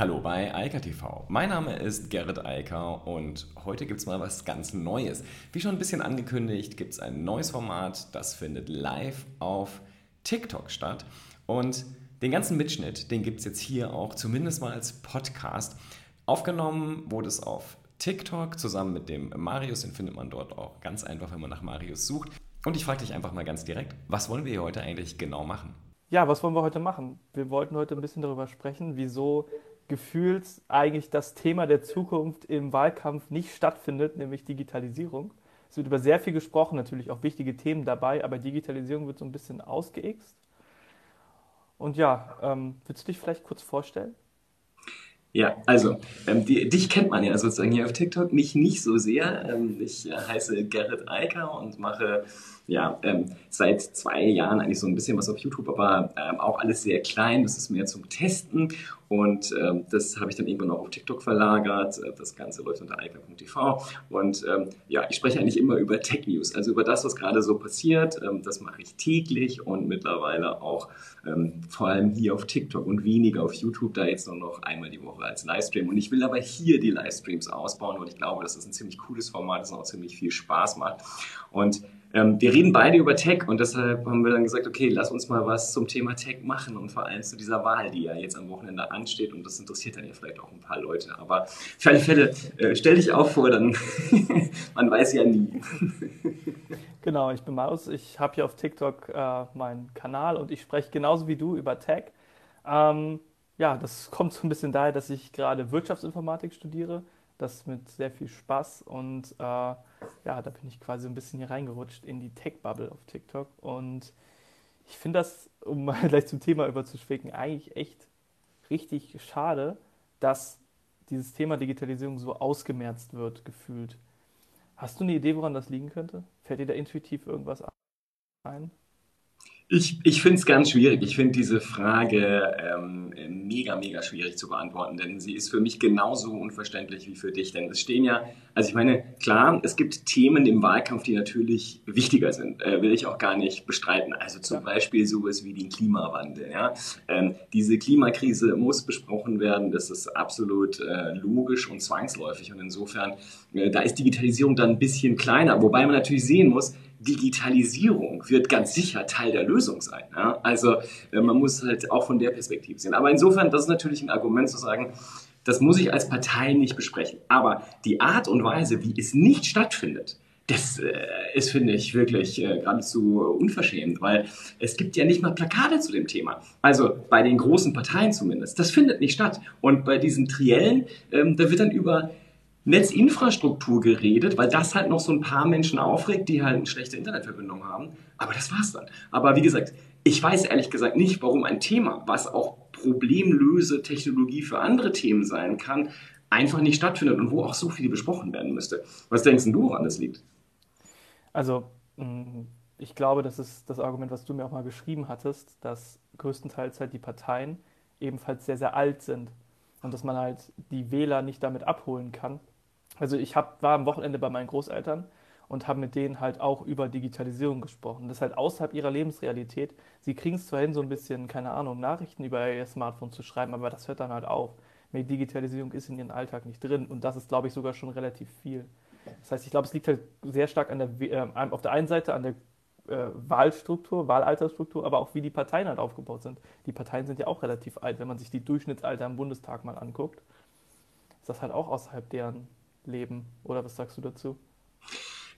Hallo bei Eika TV. Mein Name ist Gerrit Eiker und heute gibt es mal was ganz Neues. Wie schon ein bisschen angekündigt, gibt es ein neues Format, das findet live auf TikTok statt. Und den ganzen Mitschnitt, den gibt es jetzt hier auch zumindest mal als Podcast. Aufgenommen wurde es auf TikTok zusammen mit dem Marius, den findet man dort auch ganz einfach, wenn man nach Marius sucht. Und ich frage dich einfach mal ganz direkt, was wollen wir hier heute eigentlich genau machen? Ja, was wollen wir heute machen? Wir wollten heute ein bisschen darüber sprechen, wieso gefühlt eigentlich das Thema der Zukunft im Wahlkampf nicht stattfindet, nämlich Digitalisierung. Es wird über sehr viel gesprochen, natürlich auch wichtige Themen dabei, aber Digitalisierung wird so ein bisschen ausgeixt. Und ja, ähm, willst du dich vielleicht kurz vorstellen? Ja, also ähm, die, dich kennt man ja sozusagen hier auf TikTok, mich nicht so sehr. Ähm, ich äh, heiße Gerrit Eiker und mache ja ähm, seit zwei Jahren eigentlich so ein bisschen was auf YouTube, aber ähm, auch alles sehr klein. Das ist mehr zum Testen und ähm, das habe ich dann irgendwann auch auf TikTok verlagert. Äh, das Ganze läuft unter eiker.tv und ähm, ja, ich spreche eigentlich immer über Tech News, also über das, was gerade so passiert. das mache ich täglich und mittlerweile auch vor allem hier auf TikTok und weniger auf YouTube, da jetzt nur noch einmal die Woche als Livestream. Und ich will aber hier die Livestreams ausbauen, und ich glaube, dass das ein ziemlich cooles Format ist und auch ziemlich viel Spaß macht. Und ähm, wir reden beide über Tech und deshalb haben wir dann gesagt, okay, lass uns mal was zum Thema Tech machen und vor allem zu dieser Wahl, die ja jetzt am Wochenende ansteht und das interessiert dann ja vielleicht auch ein paar Leute. Aber für alle Fälle, äh, stell dich auch vor, dann man weiß ja nie. genau, ich bin Maus, ich habe hier auf TikTok äh, meinen Kanal und ich spreche genauso wie du über Tech. Ähm, ja, das kommt so ein bisschen daher, dass ich gerade Wirtschaftsinformatik studiere. Das mit sehr viel Spaß und äh, ja, da bin ich quasi ein bisschen hier reingerutscht in die Tech-Bubble auf TikTok. Und ich finde das, um mal gleich zum Thema überzuschwenken, eigentlich echt richtig schade, dass dieses Thema Digitalisierung so ausgemerzt wird, gefühlt. Hast du eine Idee, woran das liegen könnte? Fällt dir da intuitiv irgendwas ein? Ich, ich finde es ganz schwierig. Ich finde diese Frage ähm, mega, mega schwierig zu beantworten, denn sie ist für mich genauso unverständlich wie für dich. Denn es stehen ja, also ich meine, klar, es gibt Themen im Wahlkampf, die natürlich wichtiger sind, äh, will ich auch gar nicht bestreiten. Also zum. Beispiel sowas wie den Klimawandel. Ja? Ähm, diese Klimakrise muss besprochen werden, das ist absolut äh, logisch und zwangsläufig. Und insofern, äh, da ist Digitalisierung dann ein bisschen kleiner, wobei man natürlich sehen muss, Digitalisierung wird ganz sicher Teil der Lösung sein. Ja? Also äh, man muss halt auch von der Perspektive sehen. Aber insofern, das ist natürlich ein Argument zu sagen, das muss ich als Partei nicht besprechen. Aber die Art und Weise, wie es nicht stattfindet, das äh, ist, finde ich, wirklich äh, geradezu unverschämt, weil es gibt ja nicht mal Plakate zu dem Thema. Also bei den großen Parteien zumindest. Das findet nicht statt. Und bei diesen Triellen, ähm, da wird dann über Netzinfrastruktur geredet, weil das halt noch so ein paar Menschen aufregt, die halt eine schlechte Internetverbindung haben. Aber das war's dann. Aber wie gesagt, ich weiß ehrlich gesagt nicht, warum ein Thema, was auch problemlöse Technologie für andere Themen sein kann, einfach nicht stattfindet und wo auch so viel besprochen werden müsste. Was denkst du, woran das liegt? Also, mm, ich glaube, das ist das Argument, was du mir auch mal geschrieben hattest, dass größtenteils halt die Parteien ebenfalls sehr, sehr alt sind und dass man halt die Wähler nicht damit abholen kann, also ich hab, war am Wochenende bei meinen Großeltern und habe mit denen halt auch über Digitalisierung gesprochen. Das ist halt außerhalb ihrer Lebensrealität. Sie kriegen es zwar hin, so ein bisschen, keine Ahnung, Nachrichten über ihr Smartphone zu schreiben, aber das hört dann halt auf. Mehr Digitalisierung ist in ihrem Alltag nicht drin und das ist, glaube ich, sogar schon relativ viel. Das heißt, ich glaube, es liegt halt sehr stark an der, äh, auf der einen Seite an der äh, Wahlstruktur, Wahlalterstruktur, aber auch wie die Parteien halt aufgebaut sind. Die Parteien sind ja auch relativ alt. Wenn man sich die Durchschnittsalter im Bundestag mal anguckt, ist das halt auch außerhalb deren leben. Oder was sagst du dazu?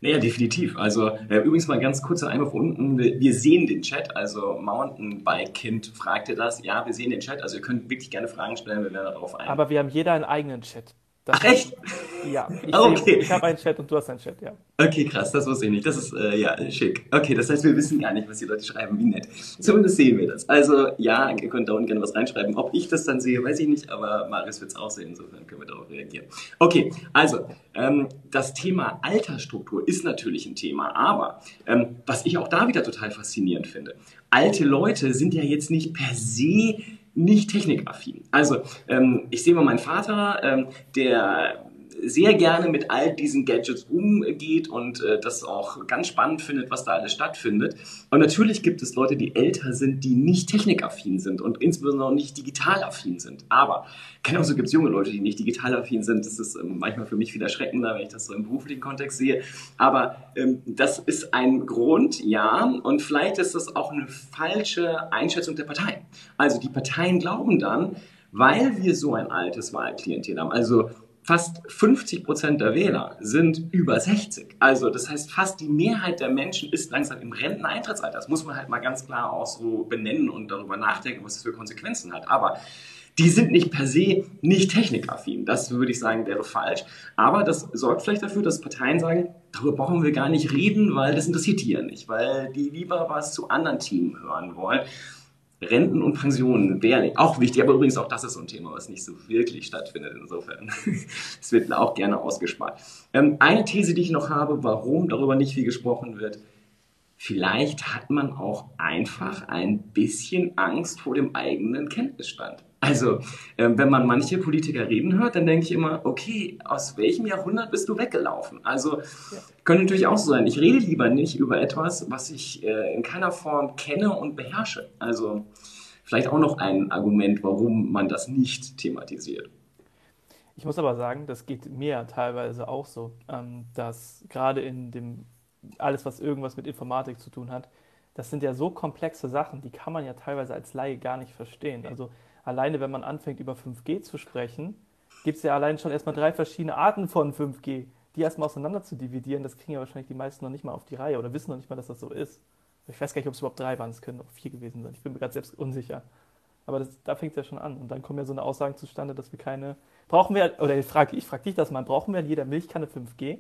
Naja, definitiv. Also äh, übrigens mal ganz kurzer Einwurf unten. Wir sehen den Chat, also Mountainbike Kind fragte das. Ja, wir sehen den Chat, also ihr könnt wirklich gerne Fragen stellen, wir werden darauf ein. Aber wir haben jeder einen eigenen Chat. Das Ach echt? Ja, ich, okay. ich habe einen Chat und du hast einen Chat, ja. Okay, krass, das wusste ich nicht. Das ist, äh, ja, schick. Okay, das heißt, wir wissen gar nicht, was die Leute schreiben, wie nett. Zumindest sehen wir das. Also, ja, ihr könnt da unten gerne was reinschreiben. Ob ich das dann sehe, weiß ich nicht, aber Marius wird es auch sehen, insofern können wir darauf reagieren. Okay, also, ähm, das Thema Altersstruktur ist natürlich ein Thema, aber ähm, was ich auch da wieder total faszinierend finde, alte Leute sind ja jetzt nicht per se nicht technikaffin. Also, ähm, ich sehe mal meinen Vater, ähm, der sehr gerne mit all diesen Gadgets umgeht und äh, das auch ganz spannend findet, was da alles stattfindet. Und natürlich gibt es Leute, die älter sind, die nicht technikaffin sind und insbesondere auch nicht digitalaffin sind. Aber genauso gibt es junge Leute, die nicht digitalaffin sind. Das ist ähm, manchmal für mich viel erschreckender, wenn ich das so im beruflichen Kontext sehe. Aber ähm, das ist ein Grund, ja, und vielleicht ist das auch eine falsche Einschätzung der Parteien. Also die Parteien glauben dann, weil wir so ein altes Wahlklientel haben. Also fast 50 Prozent der Wähler sind über 60. Also das heißt, fast die Mehrheit der Menschen ist langsam im Renteneintrittsalter. Das muss man halt mal ganz klar auch so benennen und darüber nachdenken, was das für Konsequenzen hat. Aber die sind nicht per se nicht technikaffin. Das würde ich sagen, wäre falsch. Aber das sorgt vielleicht dafür, dass Parteien sagen, darüber brauchen wir gar nicht reden, weil das interessiert die ja nicht, weil die lieber was zu anderen Themen hören wollen. Renten und Pensionen wären auch wichtig, aber übrigens auch das ist so ein Thema, was nicht so wirklich stattfindet insofern. Es wird auch gerne ausgespart. Ähm, eine These, die ich noch habe, warum darüber nicht viel gesprochen wird, vielleicht hat man auch einfach ein bisschen Angst vor dem eigenen Kenntnisstand. Also, ähm, wenn man manche Politiker reden hört, dann denke ich immer, okay, aus welchem Jahrhundert bist du weggelaufen? Also, ja. Könnte natürlich auch so sein. Ich rede lieber nicht über etwas, was ich äh, in keiner Form kenne und beherrsche. Also, vielleicht auch noch ein Argument, warum man das nicht thematisiert. Ich muss aber sagen, das geht mir teilweise auch so, ähm, dass gerade in dem, alles, was irgendwas mit Informatik zu tun hat, das sind ja so komplexe Sachen, die kann man ja teilweise als Laie gar nicht verstehen. Also, alleine wenn man anfängt über 5G zu sprechen, gibt es ja allein schon erstmal drei verschiedene Arten von 5G. Die erstmal auseinander zu dividieren, das kriegen ja wahrscheinlich die meisten noch nicht mal auf die Reihe oder wissen noch nicht mal, dass das so ist. Ich weiß gar nicht, ob es überhaupt drei waren, es können auch vier gewesen sein. Ich bin mir gerade selbst unsicher. Aber das, da fängt es ja schon an. Und dann kommen ja so eine Aussagen zustande, dass wir keine. Brauchen wir, oder ich frage ich frag dich das mal, brauchen wir in jeder Milchkanne 5G?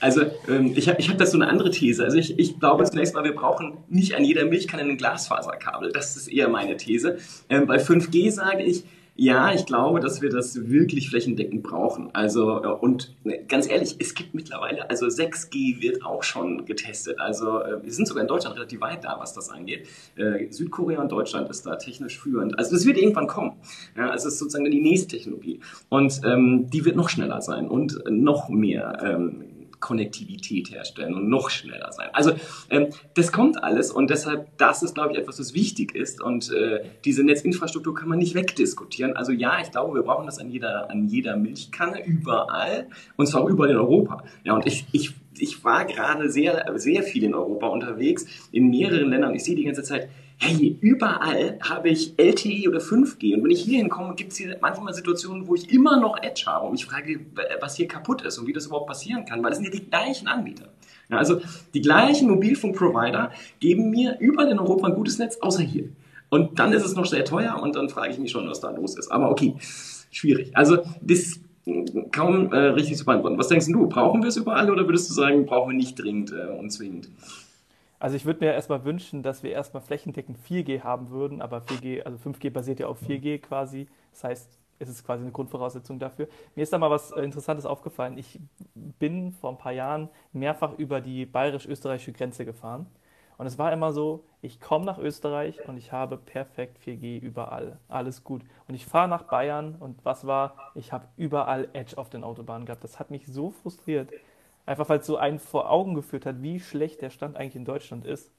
Also ähm, ich habe ich hab das so eine andere These. Also ich, ich glaube zunächst mal, wir brauchen nicht an jeder Milchkanne ein Glasfaserkabel. Das ist eher meine These. Ähm, bei 5G sage ich, ja, ich glaube, dass wir das wirklich flächendeckend brauchen. Also, äh, und ne, ganz ehrlich, es gibt mittlerweile, also 6G wird auch schon getestet. Also, äh, wir sind sogar in Deutschland relativ weit da, was das angeht. Äh, Südkorea und Deutschland ist da technisch führend. Also, das wird irgendwann kommen. Ja, also, es ist sozusagen die nächste Technologie. Und ähm, die wird noch schneller sein und noch mehr ähm, Konnektivität herstellen und noch schneller sein. Also ähm, das kommt alles und deshalb, das ist, glaube ich, etwas, was wichtig ist und äh, diese Netzinfrastruktur kann man nicht wegdiskutieren. Also ja, ich glaube, wir brauchen das an jeder, an jeder Milchkanne, überall und zwar überall in Europa. Ja, und ich, ich ich war gerade sehr, sehr viel in Europa unterwegs, in mehreren Ländern. Ich sehe die ganze Zeit, hey, überall habe ich LTE oder 5G. Und wenn ich hier hinkomme, gibt es hier manchmal Situationen, wo ich immer noch Edge habe und ich frage, was hier kaputt ist und wie das überhaupt passieren kann, weil das sind ja die gleichen Anbieter. Ja, also die gleichen Mobilfunkprovider geben mir überall in Europa ein gutes Netz, außer hier. Und dann ist es noch sehr teuer und dann frage ich mich schon, was da los ist. Aber okay, schwierig. Also das kaum äh, richtig zu beantworten. Was denkst du? Brauchen wir es überall oder würdest du sagen, brauchen wir nicht dringend äh, und zwingend? Also ich würde mir erstmal wünschen, dass wir erstmal flächendeckend 4G haben würden, aber 4G, also 5G basiert ja auf 4G quasi. Das heißt, es ist quasi eine Grundvoraussetzung dafür. Mir ist da mal was äh, Interessantes aufgefallen. Ich bin vor ein paar Jahren mehrfach über die bayerisch-österreichische Grenze gefahren. Und es war immer so, ich komme nach Österreich und ich habe perfekt 4G überall. Alles gut. Und ich fahre nach Bayern und was war? Ich habe überall Edge auf den Autobahnen gehabt. Das hat mich so frustriert. Einfach weil es so einen vor Augen geführt hat, wie schlecht der Stand eigentlich in Deutschland ist.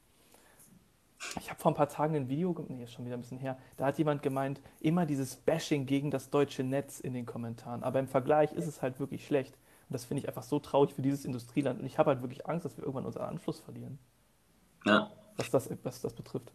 Ich habe vor ein paar Tagen ein Video, nee, ist schon wieder ein bisschen her, da hat jemand gemeint, immer dieses Bashing gegen das deutsche Netz in den Kommentaren. Aber im Vergleich ist es halt wirklich schlecht. Und das finde ich einfach so traurig für dieses Industrieland. Und ich habe halt wirklich Angst, dass wir irgendwann unseren Anschluss verlieren. Ja. Was das, was das betrifft.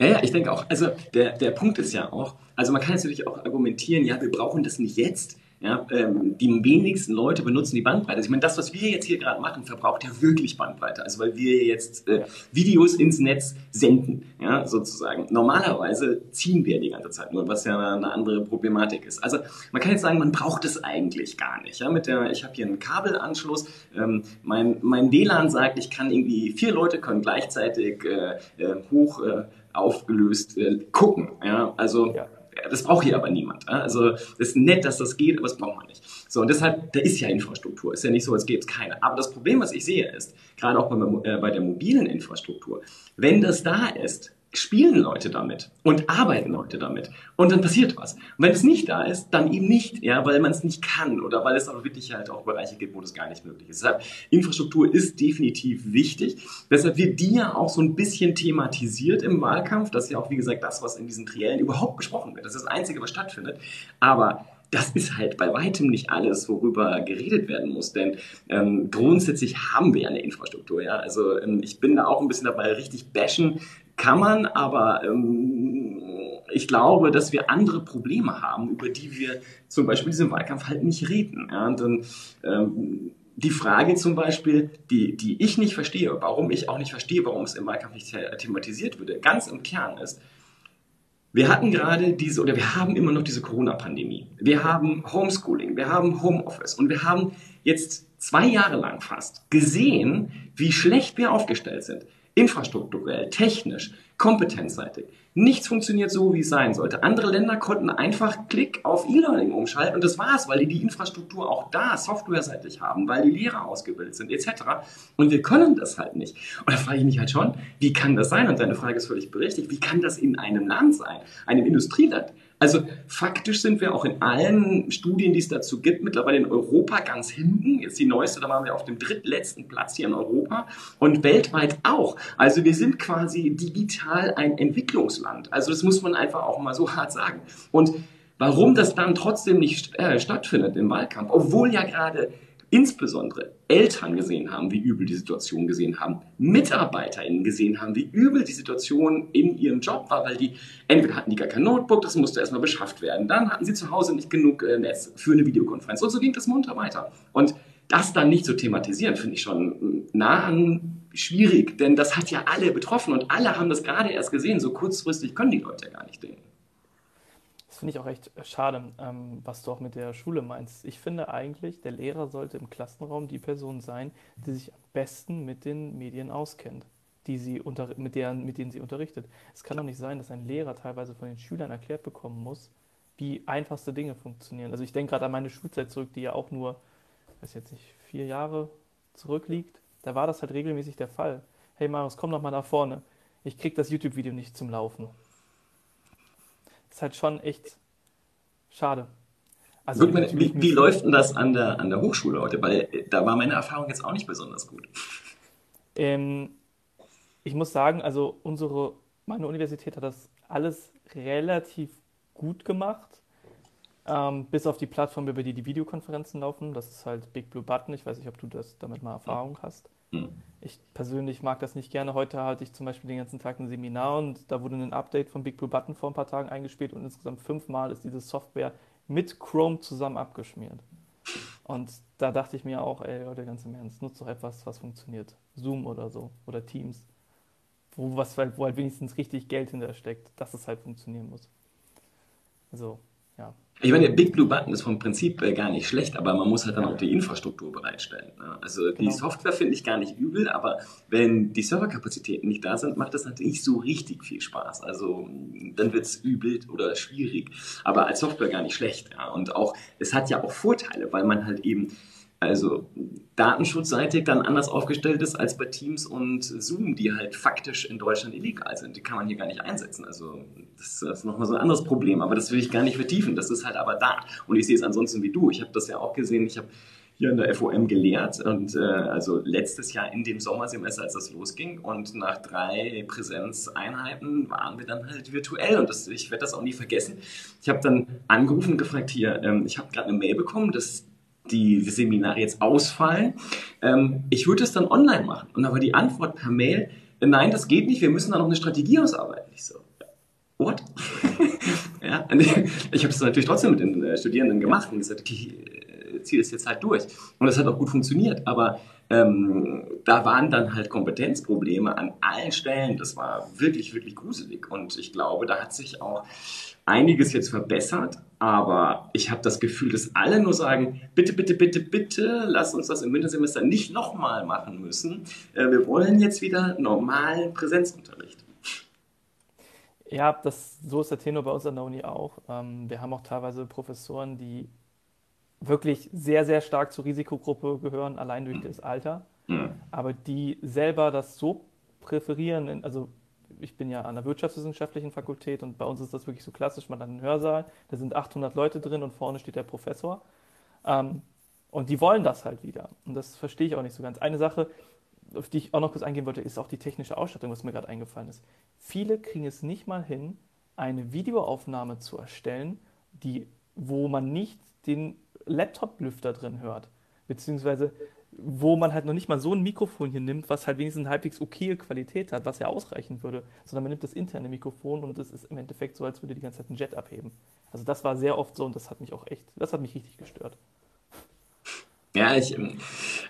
Ja, ja, ich denke auch. Also der, der Punkt ist ja auch, also man kann natürlich auch argumentieren, ja, wir brauchen das nicht jetzt, ja, ähm, die wenigsten Leute benutzen die Bandbreite. Also ich meine, das, was wir jetzt hier gerade machen, verbraucht ja wirklich Bandbreite. Also weil wir jetzt äh, Videos ins Netz senden, ja, sozusagen. Normalerweise ziehen wir die ganze Zeit nur, was ja eine, andere Problematik ist. Also man kann jetzt sagen, man braucht es eigentlich gar nicht. Ja, mit der, ich habe hier einen Kabelanschluss. Ähm, mein, mein WLAN sagt, ich kann irgendwie vier Leute können gleichzeitig äh, äh, hoch äh, aufgelöst äh, gucken. Ja, also ja das braucht hier aber niemand. Also es ist nett, dass das geht, aber das braucht man nicht. So, und deshalb, da ist ja Infrastruktur. Ist ja nicht so, als gäbe es keine. Aber das Problem, was ich sehe, ist, gerade auch bei, äh, bei der mobilen Infrastruktur, wenn das da ist, spielen Leute damit und arbeiten Leute damit und dann passiert was. Und wenn es nicht da ist, dann eben nicht, ja, weil man es nicht kann oder weil es aber wirklich halt auch Bereiche gibt, wo das gar nicht möglich ist. Deshalb, Infrastruktur ist definitiv wichtig. Deshalb wird die ja auch so ein bisschen thematisiert im Wahlkampf. Das ist ja auch, wie gesagt, das, was in diesen Triellen überhaupt besprochen wird. Das ist das Einzige, was stattfindet. Aber das ist halt bei weitem nicht alles, worüber geredet werden muss, denn ähm, grundsätzlich haben wir ja eine Infrastruktur. Ja? Also ähm, ich bin da auch ein bisschen dabei, richtig bashen kann man, aber ähm, ich glaube, dass wir andere Probleme haben, über die wir zum Beispiel in diesem Wahlkampf halt nicht reden. Ja? Und dann, ähm, die Frage zum Beispiel, die, die ich nicht verstehe, warum ich auch nicht verstehe, warum es im Wahlkampf nicht thematisiert würde, ganz im Kern ist, wir hatten gerade diese, oder wir haben immer noch diese Corona-Pandemie. Wir haben Homeschooling, wir haben Homeoffice und wir haben jetzt zwei Jahre lang fast gesehen, wie schlecht wir aufgestellt sind infrastrukturell, technisch, kompetenzseitig. Nichts funktioniert so, wie es sein sollte. Andere Länder konnten einfach Klick auf E-Learning umschalten und das war's, weil die die Infrastruktur auch da softwareseitig haben, weil die Lehrer ausgebildet sind etc. Und wir können das halt nicht. Und da frage ich mich halt schon, wie kann das sein? Und deine Frage ist völlig berechtigt. Wie kann das in einem Land sein, einem Industrieland? Also faktisch sind wir auch in allen Studien, die es dazu gibt, mittlerweile in Europa ganz hinten. Jetzt die neueste, da waren wir auf dem drittletzten Platz hier in Europa und weltweit auch. Also wir sind quasi digital ein Entwicklungsland. Also das muss man einfach auch mal so hart sagen. Und warum das dann trotzdem nicht äh, stattfindet im Wahlkampf, obwohl ja gerade insbesondere Eltern gesehen haben, wie übel die Situation gesehen haben, MitarbeiterInnen gesehen haben, wie übel die Situation in ihrem Job war, weil die entweder hatten die gar kein Notebook, das musste erstmal beschafft werden, dann hatten sie zu Hause nicht genug äh, Netz für eine Videokonferenz und so ging das munter weiter. Und das dann nicht zu thematisieren, finde ich schon nah an schwierig, denn das hat ja alle betroffen und alle haben das gerade erst gesehen. So kurzfristig können die Leute ja gar nicht denken. Finde ich auch echt äh, schade, ähm, was du auch mit der Schule meinst. Ich finde eigentlich, der Lehrer sollte im Klassenraum die Person sein, die sich am besten mit den Medien auskennt, die sie unter, mit, deren, mit denen sie unterrichtet. Es kann doch nicht sein, dass ein Lehrer teilweise von den Schülern erklärt bekommen muss, wie einfachste Dinge funktionieren. Also ich denke gerade an meine Schulzeit zurück, die ja auch nur, weiß jetzt nicht, vier Jahre zurückliegt. Da war das halt regelmäßig der Fall. Hey Marius, komm doch mal nach vorne. Ich krieg das YouTube-Video nicht zum Laufen ist halt schon echt schade. Also, Gut, wie, wie läuft denn das an der, an der Hochschule heute? Weil äh, da war meine Erfahrung jetzt auch nicht besonders gut. Ähm, ich muss sagen, also unsere, meine Universität hat das alles relativ gut gemacht. Ähm, bis auf die Plattform, über die die Videokonferenzen laufen. Das ist halt Big Blue Button. Ich weiß nicht, ob du das damit mal Erfahrung hast. Hm. Ich persönlich mag das nicht gerne. Heute halte ich zum Beispiel den ganzen Tag ein Seminar und da wurde ein Update von Big Blue Button vor ein paar Tagen eingespielt und insgesamt fünfmal ist diese Software mit Chrome zusammen abgeschmiert. Und da dachte ich mir auch, ey Leute, ganz im Ernst, nutzt doch etwas, was funktioniert. Zoom oder so oder Teams. Wo, was, wo halt wenigstens richtig Geld hinter steckt, dass es halt funktionieren muss. Also. Ich meine, der Big Blue Button ist vom Prinzip gar nicht schlecht, aber man muss halt dann auch die Infrastruktur bereitstellen. Ne? Also die genau. Software finde ich gar nicht übel, aber wenn die Serverkapazitäten nicht da sind, macht das natürlich so richtig viel Spaß. Also dann wird es übel oder schwierig, aber als Software gar nicht schlecht. Und auch, es hat ja auch Vorteile, weil man halt eben also datenschutzseitig dann anders aufgestellt ist als bei Teams und Zoom, die halt faktisch in Deutschland illegal sind. Die kann man hier gar nicht einsetzen. Also das ist nochmal so ein anderes Problem, aber das will ich gar nicht vertiefen. Das ist halt aber da. Und ich sehe es ansonsten wie du. Ich habe das ja auch gesehen. Ich habe hier in der FOM gelehrt und äh, also letztes Jahr in dem Sommersemester, als das losging und nach drei Präsenzeinheiten waren wir dann halt virtuell und das, ich werde das auch nie vergessen. Ich habe dann angerufen und gefragt, hier, ähm, ich habe gerade eine Mail bekommen, dass die Seminare jetzt ausfallen. Ähm, ich würde es dann online machen. Und war die Antwort per Mail, äh, nein, das geht nicht, wir müssen da noch eine Strategie ausarbeiten. Ich so, what? ja, ich habe es natürlich trotzdem mit den äh, Studierenden gemacht und gesagt, okay, äh, ziehe das jetzt halt durch. Und das hat auch gut funktioniert. Aber ähm, da waren dann halt Kompetenzprobleme an allen Stellen. Das war wirklich, wirklich gruselig. Und ich glaube, da hat sich auch einiges jetzt verbessert, aber ich habe das Gefühl, dass alle nur sagen, bitte, bitte, bitte, bitte, lass uns das im Wintersemester nicht nochmal machen müssen. Äh, wir wollen jetzt wieder normalen Präsenzunterricht. Ja, das, so ist der Tenor bei uns an der Uni auch. Ähm, wir haben auch teilweise Professoren, die wirklich sehr, sehr stark zur Risikogruppe gehören, allein durch das Alter, mhm. aber die selber das so präferieren, also ich bin ja an der wirtschaftswissenschaftlichen Fakultät und bei uns ist das wirklich so klassisch, man hat einen Hörsaal, da sind 800 Leute drin und vorne steht der Professor. Ähm, und die wollen das halt wieder. Und das verstehe ich auch nicht so ganz. Eine Sache, auf die ich auch noch kurz eingehen wollte, ist auch die technische Ausstattung, was mir gerade eingefallen ist. Viele kriegen es nicht mal hin, eine Videoaufnahme zu erstellen, die, wo man nicht den Laptop-Lüfter drin hört. Beziehungsweise wo man halt noch nicht mal so ein Mikrofon hier nimmt, was halt wenigstens eine halbwegs okaye Qualität hat, was ja ausreichen würde, sondern man nimmt das interne Mikrofon und es ist im Endeffekt so, als würde die ganze Zeit ein Jet abheben. Also das war sehr oft so und das hat mich auch echt, das hat mich richtig gestört. Ja, ich, ähm,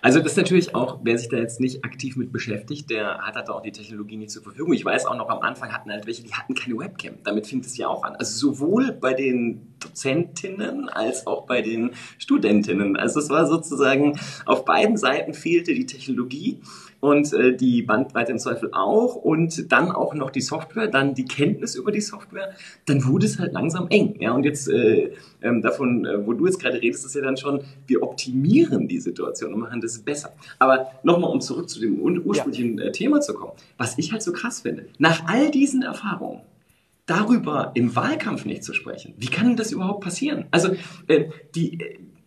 also das ist natürlich auch, wer sich da jetzt nicht aktiv mit beschäftigt, der hat halt auch die Technologie nicht zur Verfügung. Ich weiß auch noch, am Anfang hatten halt welche, die hatten keine Webcam. Damit fing es ja auch an. Also sowohl bei den Dozentinnen als auch bei den Studentinnen. Also es war sozusagen, auf beiden Seiten fehlte die Technologie und äh, die Bandbreite im Zweifel auch und dann auch noch die Software, dann die Kenntnis über die Software, dann wurde es halt langsam eng. Ja, und jetzt äh, ähm, davon, äh, wo du jetzt gerade redest, ist ja dann schon, wir optimieren die Situation und machen das besser. Aber nochmal, um zurück zu dem ursprünglichen ja. Äh, Thema zu kommen, was ich halt so krass finde, nach all diesen Erfahrungen, darüber im Wahlkampf nicht zu sprechen. Wie kann das überhaupt passieren? Also äh, die,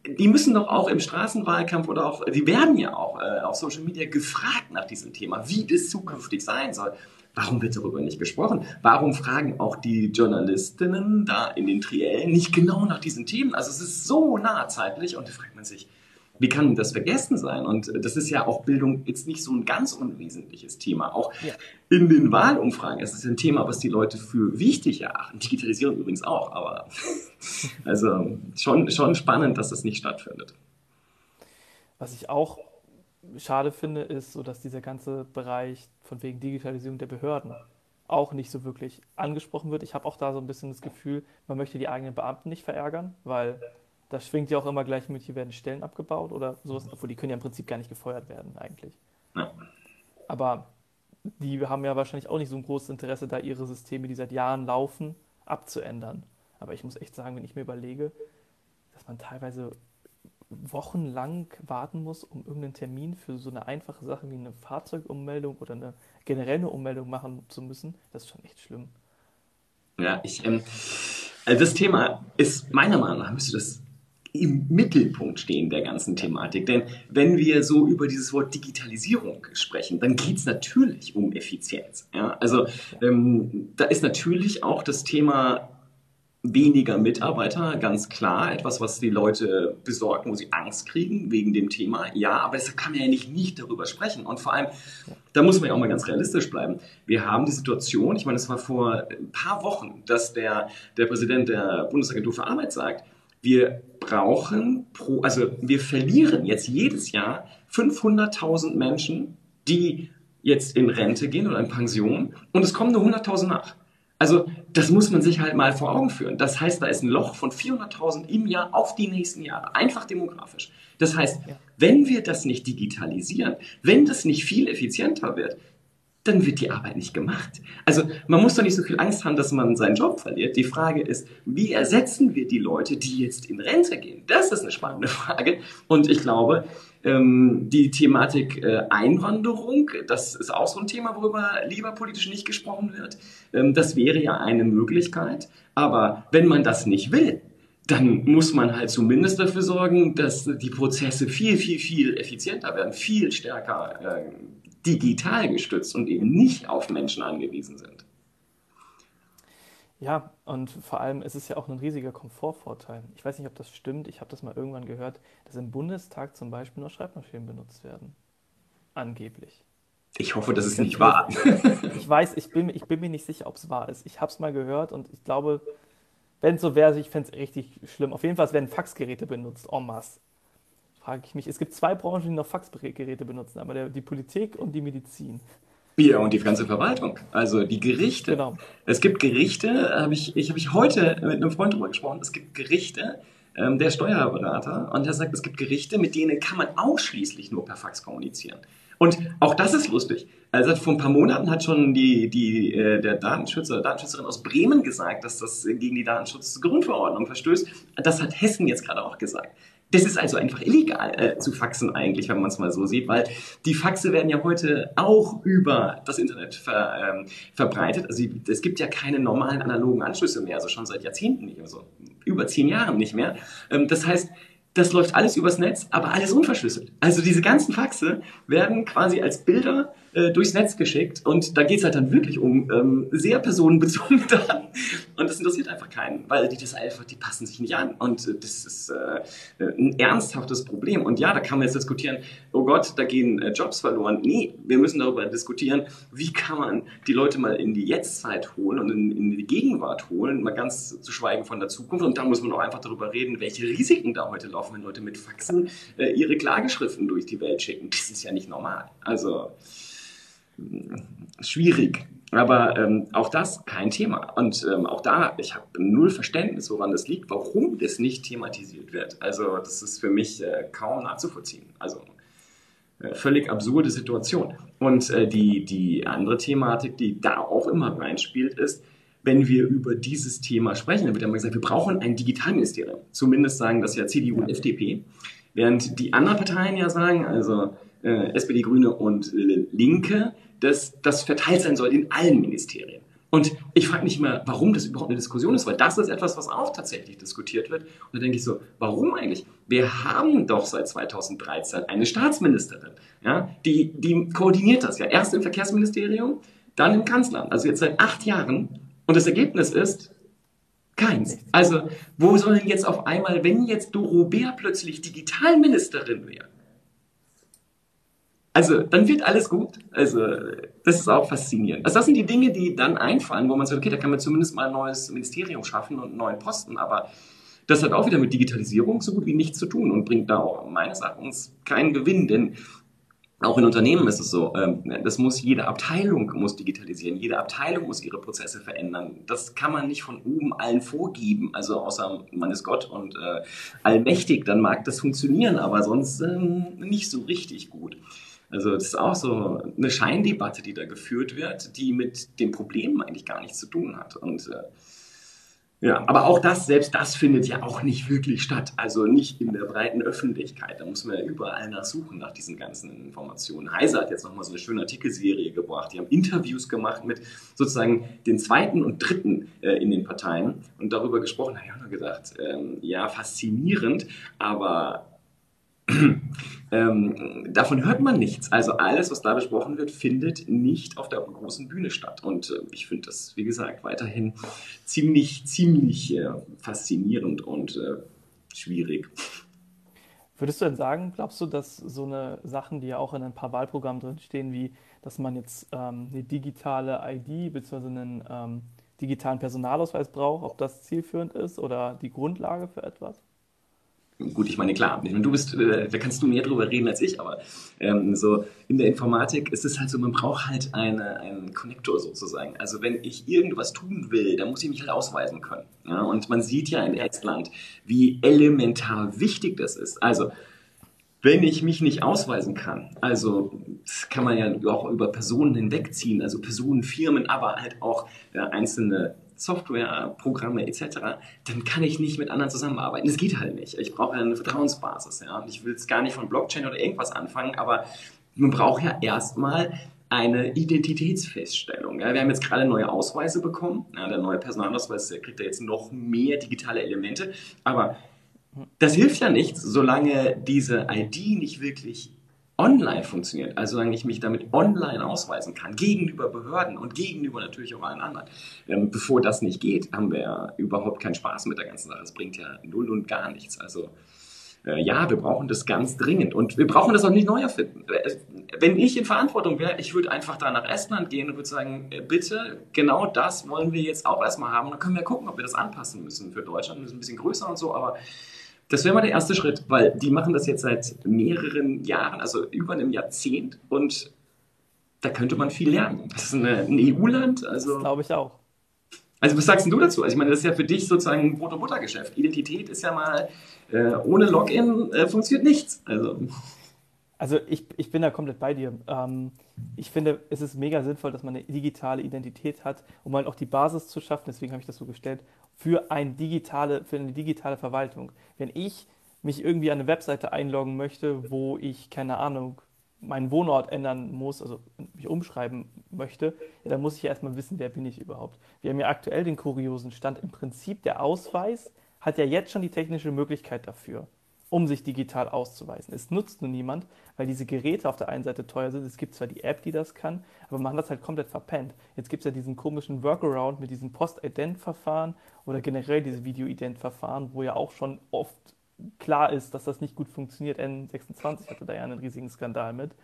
die müssen doch auch im Straßenwahlkampf oder auch, die werden ja auch äh, auf Social Media gefragt nach diesem Thema, wie das zukünftig sein soll. Warum wird darüber nicht gesprochen? Warum fragen auch die Journalistinnen da in den Triellen nicht genau nach diesen Themen? Also es ist so nah zeitlich und da fragt man sich, wie kann das vergessen sein? Und das ist ja auch Bildung jetzt nicht so ein ganz unwesentliches Thema. Auch ja. in den Wahlumfragen ist es ein Thema, was die Leute für wichtig erachten. Digitalisierung übrigens auch, aber also schon, schon spannend, dass das nicht stattfindet. Was ich auch schade finde, ist so, dass dieser ganze Bereich von wegen Digitalisierung der Behörden auch nicht so wirklich angesprochen wird. Ich habe auch da so ein bisschen das Gefühl, man möchte die eigenen Beamten nicht verärgern, weil da schwingt ja auch immer gleich mit, hier werden Stellen abgebaut oder sowas, obwohl die können ja im Prinzip gar nicht gefeuert werden eigentlich. Ja. Aber die haben ja wahrscheinlich auch nicht so ein großes Interesse, da ihre Systeme, die seit Jahren laufen, abzuändern. Aber ich muss echt sagen, wenn ich mir überlege, dass man teilweise wochenlang warten muss, um irgendeinen Termin für so eine einfache Sache wie eine Fahrzeugummeldung oder eine generelle Ummeldung machen zu müssen, das ist schon echt schlimm. Ja, ich, ähm, also das Thema ist meiner Meinung nach müsste das im Mittelpunkt stehen der ganzen Thematik. Denn wenn wir so über dieses Wort Digitalisierung sprechen, dann geht es natürlich um Effizienz. Ja? Also ähm, da ist natürlich auch das Thema weniger Mitarbeiter, ganz klar, etwas, was die Leute besorgt, wo sie Angst kriegen wegen dem Thema. Ja, aber deshalb kann man ja nicht, nicht darüber sprechen. Und vor allem, da muss man ja auch mal ganz realistisch bleiben. Wir haben die Situation, ich meine, es war vor ein paar Wochen, dass der, der Präsident der Bundesagentur für Arbeit sagt, wir brauchen pro, also wir verlieren jetzt jedes Jahr 500.000 Menschen, die jetzt in Rente gehen oder in Pension und es kommen nur 100.000 nach. Also das muss man sich halt mal vor Augen führen. Das heißt, da ist ein Loch von 400.000 im Jahr auf die nächsten Jahre, einfach demografisch. Das heißt, wenn wir das nicht digitalisieren, wenn das nicht viel effizienter wird, dann wird die Arbeit nicht gemacht. Also man muss doch nicht so viel Angst haben, dass man seinen Job verliert. Die Frage ist, wie ersetzen wir die Leute, die jetzt in Rente gehen? Das ist eine spannende Frage. Und ich glaube, ähm, die Thematik äh, Einwanderung, das ist auch so ein Thema, worüber lieber politisch nicht gesprochen wird. Ähm, das wäre ja eine Möglichkeit. Aber wenn man das nicht will, dann muss man halt zumindest dafür sorgen, dass die Prozesse viel, viel, viel effizienter werden, viel stärker äh, digital gestützt und eben nicht auf Menschen angewiesen sind. Ja, und vor allem ist es ja auch ein riesiger Komfortvorteil. Ich weiß nicht, ob das stimmt. Ich habe das mal irgendwann gehört, dass im Bundestag zum Beispiel nur Schreibmaschinen benutzt werden. Angeblich. Ich hoffe, das ist nicht wahr. Ich weiß, ich bin, ich bin mir nicht sicher, ob es wahr ist. Ich habe es mal gehört und ich glaube, wenn es so wäre, ich fände es richtig schlimm. Auf jeden Fall werden Faxgeräte benutzt, en masse frage ich mich. Es gibt zwei Branchen, die noch Faxgeräte benutzen, aber der, die Politik und die Medizin. Ja, und die ganze Verwaltung, also die Gerichte. Genau. Es gibt Gerichte, habe ich, ich habe ich heute mit einem Freund darüber gesprochen, es gibt Gerichte, ähm, der Steuerberater, und der sagt, es gibt Gerichte, mit denen kann man ausschließlich nur per Fax kommunizieren. Und auch das ist lustig. Also vor ein paar Monaten hat schon die, die, äh, der Datenschützer, Datenschützerin aus Bremen gesagt, dass das gegen die Datenschutzgrundverordnung verstößt. Das hat Hessen jetzt gerade auch gesagt. Das ist also einfach illegal äh, zu faxen eigentlich, wenn man es mal so sieht, weil die Faxe werden ja heute auch über das Internet ver, ähm, verbreitet. Also es gibt ja keine normalen analogen Anschlüsse mehr, also schon seit Jahrzehnten nicht mehr, über zehn Jahren nicht mehr. Ähm, das heißt, das läuft alles übers Netz, aber alles unverschlüsselt. Also diese ganzen Faxe werden quasi als Bilder äh, durchs Netz geschickt und da geht es halt dann wirklich um ähm, sehr personenbezogene Daten und das interessiert einfach keinen, weil die das einfach, die passen sich nicht an und äh, das ist äh, ein ernsthaftes Problem und ja, da kann man jetzt diskutieren, oh Gott, da gehen äh, Jobs verloren. Nee, wir müssen darüber diskutieren, wie kann man die Leute mal in die Jetztzeit holen und in, in die Gegenwart holen, mal ganz zu schweigen von der Zukunft und da muss man auch einfach darüber reden, welche Risiken da heute laufen, wenn Leute mit Faxen äh, ihre Klageschriften durch die Welt schicken. Das ist ja nicht normal. Also schwierig. Aber ähm, auch das kein Thema. Und ähm, auch da, ich habe null Verständnis, woran das liegt, warum das nicht thematisiert wird. Also das ist für mich äh, kaum nachzuvollziehen. Also äh, völlig absurde Situation. Und äh, die, die andere Thematik, die da auch immer reinspielt, ist, wenn wir über dieses Thema sprechen, dann wird immer gesagt, wir brauchen ein Digitalministerium. Zumindest sagen das ja CDU und FDP. Während die anderen Parteien ja sagen, also äh, SPD, Grüne und Linke, dass das verteilt sein soll in allen Ministerien. Und ich frage mich immer, warum das überhaupt eine Diskussion ist, weil das ist etwas, was auch tatsächlich diskutiert wird. Und da denke ich so, warum eigentlich? Wir haben doch seit 2013 eine Staatsministerin, ja, die, die koordiniert das ja. Erst im Verkehrsministerium, dann im Kanzleramt. Also jetzt seit acht Jahren. Und das Ergebnis ist keins. Also, wo soll denn jetzt auf einmal, wenn jetzt Doro Bär plötzlich Digitalministerin wäre, also, dann wird alles gut. Also, das ist auch faszinierend. Also, das sind die Dinge, die dann einfallen, wo man sagt, okay, da kann man zumindest mal ein neues Ministerium schaffen und einen neuen Posten. Aber das hat auch wieder mit Digitalisierung so gut wie nichts zu tun und bringt da auch meines Erachtens keinen Gewinn, denn auch in Unternehmen ist es so, ähm, das muss jede Abteilung muss digitalisieren, jede Abteilung muss ihre Prozesse verändern. Das kann man nicht von oben allen vorgeben, also außer man ist Gott und äh, allmächtig, dann mag das funktionieren, aber sonst ähm, nicht so richtig gut. Also das ist auch so eine Scheindebatte, die da geführt wird, die mit dem Problem eigentlich gar nichts zu tun hat. Und äh, ja, aber auch das, selbst das findet ja auch nicht wirklich statt. Also nicht in der breiten Öffentlichkeit. Da muss man ja überall nachsuchen nach diesen ganzen Informationen. Heise hat jetzt nochmal so eine schöne Artikelserie gebracht. Die haben Interviews gemacht mit sozusagen den zweiten und dritten äh, in den Parteien und darüber gesprochen. Da habe ich auch nur gedacht, ähm, ja, faszinierend, aber ähm, davon hört man nichts. Also alles, was da besprochen wird, findet nicht auf der großen Bühne statt. Und äh, ich finde das, wie gesagt, weiterhin ziemlich, ziemlich äh, faszinierend und äh, schwierig. Würdest du denn sagen, glaubst du, dass so eine Sachen, die ja auch in ein paar Wahlprogrammen drin stehen, wie dass man jetzt ähm, eine digitale ID bzw. einen ähm, digitalen Personalausweis braucht, ob das zielführend ist oder die Grundlage für etwas? Gut, ich meine, klar, du bist, äh, da kannst du mehr drüber reden als ich, aber ähm, so in der Informatik ist es halt so, man braucht halt eine, einen Connector sozusagen. Also wenn ich irgendwas tun will, dann muss ich mich halt ausweisen können. Ja? Und man sieht ja in Estland, wie elementar wichtig das ist. Also wenn ich mich nicht ausweisen kann, also das kann man ja auch über Personen hinwegziehen, also Personen, Firmen, aber halt auch äh, einzelne Softwareprogramme etc., dann kann ich nicht mit anderen zusammenarbeiten. Das geht halt nicht. Ich brauche eine Vertrauensbasis. Ja? Und ich will jetzt gar nicht von Blockchain oder irgendwas anfangen, aber man braucht ja erstmal eine Identitätsfeststellung. Ja, wir haben jetzt gerade neue Ausweise bekommen. Ja, der neue Personalausweis der kriegt da jetzt noch mehr digitale Elemente. Aber das hilft ja nichts, solange diese ID nicht wirklich online funktioniert, also solange ich mich damit online ausweisen kann, gegenüber Behörden und gegenüber natürlich auch allen anderen. Ähm, bevor das nicht geht, haben wir ja überhaupt keinen Spaß mit der ganzen Sache. Das bringt ja null und gar nichts. Also äh, ja, wir brauchen das ganz dringend und wir brauchen das auch nicht neu erfinden. Äh, wenn ich in Verantwortung wäre, ich würde einfach da nach Estland gehen und würde sagen, äh, bitte, genau das wollen wir jetzt auch erstmal haben. Dann können wir gucken, ob wir das anpassen müssen für Deutschland. Das ist ein bisschen größer und so, aber das wäre mal der erste Schritt, weil die machen das jetzt seit mehreren Jahren, also über einem Jahrzehnt und da könnte man viel lernen. Das ist eine, ein EU-Land. Also, glaube ich auch. Also was sagst du dazu? Also ich meine, das ist ja für dich sozusagen ein Brot- und Buttergeschäft. Identität ist ja mal, äh, ohne Login äh, funktioniert nichts. Also. Also ich, ich bin da komplett bei dir. Ähm, ich finde, es ist mega sinnvoll, dass man eine digitale Identität hat, um halt auch die Basis zu schaffen, deswegen habe ich das so gestellt, für, ein digitale, für eine digitale Verwaltung. Wenn ich mich irgendwie an eine Webseite einloggen möchte, wo ich, keine Ahnung, meinen Wohnort ändern muss, also mich umschreiben möchte, ja, dann muss ich erstmal wissen, wer bin ich überhaupt. Wir haben ja aktuell den kuriosen Stand. Im Prinzip der Ausweis hat ja jetzt schon die technische Möglichkeit dafür, um sich digital auszuweisen. Es nutzt nur niemand, weil diese Geräte auf der einen Seite teuer sind. Es gibt zwar die App, die das kann, aber man hat das halt komplett verpennt. Jetzt gibt es ja diesen komischen Workaround mit diesem Post-Ident-Verfahren oder generell diese Video-Ident-Verfahren, wo ja auch schon oft klar ist, dass das nicht gut funktioniert. N26 hatte da ja einen riesigen Skandal mit,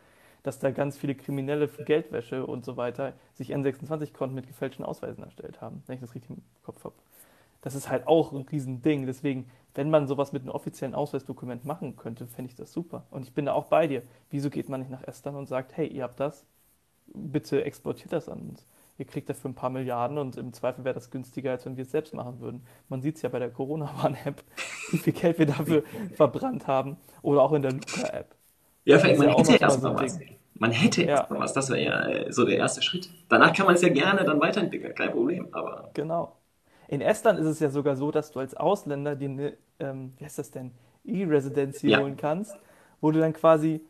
dass da ganz viele Kriminelle für Geldwäsche und so weiter sich N26-Konten mit gefälschten Ausweisen erstellt haben, wenn ich das richtig im Kopf habe. Das ist halt auch ein Riesending. Deswegen, wenn man sowas mit einem offiziellen Ausweisdokument machen könnte, fände ich das super. Und ich bin da auch bei dir. Wieso geht man nicht nach Estland und sagt, hey, ihr habt das, bitte exportiert das an uns ihr kriegt dafür ein paar Milliarden und im Zweifel wäre das günstiger, als wenn wir es selbst machen würden. Man sieht es ja bei der Corona-Warn-App, wie viel Geld wir dafür verbrannt haben oder auch in der Luca-App. Ja, vielleicht man ja hätte erstmal was. Man hätte ja. erstmal was, das wäre ja so der erste Schritt. Danach kann man es ja gerne dann weiterentwickeln, kein Problem. Aber genau. In Estland ist es ja sogar so, dass du als Ausländer die, ähm, wie heißt das denn, E-Residency ja. holen kannst, wo du dann quasi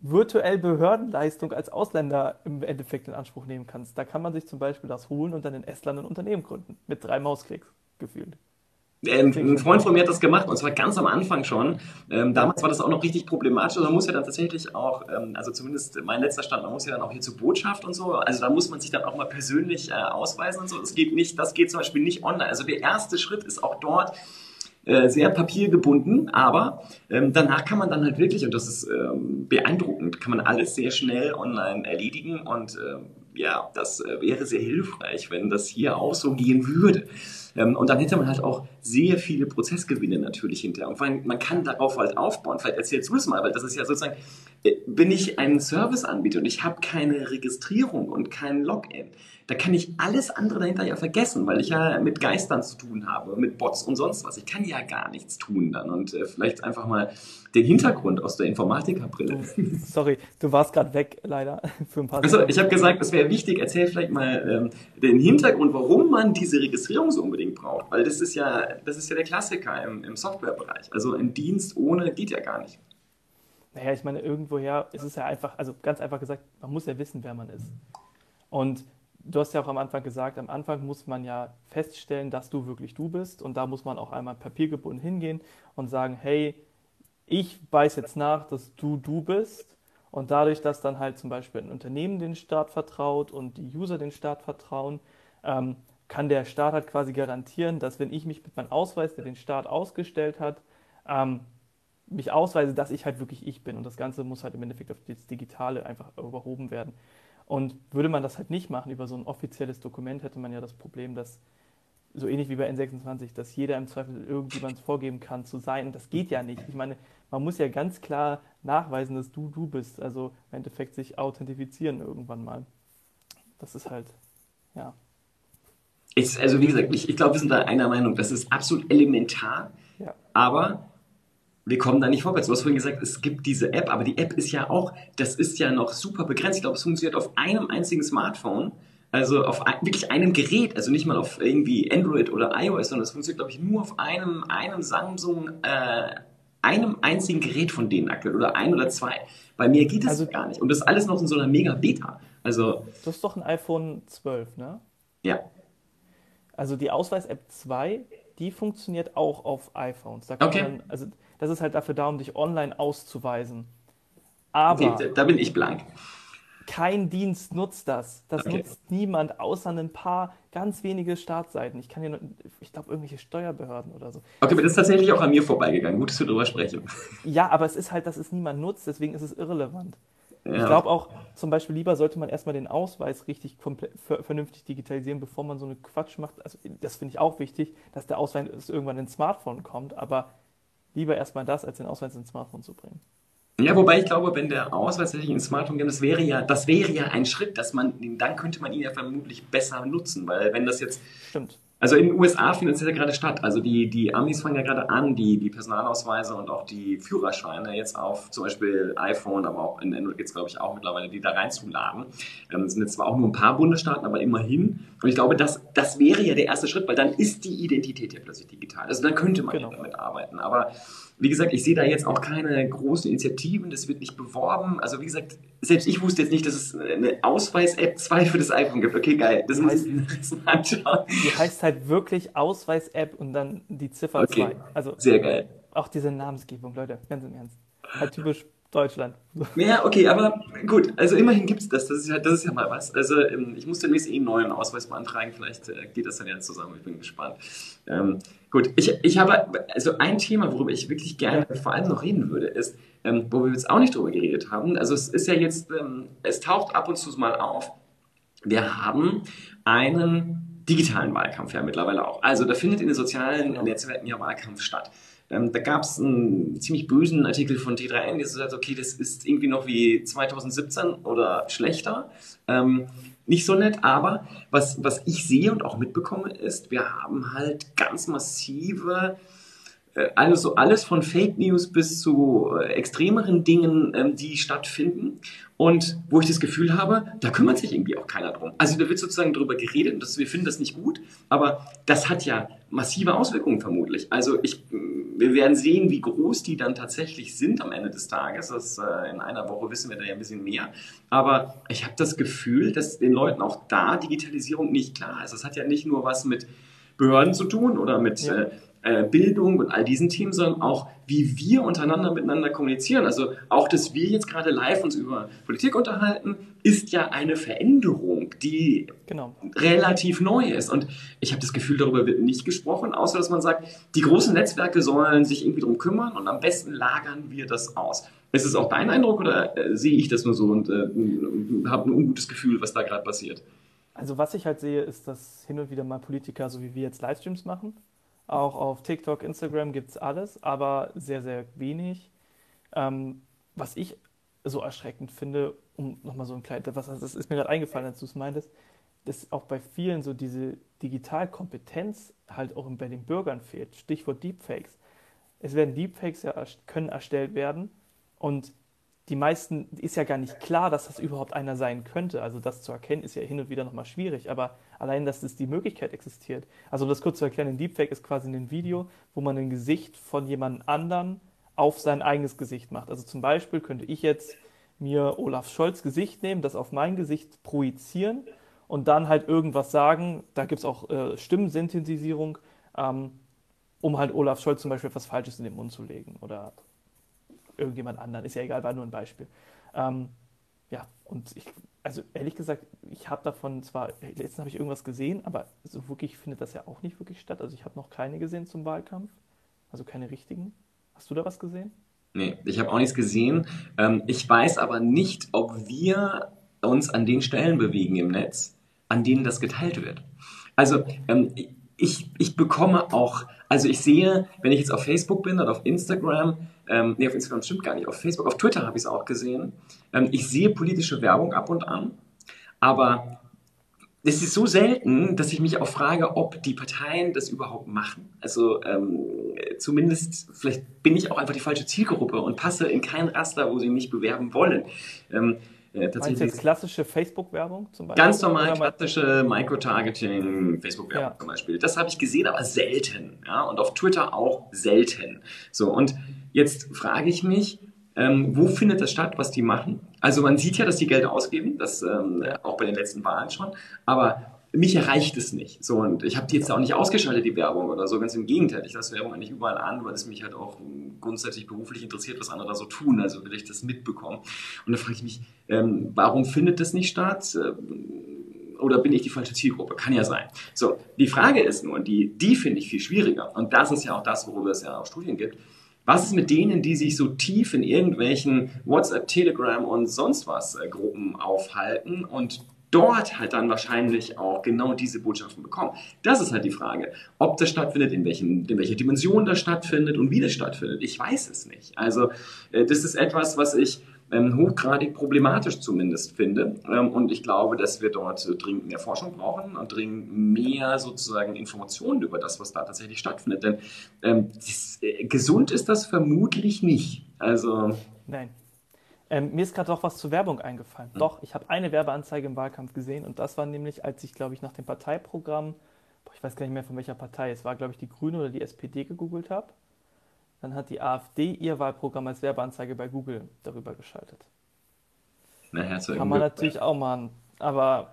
virtuell Behördenleistung als Ausländer im Endeffekt in Anspruch nehmen kannst. Da kann man sich zum Beispiel das holen und dann in Estland ein Unternehmen gründen. Mit drei Mausklicks gefühlt. Ähm, ein Freund von mir hat das gemacht und zwar ganz am Anfang schon. Ähm, damals war das auch noch richtig problematisch. Also man muss ja dann tatsächlich auch, ähm, also zumindest mein letzter Stand, man muss ja dann auch hier zur Botschaft und so. Also da muss man sich dann auch mal persönlich äh, ausweisen und so. Das geht nicht, das geht zum Beispiel nicht online. Also der erste Schritt ist auch dort äh, sehr papiergebunden, aber ähm, danach kann man dann halt wirklich, und das ist ähm, beeindruckend, kann man alles sehr schnell online erledigen und ähm, ja, das äh, wäre sehr hilfreich, wenn das hier auch so gehen würde. Ähm, und dann hätte man halt auch sehr viele Prozessgewinne natürlich hinterher. Und man, kann darauf halt aufbauen. Vielleicht erzählst du es mal, weil das ist ja sozusagen, äh, bin ich ein Serviceanbieter und ich habe keine Registrierung und kein Login da kann ich alles andere dahinter ja vergessen, weil ich ja mit Geistern zu tun habe, mit Bots und sonst was. Ich kann ja gar nichts tun dann und äh, vielleicht einfach mal den Hintergrund aus der Informatikerbrille. Sorry, du warst gerade weg, leider, für ein paar Also, ich habe gesagt, es wäre wichtig, erzähl vielleicht mal ähm, den Hintergrund, warum man diese Registrierung so unbedingt braucht, weil das ist ja, das ist ja der Klassiker im, im Softwarebereich. Also ein Dienst ohne geht ja gar nicht. Naja, ich meine, irgendwoher ist es ja einfach, also ganz einfach gesagt, man muss ja wissen, wer man ist. Und du hast ja auch am Anfang gesagt, am Anfang muss man ja feststellen, dass du wirklich du bist und da muss man auch einmal papiergebunden hingehen und sagen, hey, ich weiß jetzt nach, dass du du bist und dadurch, dass dann halt zum Beispiel ein Unternehmen den Staat vertraut und die User den Staat vertrauen, ähm, kann der Staat halt quasi garantieren, dass wenn ich mich mit meinem Ausweis, der den Staat ausgestellt hat, ähm, mich ausweise, dass ich halt wirklich ich bin. Und das Ganze muss halt im Endeffekt auf das Digitale einfach überhoben werden. Und würde man das halt nicht machen über so ein offizielles Dokument, hätte man ja das Problem, dass so ähnlich wie bei N26, dass jeder im Zweifel irgendjemand vorgeben kann zu sein. Und das geht ja nicht. Ich meine, man muss ja ganz klar nachweisen, dass du du bist. Also im Endeffekt sich authentifizieren irgendwann mal. Das ist halt, ja. Ich, also wie gesagt, ich, ich glaube, wir sind da einer Meinung, das ist absolut elementar. Ja. Aber wir kommen da nicht vorwärts. Du hast vorhin gesagt, es gibt diese App, aber die App ist ja auch, das ist ja noch super begrenzt. Ich glaube, es funktioniert auf einem einzigen Smartphone, also auf ein, wirklich einem Gerät, also nicht mal auf irgendwie Android oder iOS, sondern es funktioniert, glaube ich, nur auf einem, einem Samsung, äh, einem einzigen Gerät von denen aktuell oder ein oder zwei. Bei mir geht es also, gar nicht. Und das ist alles noch in so einer mega Beta. Also, das ist doch ein iPhone 12, ne? Ja. Also die Ausweis-App 2, die funktioniert auch auf iPhones. Da okay. Man, also das ist halt dafür da, um dich online auszuweisen. Aber okay, da bin ich blank. Kein Dienst nutzt das. Das okay. nutzt niemand, außer ein paar ganz wenige Startseiten. Ich kann hier, ich glaube, irgendwelche Steuerbehörden oder so. Okay, aber das ist tatsächlich auch an mir vorbeigegangen. Gut, dass wir darüber sprechen. Ja, aber es ist halt, dass es niemand nutzt, deswegen ist es irrelevant. Ja. Ich glaube auch, zum Beispiel lieber sollte man erstmal den Ausweis richtig komplett vernünftig digitalisieren, bevor man so eine Quatsch macht. Also das finde ich auch wichtig, dass der Ausweis irgendwann ins Smartphone kommt, aber lieber erstmal das, als den Ausweis ins Smartphone zu bringen. Ja, wobei ich glaube, wenn der Ausweis tatsächlich ins Smartphone geht, das wäre ja, das wäre ja ein Schritt, dass man, dann könnte man ihn ja vermutlich besser nutzen, weil wenn das jetzt, Stimmt. Also in den USA findet es ja gerade statt. Also die, die Amis fangen ja gerade an, die, die Personalausweise und auch die Führerscheine jetzt auf zum Beispiel iPhone, aber auch in Android es, glaube ich, auch mittlerweile, die da reinzuladen. Ähm, sind jetzt zwar auch nur ein paar Bundesstaaten, aber immerhin. Und ich glaube, das, das wäre ja der erste Schritt, weil dann ist die Identität ja plötzlich digital. Also dann könnte man genau. ja damit arbeiten. Aber wie gesagt, ich sehe da jetzt auch keine großen Initiativen, das wird nicht beworben. Also wie gesagt, selbst ich wusste jetzt nicht, dass es eine Ausweis-App 2 für das iPhone gibt. Okay, geil. Das muss ich anschauen. Die heißt halt wirklich Ausweis-App und dann die Ziffer okay. 2. Also sehr geil. Auch diese Namensgebung, Leute, ganz im Ernst. Halt typisch Deutschland. Ja, okay, aber gut, also immerhin gibt es das. Das ist, ja, das ist ja mal was. Also ähm, ich muss demnächst eh einen neuen Ausweis beantragen. Vielleicht äh, geht das dann ja zusammen. Ich bin gespannt. Ähm, gut, ich, ich habe, also ein Thema, worüber ich wirklich gerne vor allem noch reden würde, ist, ähm, wo wir jetzt auch nicht drüber geredet haben. Also es ist ja jetzt, ähm, es taucht ab und zu mal auf. Wir haben einen digitalen Wahlkampf ja mittlerweile auch. Also da findet in den sozialen genau. Netzwerken ja Wahlkampf statt. Ähm, da gab es einen ziemlich bösen Artikel von T3N, der sagt, okay, das ist irgendwie noch wie 2017 oder schlechter. Ähm, nicht so nett, aber was, was ich sehe und auch mitbekomme, ist, wir haben halt ganz massive also alles von Fake News bis zu äh, extremeren Dingen, ähm, die stattfinden und wo ich das Gefühl habe, da kümmert sich irgendwie auch keiner drum. Also da wird sozusagen darüber geredet und das, wir finden das nicht gut, aber das hat ja massive Auswirkungen vermutlich. Also ich, wir werden sehen, wie groß die dann tatsächlich sind am Ende des Tages. Das, äh, in einer Woche wissen wir da ja ein bisschen mehr. Aber ich habe das Gefühl, dass den Leuten auch da Digitalisierung nicht klar ist. Das hat ja nicht nur was mit Behörden zu tun oder mit ja. äh, äh, Bildung und all diesen Themen, sondern auch, wie wir untereinander miteinander kommunizieren. Also auch, dass wir jetzt gerade live uns über Politik unterhalten, ist ja eine Veränderung, die genau. relativ neu ist. Und ich habe das Gefühl, darüber wird nicht gesprochen, außer dass man sagt, die großen Netzwerke sollen sich irgendwie darum kümmern und am besten lagern wir das aus. Ist es auch dein Eindruck oder äh, sehe ich das nur so und äh, habe ein ungutes Gefühl, was da gerade passiert? Also was ich halt sehe, ist, dass hin und wieder mal Politiker, so wie wir jetzt Livestreams machen, auch auf TikTok, Instagram gibt es alles, aber sehr, sehr wenig. Ähm, was ich so erschreckend finde, um nochmal so ein kleines, was das ist mir gerade eingefallen, als du es meintest, dass auch bei vielen so diese Digitalkompetenz halt auch bei den Bürgern fehlt. Stichwort Deepfakes. Es werden Deepfakes ja können erstellt werden und die meisten ist ja gar nicht klar, dass das überhaupt einer sein könnte. Also das zu erkennen ist ja hin und wieder nochmal schwierig, aber allein, dass das die Möglichkeit existiert. Also um das kurz zu erklären, ein Deepfake ist quasi ein Video, wo man ein Gesicht von jemand anderen auf sein eigenes Gesicht macht. Also zum Beispiel könnte ich jetzt mir Olaf Scholz Gesicht nehmen, das auf mein Gesicht projizieren und dann halt irgendwas sagen. Da gibt es auch äh, Stimmensynthetisierung, ähm, um halt Olaf Scholz zum Beispiel etwas Falsches in den Mund zu legen oder irgendjemand anderen. Ist ja egal, war nur ein Beispiel. Ähm, ja, und ich, also ehrlich gesagt, ich habe davon zwar, letztens habe ich irgendwas gesehen, aber so wirklich findet das ja auch nicht wirklich statt. Also ich habe noch keine gesehen zum Wahlkampf, also keine richtigen. Hast du da was gesehen? Nee, ich habe auch nichts gesehen. Ähm, ich weiß aber nicht, ob wir uns an den Stellen bewegen im Netz, an denen das geteilt wird. Also ähm, ich, ich bekomme auch, also ich sehe, wenn ich jetzt auf Facebook bin oder auf Instagram, ähm, nee, auf Instagram stimmt gar nicht, auf Facebook, auf Twitter habe ich es auch gesehen. Ähm, ich sehe politische Werbung ab und an, aber es ist so selten, dass ich mich auch frage, ob die Parteien das überhaupt machen. Also ähm, zumindest, vielleicht bin ich auch einfach die falsche Zielgruppe und passe in kein Raster, wo sie mich bewerben wollen. Ähm, äh, tatsächlich. Meinst jetzt klassische Facebook-Werbung zum Beispiel? Ganz normal klassische Microtargeting, Facebook-Werbung ja. zum Beispiel. Das habe ich gesehen, aber selten. Ja? Und auf Twitter auch selten. So, und jetzt frage ich mich, ähm, wo findet das statt, was die machen? Also man sieht ja, dass die Geld ausgeben, das ähm, auch bei den letzten Wahlen schon, aber mich erreicht es nicht. So, und ich habe die jetzt auch nicht ausgeschaltet, die Werbung oder so. Ganz im Gegenteil. Ich lasse Werbung eigentlich überall an, weil es mich halt auch grundsätzlich beruflich interessiert, was andere da so tun. Also will ich das mitbekommen. Und da frage ich mich, ähm, warum findet das nicht statt? Ähm, oder bin ich die falsche Zielgruppe? Kann ja sein. So, die Frage ist nur, die, die finde ich viel schwieriger. Und das ist ja auch das, worüber es ja auch Studien gibt. Was ist mit denen, die sich so tief in irgendwelchen WhatsApp, Telegram und sonst was äh, Gruppen aufhalten und dort halt dann wahrscheinlich auch genau diese Botschaften bekommen. Das ist halt die Frage, ob das stattfindet, in, welchen, in welcher Dimension das stattfindet und wie das stattfindet. Ich weiß es nicht. Also äh, das ist etwas, was ich ähm, hochgradig problematisch zumindest finde. Ähm, und ich glaube, dass wir dort dringend mehr Forschung brauchen und dringend mehr sozusagen Informationen über das, was da tatsächlich stattfindet. Denn ähm, ist, äh, gesund ist das vermutlich nicht. Also Nein. Ähm, mir ist gerade doch was zur Werbung eingefallen. Mhm. Doch, ich habe eine Werbeanzeige im Wahlkampf gesehen und das war nämlich, als ich, glaube ich, nach dem Parteiprogramm, boah, ich weiß gar nicht mehr von welcher Partei, es war, glaube ich, die Grüne oder die SPD gegoogelt habe. dann hat die AfD ihr Wahlprogramm als Werbeanzeige bei Google darüber geschaltet. Na, herzlichen Kann man natürlich auch machen. Aber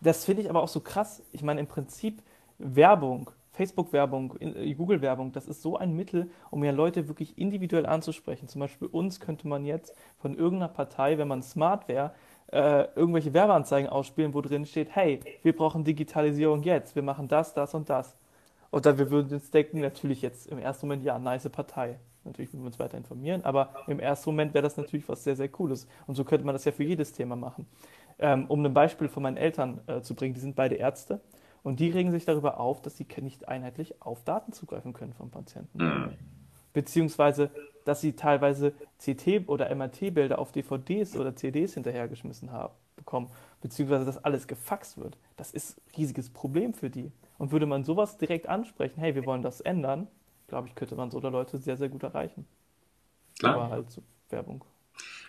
das finde ich aber auch so krass. Ich meine, im Prinzip Werbung, Facebook-Werbung, äh, Google-Werbung, das ist so ein Mittel, um ja Leute wirklich individuell anzusprechen. Zum Beispiel uns könnte man jetzt von irgendeiner Partei, wenn man smart wäre, äh, irgendwelche Werbeanzeigen ausspielen, wo drin steht, hey, wir brauchen Digitalisierung jetzt, wir machen das, das und das. Und dann wir würden uns denken, natürlich jetzt im ersten Moment, ja, nice Partei. Natürlich würden wir uns weiter informieren, aber im ersten Moment wäre das natürlich was sehr, sehr Cooles. Und so könnte man das ja für jedes Thema machen. Ähm, um ein Beispiel von meinen Eltern äh, zu bringen, die sind beide Ärzte und die regen sich darüber auf, dass sie nicht einheitlich auf Daten zugreifen können von Patienten. Mhm. Beziehungsweise, dass sie teilweise CT- oder MRT-Bilder auf DVDs oder CDs hinterhergeschmissen haben, bekommen, beziehungsweise dass alles gefaxt wird. Das ist ein riesiges Problem für die. Und würde man sowas direkt ansprechen, hey, wir wollen das ändern, glaube ich, könnte man so Leute sehr, sehr gut erreichen. Klar. Aber halt so Werbung.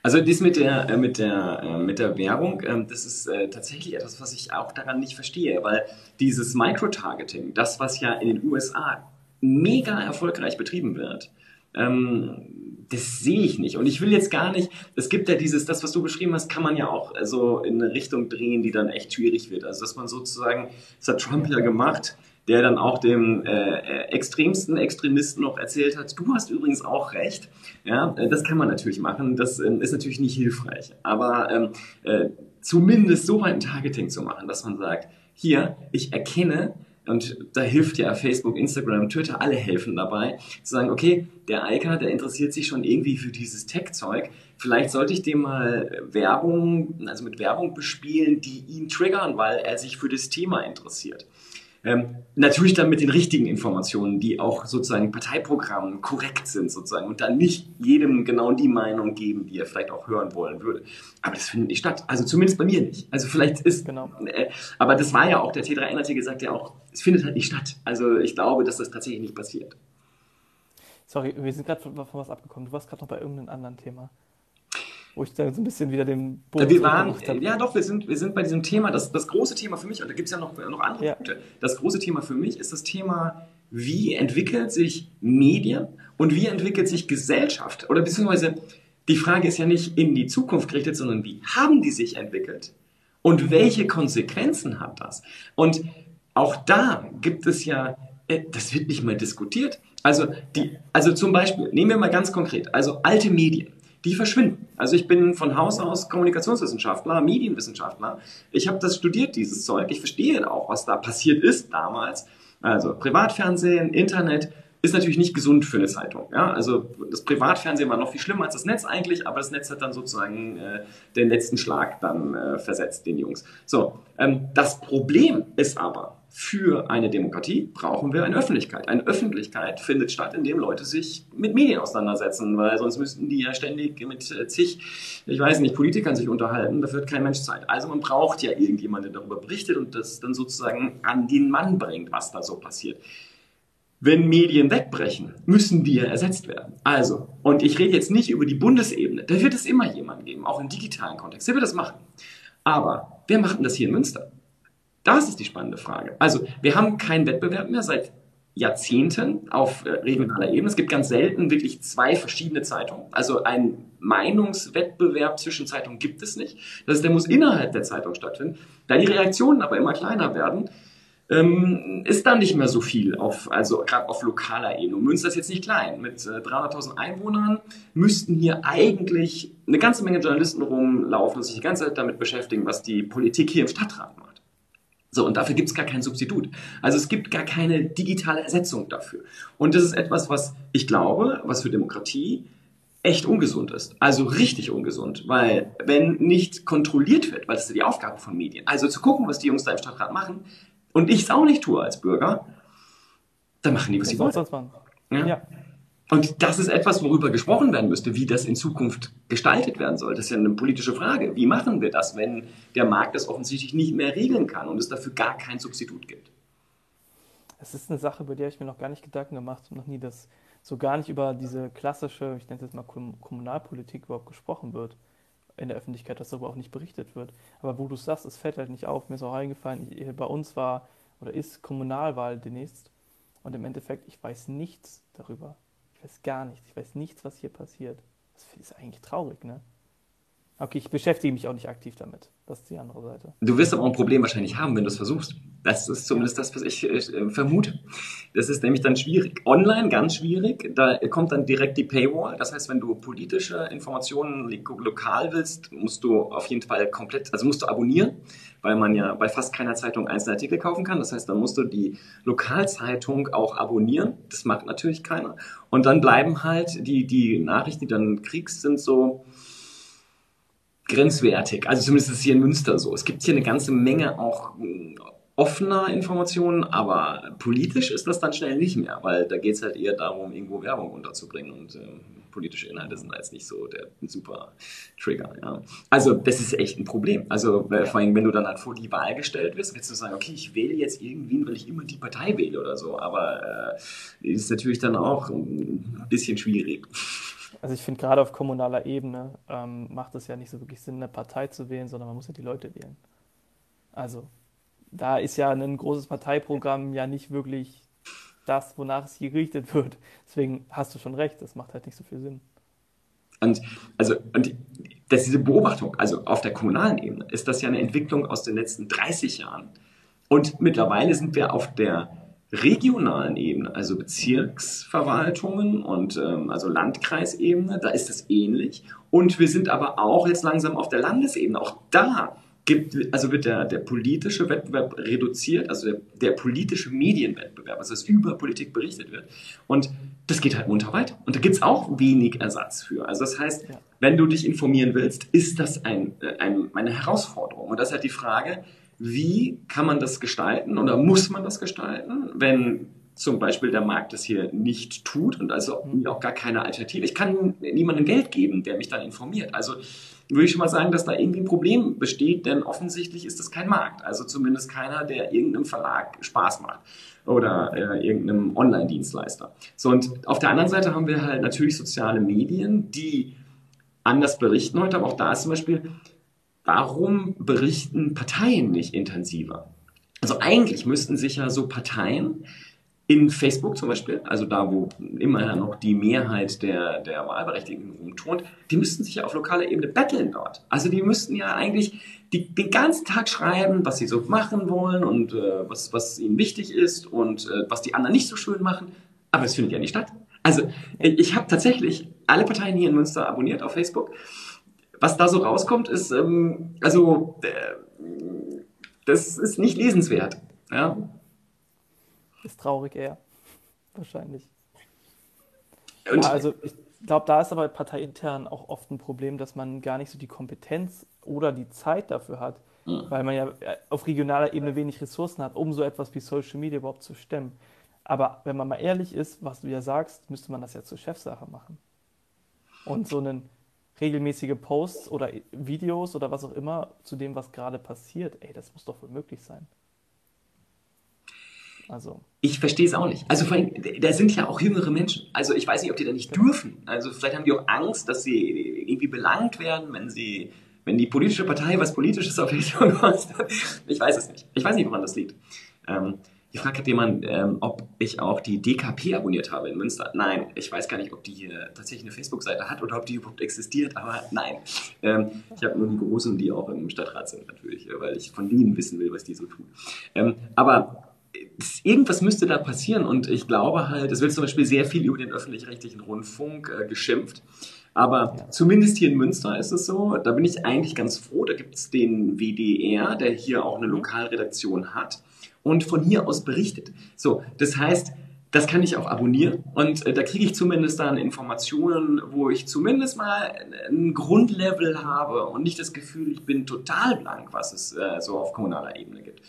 Also dies mit der, äh, mit der, äh, mit der Werbung, ähm, das ist äh, tatsächlich etwas, was ich auch daran nicht verstehe, weil dieses Microtargeting, das, was ja in den USA mega erfolgreich betrieben wird, ähm, das sehe ich nicht. Und ich will jetzt gar nicht, es gibt ja dieses, das, was du beschrieben hast, kann man ja auch so in eine Richtung drehen, die dann echt schwierig wird. Also dass man sozusagen, das hat Trump ja gemacht, der dann auch dem äh, äh, extremsten Extremisten noch erzählt hat, du hast übrigens auch recht. Ja, äh, das kann man natürlich machen, das ähm, ist natürlich nicht hilfreich. Aber ähm, äh, zumindest so ein Targeting zu machen, dass man sagt, hier, ich erkenne, und da hilft ja Facebook, Instagram, Twitter, alle helfen dabei, zu sagen, okay, der Eika, der interessiert sich schon irgendwie für dieses Tech-Zeug. Vielleicht sollte ich dem mal Werbung, also mit Werbung bespielen, die ihn triggern, weil er sich für das Thema interessiert. Ähm, natürlich dann mit den richtigen Informationen, die auch sozusagen Parteiprogrammen korrekt sind sozusagen und dann nicht jedem genau die Meinung geben, die er vielleicht auch hören wollen würde. Aber das findet nicht statt. Also zumindest bei mir nicht. Also vielleicht ist, Genau. äh, aber das war ja auch, der T3N hat ja gesagt, ja auch, es findet halt nicht statt. Also ich glaube, dass das tatsächlich nicht passiert. Sorry, wir sind gerade von, von was abgekommen. Du warst gerade noch bei irgendeinem anderen Thema. Wo ich da so ein bisschen wieder den Bogen Wir waren, ja doch, wir sind, wir sind bei diesem Thema, das, das große Thema für mich, und da gibt es ja noch, noch andere Ja. Punkte, das große Thema für mich ist das Thema, wie entwickelt sich Medien und wie entwickelt sich Gesellschaft? Oder beziehungsweise die Frage ist ja nicht in die Zukunft gerichtet, sondern wie haben die sich entwickelt? Und welche Konsequenzen hat das? Und auch da gibt es ja, äh, das wird nicht mal diskutiert. Also, die, also zum Beispiel, nehmen wir mal ganz konkret, also alte Medien, die verschwinden. Also ich bin von Haus aus Kommunikationswissenschaftler, Medienwissenschaftler. Ich habe das studiert, dieses Zeug. Ich verstehe auch, was da passiert ist damals. Also Privatfernsehen, Internet ist natürlich nicht gesund für eine Zeitung. Ja? Also das Privatfernsehen war noch viel schlimmer als das Netz eigentlich, aber das Netz hat dann sozusagen äh, den letzten Schlag dann äh, versetzt, den Jungs. So, ähm, das Problem ist aber, für eine Demokratie brauchen wir eine Öffentlichkeit. Eine Öffentlichkeit findet statt, indem Leute sich mit Medien auseinandersetzen, weil sonst müssten die ja ständig mit äh, zig, ich weiß nicht, Politikern sich unterhalten. Dafür hat kein Mensch Zeit. Also man braucht ja irgendjemanden, der darüber berichtet und das dann sozusagen an den Mann bringt, was da so passiert. Wenn Medien wegbrechen, müssen die ja ersetzt werden. Also, und ich rede jetzt nicht über die Bundesebene, da wird es immer jemanden geben, auch im digitalen Kontext, der wird das machen. Aber wer macht denn das hier in Münster? Das ist die spannende Frage. Also, wir haben keinen Wettbewerb mehr seit Jahrzehnten auf äh, regionaler Ebene. Es gibt ganz selten wirklich zwei verschiedene Zeitungen. Also ein Meinungswettbewerb zwischen Zeitungen gibt es nicht. Das heißt, der muss innerhalb der Zeitung stattfinden. Da die Reaktionen aber immer kleiner werden, ähm, ist da nicht mehr so viel auf, also gerade auf lokaler Ebene. Und Münster ist jetzt nicht klein. Mit äh, 300.000 Einwohnern müssten hier eigentlich eine ganze Menge Journalisten rumlaufen und sich die ganze Zeit damit beschäftigen, was die Politik hier im Stadtrat macht. So, und dafür gibt es gar kein Substitut. Also es gibt gar keine digitale Ersetzung dafür. Und das ist etwas, was ich glaube, was für Demokratie echt ungesund ist. Also richtig ungesund. Weil wenn nicht kontrolliert wird, weil das ist ja die Aufgabe von Medien, also zu gucken, was die Jungs da im Stadtrat machen, und ich es auch nicht tue als Bürger, dann machen die, was sie wollen. Ja? Ja. Und das ist etwas, worüber gesprochen werden müsste, wie das in Zukunft gestaltet werden soll. Das ist ja eine politische Frage. Wie machen wir das, wenn der Markt das offensichtlich nicht mehr regeln kann und es dafür gar kein Substitut gibt? Es ist eine Sache, über die habe ich mir noch gar nicht Gedanken gemacht und noch nie, dass so gar nicht über diese klassische, ich nenne es jetzt mal Kom- Kommunalpolitik überhaupt gesprochen wird in der Öffentlichkeit, dass darüber auch nicht berichtet wird. Aber wo du es sagst, es fällt halt nicht auf. Mir ist auch eingefallen, ich, bei uns war oder ist Kommunalwahl demnächst und im Endeffekt, ich weiß nichts darüber. Ich weiß gar nichts. Ich weiß nichts, was hier passiert. Das ist eigentlich traurig, ne? Okay, ich beschäftige mich auch nicht aktiv damit. Das ist die andere Seite. Du wirst aber auch ein Problem wahrscheinlich haben, wenn du es versuchst. Das ist zumindest das, was ich äh, vermute. Das ist nämlich dann schwierig. Online ganz schwierig. Da kommt dann direkt die Paywall. Das heißt, wenn du politische Informationen lokal willst, musst du auf jeden Fall komplett, also musst du abonnieren, weil man ja bei fast keiner Zeitung einzelne Artikel kaufen kann. Das heißt, dann musst du die Lokalzeitung auch abonnieren. Das macht natürlich keiner. Und dann bleiben halt die, die Nachrichten, die dann kriegst, sind so, grenzwertig. Also zumindest ist es hier in Münster so. Es gibt hier eine ganze Menge auch hm, offener Informationen, aber politisch ist das dann schnell nicht mehr, weil da geht es halt eher darum, irgendwo Werbung unterzubringen und äh, politische Inhalte sind jetzt nicht so der super Trigger. Ja. Also das ist echt ein Problem. Also äh, vor allem, wenn du dann halt vor die Wahl gestellt wirst, willst du sagen, okay, ich wähle jetzt irgendwen, weil ich immer die Partei wähle oder so, aber äh, ist natürlich dann auch ein bisschen schwierig. Also ich finde gerade auf kommunaler Ebene ähm, macht es ja nicht so wirklich Sinn, eine Partei zu wählen, sondern man muss ja die Leute wählen. Also da ist ja ein großes Parteiprogramm ja nicht wirklich das, wonach es hier gerichtet wird. Deswegen hast du schon recht, das macht halt nicht so viel Sinn. Und also und dass diese Beobachtung, also auf der kommunalen Ebene, ist das ja eine Entwicklung aus den letzten 30 Jahren. Und mittlerweile sind wir auf der regionalen Ebene, also Bezirksverwaltungen und ähm, also Landkreisebene, da ist das ähnlich. Und wir sind aber auch jetzt langsam auf der Landesebene. Auch da gibt, also wird der, der politische Wettbewerb reduziert, also der, der politische Medienwettbewerb, also dass über Politik berichtet wird. Und das geht halt munter weiter. Und da gibt es auch wenig Ersatz für. Also das heißt, wenn du dich informieren willst, ist das ein, äh, ein, eine Herausforderung. Und das ist halt die Frage, wie kann man das gestalten oder muss man das gestalten, wenn zum Beispiel der Markt das hier nicht tut und also auch gar keine Alternative. Ich kann niemandem Geld geben, der mich dann informiert. Also würde ich schon mal sagen, dass da irgendwie ein Problem besteht, denn offensichtlich ist das kein Markt. Also zumindest keiner, der irgendeinem Verlag Spaß macht oder äh, irgendeinem Online-Dienstleister. So, und auf der anderen Seite haben wir halt natürlich soziale Medien, die anders berichten heute, aber auch da ist zum Beispiel warum berichten Parteien nicht intensiver? Also eigentlich müssten sich ja so Parteien in Facebook zum Beispiel, also da, wo immerhin noch die Mehrheit der, der Wahlberechtigten rumturnt, die müssten sich ja auf lokaler Ebene betteln dort. Also die müssten ja eigentlich die, den ganzen Tag schreiben, was sie so machen wollen und äh, was, was ihnen wichtig ist und äh, was die anderen nicht so schön machen. Aber es findet ja nicht statt. Also ich habe tatsächlich alle Parteien hier in Münster abonniert auf Facebook was da so rauskommt, ist, ähm, also, äh, das ist nicht lesenswert. Ja? Ist traurig eher. Wahrscheinlich. Und ja, also, ich glaube, da ist aber parteiintern auch oft ein Problem, dass man gar nicht so die Kompetenz oder die Zeit dafür hat, mhm. weil man ja äh, auf regionaler Ebene wenig Ressourcen hat, um so etwas wie Social Media überhaupt zu stemmen. Aber wenn man mal ehrlich ist, was du ja sagst, müsste man das ja zur Chefsache machen. Und so einen regelmäßige Posts oder Videos oder was auch immer zu dem, was gerade passiert. Ey, das muss doch wohl möglich sein. Also. Ich verstehe es auch nicht. Also vor allem, da sind ja auch jüngere Menschen. Also ich weiß nicht, ob die da nicht dürfen. Also vielleicht haben die auch Angst, dass sie irgendwie belangt werden, wenn sie, wenn die politische Partei was Politisches auf Facebook postet. Ich weiß es nicht. Ich weiß nicht, woran das liegt. Ähm, Gefragt hat jemand, ähm, ob ich auch die DKP abonniert habe in Münster. Nein, ich weiß gar nicht, ob die hier tatsächlich eine Facebook-Seite hat oder ob die überhaupt existiert, aber nein. Ähm, ich habe nur die Großen, die auch im Stadtrat sind natürlich, weil ich von denen wissen will, was die so tun. Ähm, aber irgendwas müsste da passieren und ich glaube halt, es wird zum Beispiel sehr viel über den öffentlich-rechtlichen Rundfunk äh, geschimpft. Aber ja. zumindest hier in Münster ist es so, da bin ich eigentlich ganz froh, da gibt es den WDR, der hier auch eine mhm. Lokalredaktion hat und von hier aus berichtet. So, das heißt, das kann ich auch abonnieren und äh, da kriege ich zumindest dann Informationen, wo ich zumindest mal ein Grundlevel habe und nicht das Gefühl, ich bin total blank, was es äh, so auf kommunaler Ebene gibt.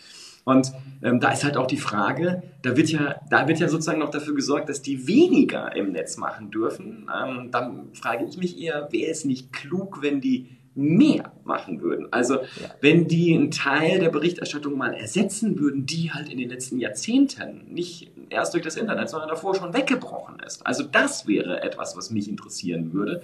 Und ähm, da ist halt auch die Frage, da wird ja, da wird ja sozusagen noch dafür gesorgt, dass die weniger im Netz machen dürfen. Ähm, dann frage ich mich eher, wäre es nicht klug, wenn die mehr machen würden. Also ja. wenn die einen Teil der Berichterstattung mal ersetzen würden, die halt in den letzten Jahrzehnten nicht erst durch das Internet, sondern davor schon weggebrochen ist. Also das wäre etwas, was mich interessieren würde.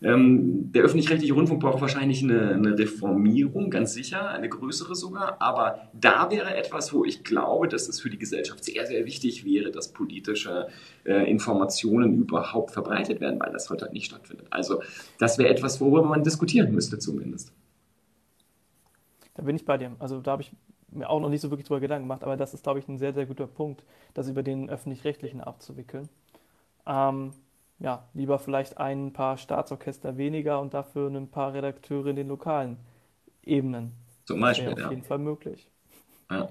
Ähm, der öffentlich-rechtliche Rundfunk braucht wahrscheinlich eine, eine, Reformierung, ganz sicher, eine größere sogar. Aber da wäre etwas, wo ich glaube, dass es für die Gesellschaft sehr, sehr wichtig wäre, dass politische äh, Informationen überhaupt verbreitet werden, weil das heute halt nicht stattfindet. Also das wäre etwas, worüber man diskutieren müsste zumindest. Da bin ich bei dir. Also da habe ich mir auch noch nicht so wirklich drüber Gedanken gemacht, aber das ist, glaube ich, ein sehr, sehr guter Punkt, das über den öffentlich-rechtlichen abzuwickeln. Ähm, ja, lieber vielleicht ein paar Staatsorchester weniger und dafür ein paar Redakteure in den lokalen Ebenen. Zum Beispiel, das wäre auf jeden Fall möglich. Ja.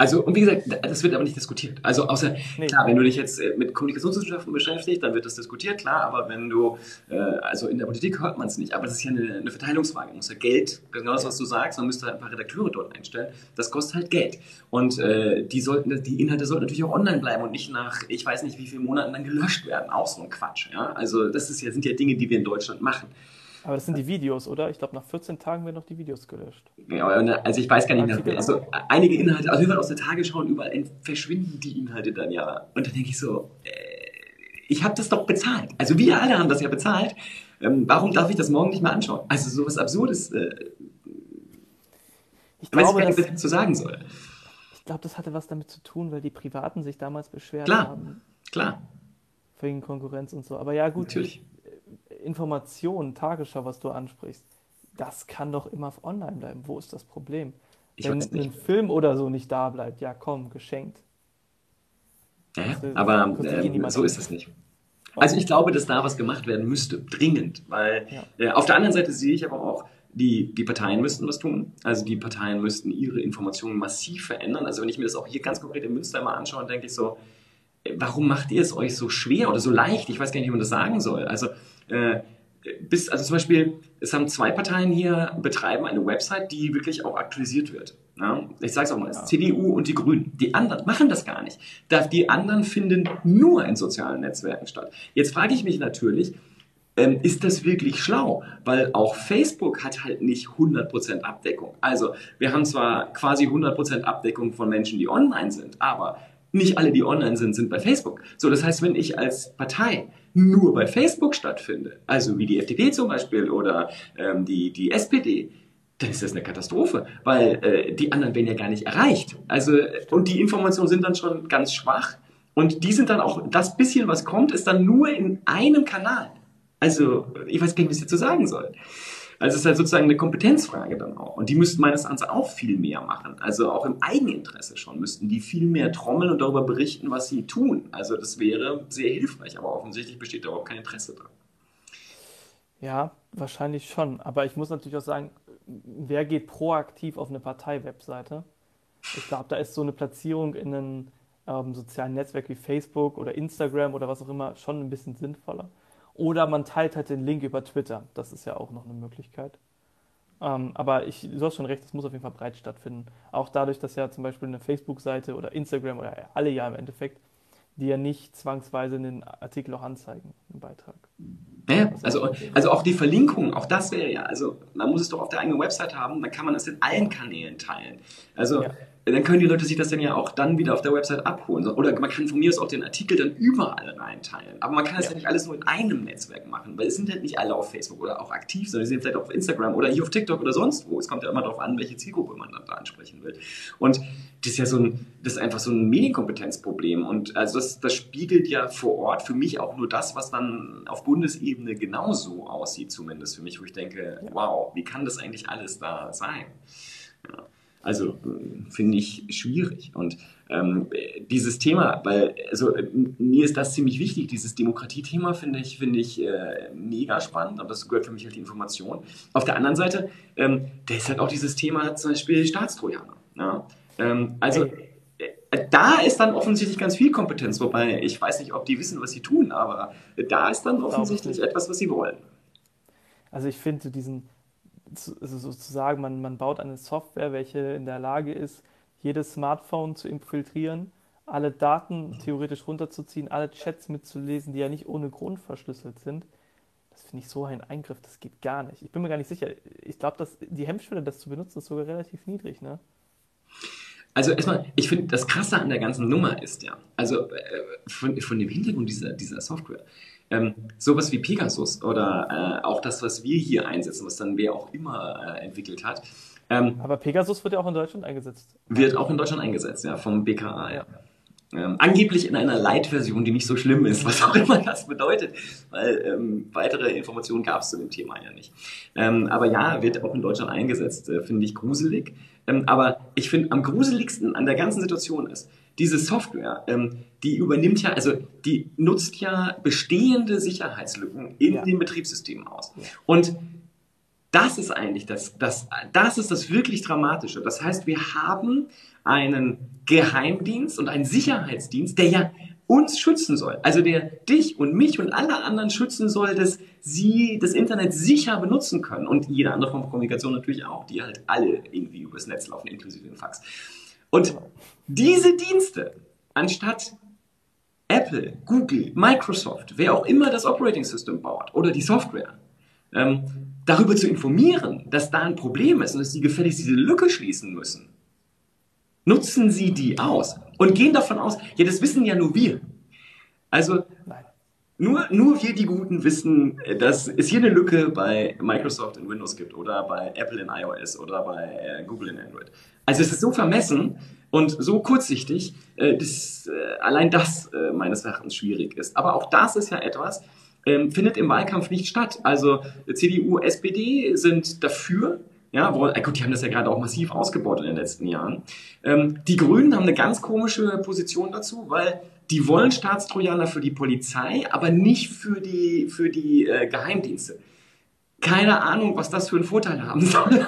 Also, und wie gesagt, das wird aber nicht diskutiert. Also, außer, nee. klar, wenn du dich jetzt äh, mit Kommunikationswissenschaften beschäftigst, dann wird das diskutiert, klar, aber wenn du, äh, also in der Politik hört man es nicht, aber das ist ja eine, eine Verteilungsfrage. Man muss ja Geld, genau das, was du sagst, man müsste halt ein paar Redakteure dort einstellen. Das kostet halt Geld. Und äh, die sollten, die Inhalte sollten natürlich auch online bleiben und nicht nach, ich weiß nicht, wie vielen Monaten dann gelöscht werden. Auch so ein Quatsch, ja. Also, das ist ja, sind ja Dinge, die wir in Deutschland machen. Aber das sind die Videos, oder? Ich glaube, nach 14 Tagen werden noch die Videos gelöscht. Ja, also ich weiß gar nicht mehr. Also einige Inhalte, also aus der Tagesschau und überall verschwinden die Inhalte dann ja. Und dann denke ich so, äh, ich habe das doch bezahlt. Also wir alle haben das ja bezahlt. Ähm, warum darf ich das morgen nicht mehr anschauen? Also sowas Absurdes. Äh, ich glaube, weiß gar nicht, was ich dazu sagen soll. Ich glaube, das hatte was damit zu tun, weil die Privaten sich damals beschwert klar, haben. Klar. Wegen Konkurrenz und so. Aber ja, gut. Natürlich. Information, Tagesschau, was du ansprichst, das kann doch immer online bleiben. Wo ist das Problem? Ich Wenn ein Film oder so nicht da bleibt, ja komm, geschenkt. Ja, aber äh, so ist es nicht. Also ich glaube, dass da was gemacht werden müsste, dringend, weil ja. äh, auf der anderen Seite sehe ich aber auch, die, die Parteien müssten was tun. Also die Parteien müssten ihre Informationen massiv verändern. Also wenn ich mir das auch hier ganz konkret in Münster mal anschaue, denke ich so, äh, warum macht ihr es euch so schwer oder so leicht? Ich weiß gar nicht, wie man das sagen soll. Also äh, bis, also zum Beispiel, es haben zwei Parteien hier betreiben eine Website, die wirklich auch aktualisiert wird. Ja, ich sage es auch mal, ja. CDU und die Grünen. Die anderen machen das gar nicht. Die anderen finden nur in sozialen Netzwerken statt. Jetzt frage ich mich natürlich, ähm, ist das wirklich schlau? Weil auch Facebook hat halt nicht 100% Abdeckung. Also wir haben zwar quasi 100% Abdeckung von Menschen, die online sind, aber nicht alle, die online sind, sind bei Facebook. So, das heißt, wenn ich als Partei nur bei Facebook stattfinde, also wie die FDP zum Beispiel oder ähm, die, die SPD, dann ist das eine Katastrophe, weil äh, die anderen werden ja gar nicht erreicht. Also, und die Informationen sind dann schon ganz schwach und die sind dann auch, das bisschen, was kommt, ist dann nur in einem Kanal. Also, ich weiß gar nicht, was ich dazu sagen soll. Also es ist halt sozusagen eine Kompetenzfrage dann auch. Und die müssten meines Erachtens auch viel mehr machen. Also auch im Eigeninteresse schon müssten die viel mehr trommeln und darüber berichten, was sie tun. Also das wäre sehr hilfreich, aber offensichtlich besteht da überhaupt kein Interesse dran. Ja, wahrscheinlich schon. Aber ich muss natürlich auch sagen, wer geht proaktiv auf eine Partei-Webseite? Ich glaube, da ist so eine Platzierung in einem ähm, sozialen Netzwerk wie Facebook oder Instagram oder was auch immer schon ein bisschen sinnvoller. Oder man teilt halt den Link über Twitter. Das ist ja auch noch eine Möglichkeit. Ähm, aber ich, du hast schon recht, es muss auf jeden Fall breit stattfinden. Auch dadurch, dass ja zum Beispiel eine Facebook-Seite oder Instagram oder alle ja im Endeffekt, die ja nicht zwangsweise einen Artikel auch anzeigen, einen Beitrag. Ja, also, also auch die Verlinkung, auch das wäre ja, also man muss es doch auf der eigenen Website haben, dann kann man es in allen Kanälen teilen. Also ja dann können die Leute sich das dann ja auch dann wieder auf der Website abholen. Oder man kann von mir aus auch den Artikel dann überall reinteilen. Aber man kann das ja. ja nicht alles nur in einem Netzwerk machen, weil es sind halt nicht alle auf Facebook oder auch aktiv, sondern sie sind vielleicht auch auf Instagram oder hier auf TikTok oder sonst wo. Es kommt ja immer darauf an, welche Zielgruppe man dann da ansprechen will. Und das ist ja so ein, das ist einfach so ein Medienkompetenzproblem. Und also das, das spiegelt ja vor Ort für mich auch nur das, was dann auf Bundesebene genauso aussieht, zumindest für mich, wo ich denke, wow, wie kann das eigentlich alles da sein? Ja. Also finde ich schwierig. Und ähm, dieses Thema, weil also mir ist das ziemlich wichtig, dieses Demokratiethema finde ich, finde ich äh, mega spannend und das gehört für mich halt die Information. Auf der anderen Seite, ähm, da ist halt auch dieses Thema zum Beispiel Staatstrojaner. Ja? Ähm, also äh, da ist dann offensichtlich ganz viel Kompetenz, wobei ich weiß nicht, ob die wissen, was sie tun, aber da ist dann offensichtlich etwas, was sie wollen. Also ich finde diesen also sozusagen, man, man baut eine Software, welche in der Lage ist, jedes Smartphone zu infiltrieren, alle Daten theoretisch runterzuziehen, alle Chats mitzulesen, die ja nicht ohne Grund verschlüsselt sind. Das finde ich so ein Eingriff, das geht gar nicht. Ich bin mir gar nicht sicher. Ich glaube, dass die Hemmschwelle, das zu benutzen, ist sogar relativ niedrig, ne? Also erstmal, ich finde, das Krasse an der ganzen Nummer ist ja, also äh, von, von dem Hintergrund dieser, dieser Software, ähm, sowas wie Pegasus oder äh, auch das, was wir hier einsetzen, was dann wer auch immer äh, entwickelt hat. Ähm, Aber Pegasus wird ja auch in Deutschland eingesetzt. Wird auch in Deutschland eingesetzt, ja, vom BKA, ja. Ähm, angeblich in einer Light-Version, die nicht so schlimm ist, was auch immer das bedeutet, weil ähm, weitere Informationen gab es zu dem Thema ja nicht. Ähm, aber ja, wird auch in Deutschland eingesetzt, äh, finde ich gruselig. Ähm, aber ich finde, am gruseligsten an der ganzen Situation ist, diese Software, ähm, die übernimmt ja, also die nutzt ja bestehende Sicherheitslücken in ja. den Betriebssystemen aus. Und das ist eigentlich das, das, das ist das wirklich Dramatische. Das heißt, wir haben einen Geheimdienst und einen Sicherheitsdienst, der ja uns schützen soll. Also der dich und mich und alle anderen schützen soll, dass sie das Internet sicher benutzen können. Und jede andere Form von Kommunikation natürlich auch, die halt alle irgendwie übers Netz laufen, inklusive den Fax. Und diese Dienste, anstatt Apple, Google, Microsoft, wer auch immer das Operating System baut oder die Software, ähm, darüber zu informieren, dass da ein Problem ist und dass sie gefälligst diese Lücke schließen müssen, nutzen sie die aus und gehen davon aus, ja, das wissen ja nur wir. Also nur, nur wir, die Guten, wissen, dass es hier eine Lücke bei Microsoft in Windows gibt oder bei Apple in iOS oder bei äh, Google in Android. Also es ist so vermessen und so kurzsichtig, äh, dass äh, allein das meines Erachtens schwierig ist. Aber auch das ist ja etwas, ähm, findet im Wahlkampf nicht statt. Also CDU, SPD sind dafür. Ja, wo, äh, gut, die haben das ja gerade auch massiv ausgebaut in den letzten Jahren. Ähm, die Grünen haben eine ganz komische Position dazu, weil die wollen Staatstrojaner für die Polizei, aber nicht für die, für die äh, Geheimdienste. Keine Ahnung, was das für einen Vorteil haben soll.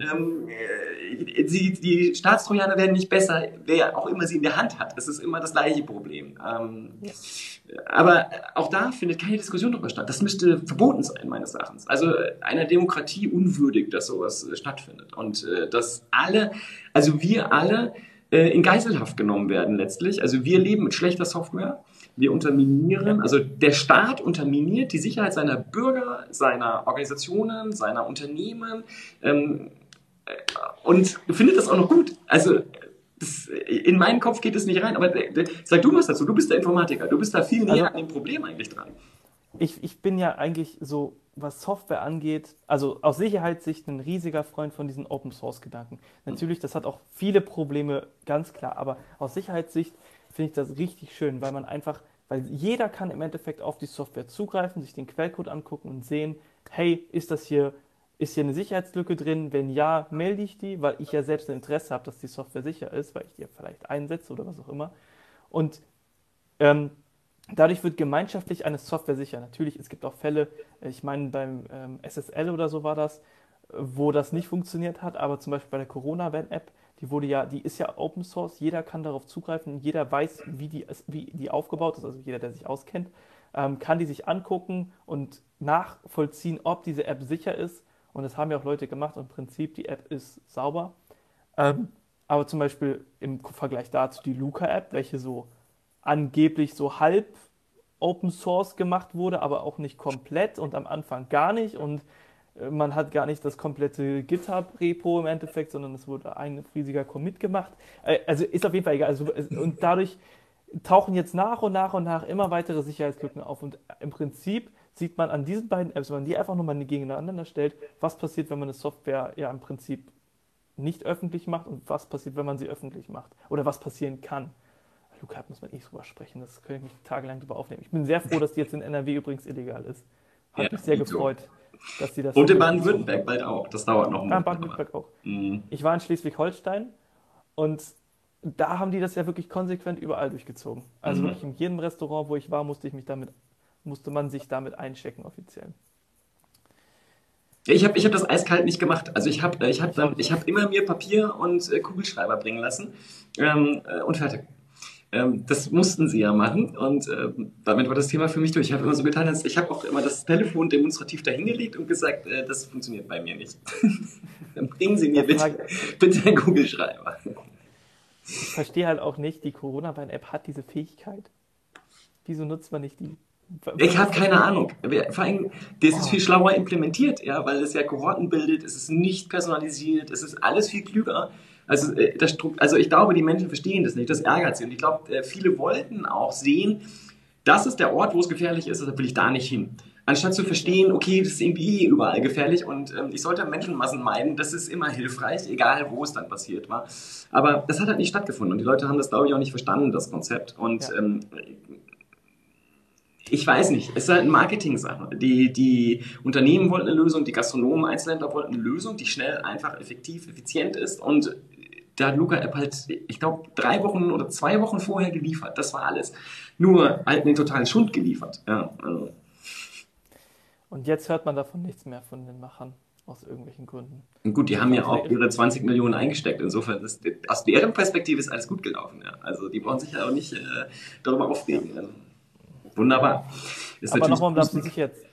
ähm, äh, die, die Staatstrojaner werden nicht besser, wer auch immer sie in der Hand hat. Es ist immer das gleiche Problem. Ähm, ja. Aber auch da findet keine Diskussion darüber statt. Das müsste verboten sein, meines Erachtens. Also einer Demokratie unwürdig, dass sowas äh, stattfindet. Und äh, dass alle, also wir alle äh, in Geiselhaft genommen werden letztlich. Also wir leben mit schlechter Software. Wir unterminieren, also der Staat unterminiert die Sicherheit seiner Bürger, seiner Organisationen, seiner Unternehmen ähm, äh, und findet das auch noch gut. Also das, in meinen Kopf geht es nicht rein, aber sag du was dazu. Du bist der Informatiker, du bist da viel näher also, an dem Problem eigentlich dran. Ich, ich bin ja eigentlich so, was Software angeht, also aus Sicherheitssicht ein riesiger Freund von diesen Open Source Gedanken. Natürlich, das hat auch viele Probleme, ganz klar, aber aus Sicherheitssicht finde ich das richtig schön, weil man einfach, weil jeder kann im Endeffekt auf die Software zugreifen, sich den Quellcode angucken und sehen, hey, ist das hier ist hier eine Sicherheitslücke drin? Wenn ja, melde ich die, weil ich ja selbst ein Interesse habe, dass die Software sicher ist, weil ich die ja vielleicht einsetze oder was auch immer. Und ähm, dadurch wird gemeinschaftlich eine Software sicher. Natürlich, es gibt auch Fälle, ich meine beim ähm, SSL oder so war das, wo das nicht funktioniert hat, aber zum Beispiel bei der Corona-Van-App, die wurde ja, die ist ja Open Source, jeder kann darauf zugreifen, jeder weiß, wie die, wie die aufgebaut ist, also jeder, der sich auskennt, ähm, kann die sich angucken und nachvollziehen, ob diese App sicher ist und das haben ja auch Leute gemacht. Im Prinzip, die App ist sauber. Ähm, aber zum Beispiel im Vergleich dazu die Luca-App, welche so angeblich so halb Open Source gemacht wurde, aber auch nicht komplett und am Anfang gar nicht. Und man hat gar nicht das komplette GitHub-Repo im Endeffekt, sondern es wurde ein riesiger Commit gemacht. Äh, also ist auf jeden Fall egal. Also, und dadurch tauchen jetzt nach und nach und nach immer weitere Sicherheitslücken auf. Und im Prinzip sieht man an diesen beiden Apps, wenn man die einfach nur mal gegeneinander stellt, was passiert, wenn man eine Software ja im Prinzip nicht öffentlich macht und was passiert, wenn man sie öffentlich macht. Oder was passieren kann. Luca, muss man eh drüber sprechen, das könnte ich mich tagelang drüber aufnehmen. Ich bin sehr froh, dass die jetzt in NRW übrigens illegal ist. Hat ja, mich sehr gefreut, so. Dass sie das. Und in Baden-Württemberg bald auch. Das dauert noch ein Ja, Baden-Württemberg auch. Mhm. Ich war in Schleswig-Holstein und da haben die das ja wirklich konsequent überall durchgezogen. Also mhm. wirklich in jedem Restaurant, wo ich war, musste ich mich damit musste man sich damit einchecken offiziell. Ich habe ich hab das eiskalt nicht gemacht. Also ich habe äh, ich hab, ich hab immer mir Papier und äh, Kugelschreiber bringen lassen ähm, äh, und fertig. Ähm, das mussten sie ja machen und äh, damit war das Thema für mich durch. Ich habe immer so getan, als ich habe auch immer das Telefon demonstrativ dahingelegt und gesagt, äh, das funktioniert bei mir nicht. Dann bringen Sie mir bitte, bitte einen Kugelschreiber. Ich verstehe halt auch nicht, die Corona-Warn-App hat diese Fähigkeit. Wieso nutzt man nicht die? Ich habe keine Ahnung. Vor allem, das ist viel schlauer implementiert, ja, weil es ja Kohorten bildet, es ist nicht personalisiert, es ist alles viel klüger. Also, äh, das, also ich glaube, die Menschen verstehen das nicht, das ärgert sie. Und ich glaube, äh, viele wollten auch sehen, das ist der Ort, wo es gefährlich ist, deshalb will ich da nicht hin. Anstatt zu verstehen, okay, das ist irgendwie überall gefährlich und ähm, ich sollte Menschenmassen meiden, das ist immer hilfreich, egal wo es dann passiert war. Aber das hat halt nicht stattgefunden und die Leute haben das, glaube ich, auch nicht verstanden, das Konzept. Und ja. ähm, ich weiß nicht, es ist halt eine Marketing-Sache. Die, die Unternehmen wollten eine Lösung, die Gastronomen, Einzelhändler wollten eine Lösung, die schnell, einfach, effektiv, effizient ist und da hat Luca App halt, ich glaube, drei Wochen oder zwei Wochen vorher geliefert. Das war alles. Nur halt einen totalen Schund geliefert. Ja, also. Und jetzt hört man davon nichts mehr von den Machern aus irgendwelchen Gründen. Und gut, die haben ja auch ihre 20 Millionen eingesteckt. Insofern ist aus deren Perspektive ist alles gut gelaufen. Ja. Also die brauchen sich ja auch nicht äh, darüber aufregen. Also, wunderbar. Ist Aber nochmal, darf sie sich jetzt.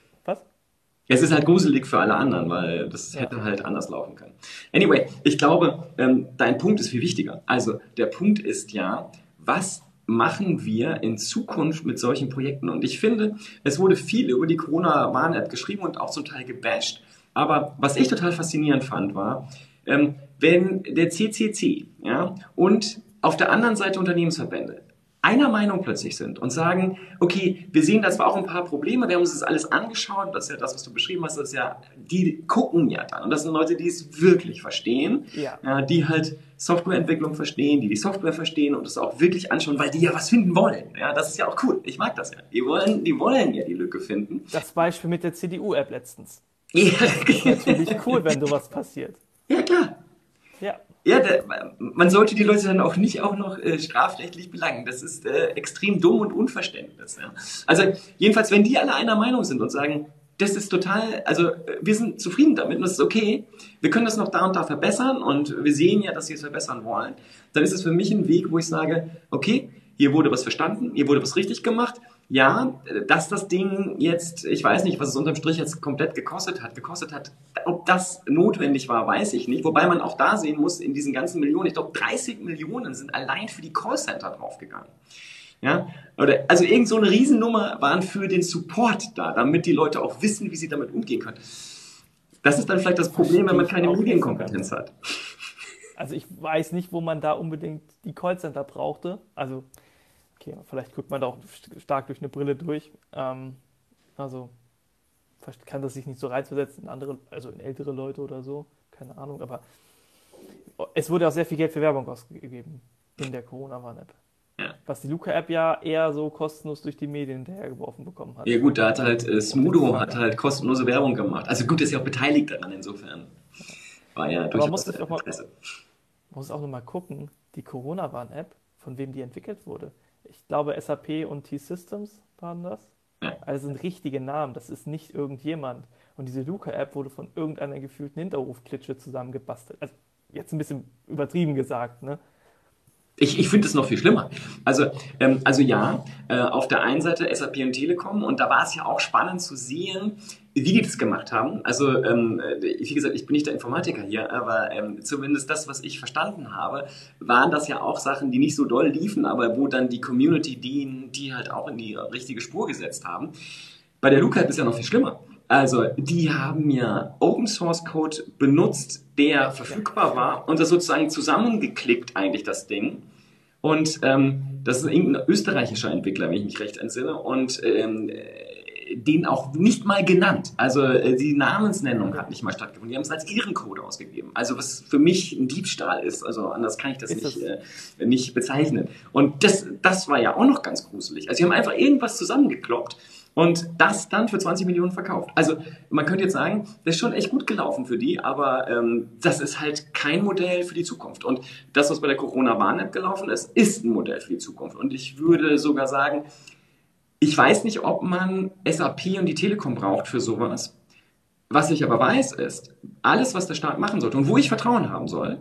Es ist halt gruselig für alle anderen, weil das hätte halt anders laufen können. Anyway, ich glaube, ähm, dein Punkt ist viel wichtiger. Also der Punkt ist ja, was machen wir in Zukunft mit solchen Projekten? Und ich finde, es wurde viel über die Corona-Warn-App geschrieben und auch zum Teil gebasht. Aber was ich total faszinierend fand, war, ähm, wenn der CCC ja, und auf der anderen Seite Unternehmensverbände einer Meinung plötzlich sind und sagen, okay, wir sehen, das war auch ein paar Probleme, wir haben uns das alles angeschaut, das ist ja das, was du beschrieben hast, das ist ja, die gucken ja dann und das sind Leute, die es wirklich verstehen, ja. Ja, die halt Softwareentwicklung verstehen, die die Software verstehen und es auch wirklich anschauen, weil die ja was finden wollen. Ja, das ist ja auch cool. Ich mag das ja. Die wollen, die wollen ja die Lücke finden. Das Beispiel mit der CDU-App letztens. Ja, das ist natürlich cool, wenn sowas passiert. Ja, klar. Ja. Ja, der, man sollte die Leute dann auch nicht auch noch äh, strafrechtlich belangen. Das ist äh, extrem dumm und Unverständnis. Ja. Also jedenfalls, wenn die alle einer Meinung sind und sagen, das ist total, also wir sind zufrieden damit und das ist okay, wir können das noch da und da verbessern und wir sehen ja, dass sie es verbessern wollen, dann ist es für mich ein Weg, wo ich sage, okay, hier wurde was verstanden, hier wurde was richtig gemacht, ja, dass das Ding jetzt, ich weiß nicht, was es unterm Strich jetzt komplett gekostet hat, gekostet hat, ob das notwendig war, weiß ich nicht. Wobei man auch da sehen muss, in diesen ganzen Millionen, ich glaube 30 Millionen sind allein für die Callcenter draufgegangen. Ja, oder, also irgend so eine Riesennummer waren für den Support da, damit die Leute auch wissen, wie sie damit umgehen können. Das ist dann vielleicht das Problem, wenn man keine Medienkompetenz hat. Also ich weiß nicht, wo man da unbedingt die Callcenter brauchte. Also okay, vielleicht guckt man da auch stark durch eine Brille durch. Ähm, also kann das sich nicht so reizversetzen in andere, also in ältere Leute oder so, keine Ahnung, aber es wurde auch sehr viel Geld für Werbung ausgegeben in der Corona-Warn-App. Ja. Was die Luca-App ja eher so kostenlos durch die Medien hinterhergeworfen bekommen hat. Ja gut, da hat halt äh, Smudo hat halt kostenlose Werbung gemacht. Also gut, ist ja auch beteiligt daran insofern. War ja durchaus muss Interesse. Mal, man muss auch nochmal gucken, die Corona-Warn-App, von wem die entwickelt wurde ich glaube, SAP und T-Systems waren das. Also sind richtige Namen, das ist nicht irgendjemand. Und diese Luca-App wurde von irgendeiner gefühlten Hinterhofklitsche zusammengebastelt. Also jetzt ein bisschen übertrieben gesagt, ne? Ich, ich finde es noch viel schlimmer. Also, ähm, also ja, äh, auf der einen Seite SAP und Telekom und da war es ja auch spannend zu sehen, wie die das gemacht haben. Also, ähm, äh, wie gesagt, ich bin nicht der Informatiker hier, aber ähm, zumindest das, was ich verstanden habe, waren das ja auch Sachen, die nicht so doll liefen, aber wo dann die Community die, die halt auch in die richtige Spur gesetzt haben. Bei der Luca ist ja noch viel schlimmer. Also, die haben ja Open Source Code benutzt, der verfügbar war und das sozusagen zusammengeklickt eigentlich das Ding. Und ähm, das ist irgendein österreichischer Entwickler, wenn ich mich recht entsinne. Und ähm, den auch nicht mal genannt. Also äh, die Namensnennung hat nicht mal stattgefunden. Die haben es als ihren Code ausgegeben. Also was für mich ein Diebstahl ist. Also anders kann ich das nicht, äh, nicht bezeichnen. Und das, das war ja auch noch ganz gruselig. Also sie haben einfach irgendwas zusammengekloppt und das dann für 20 Millionen verkauft. Also man könnte jetzt sagen, das ist schon echt gut gelaufen für die, aber ähm, das ist halt kein Modell für die Zukunft. Und das, was bei der Corona-Warn-App gelaufen ist, ist ein Modell für die Zukunft. Und ich würde sogar sagen, ich weiß nicht, ob man SAP und die Telekom braucht für sowas. Was ich aber weiß, ist, alles, was der Staat machen sollte und wo ich Vertrauen haben soll,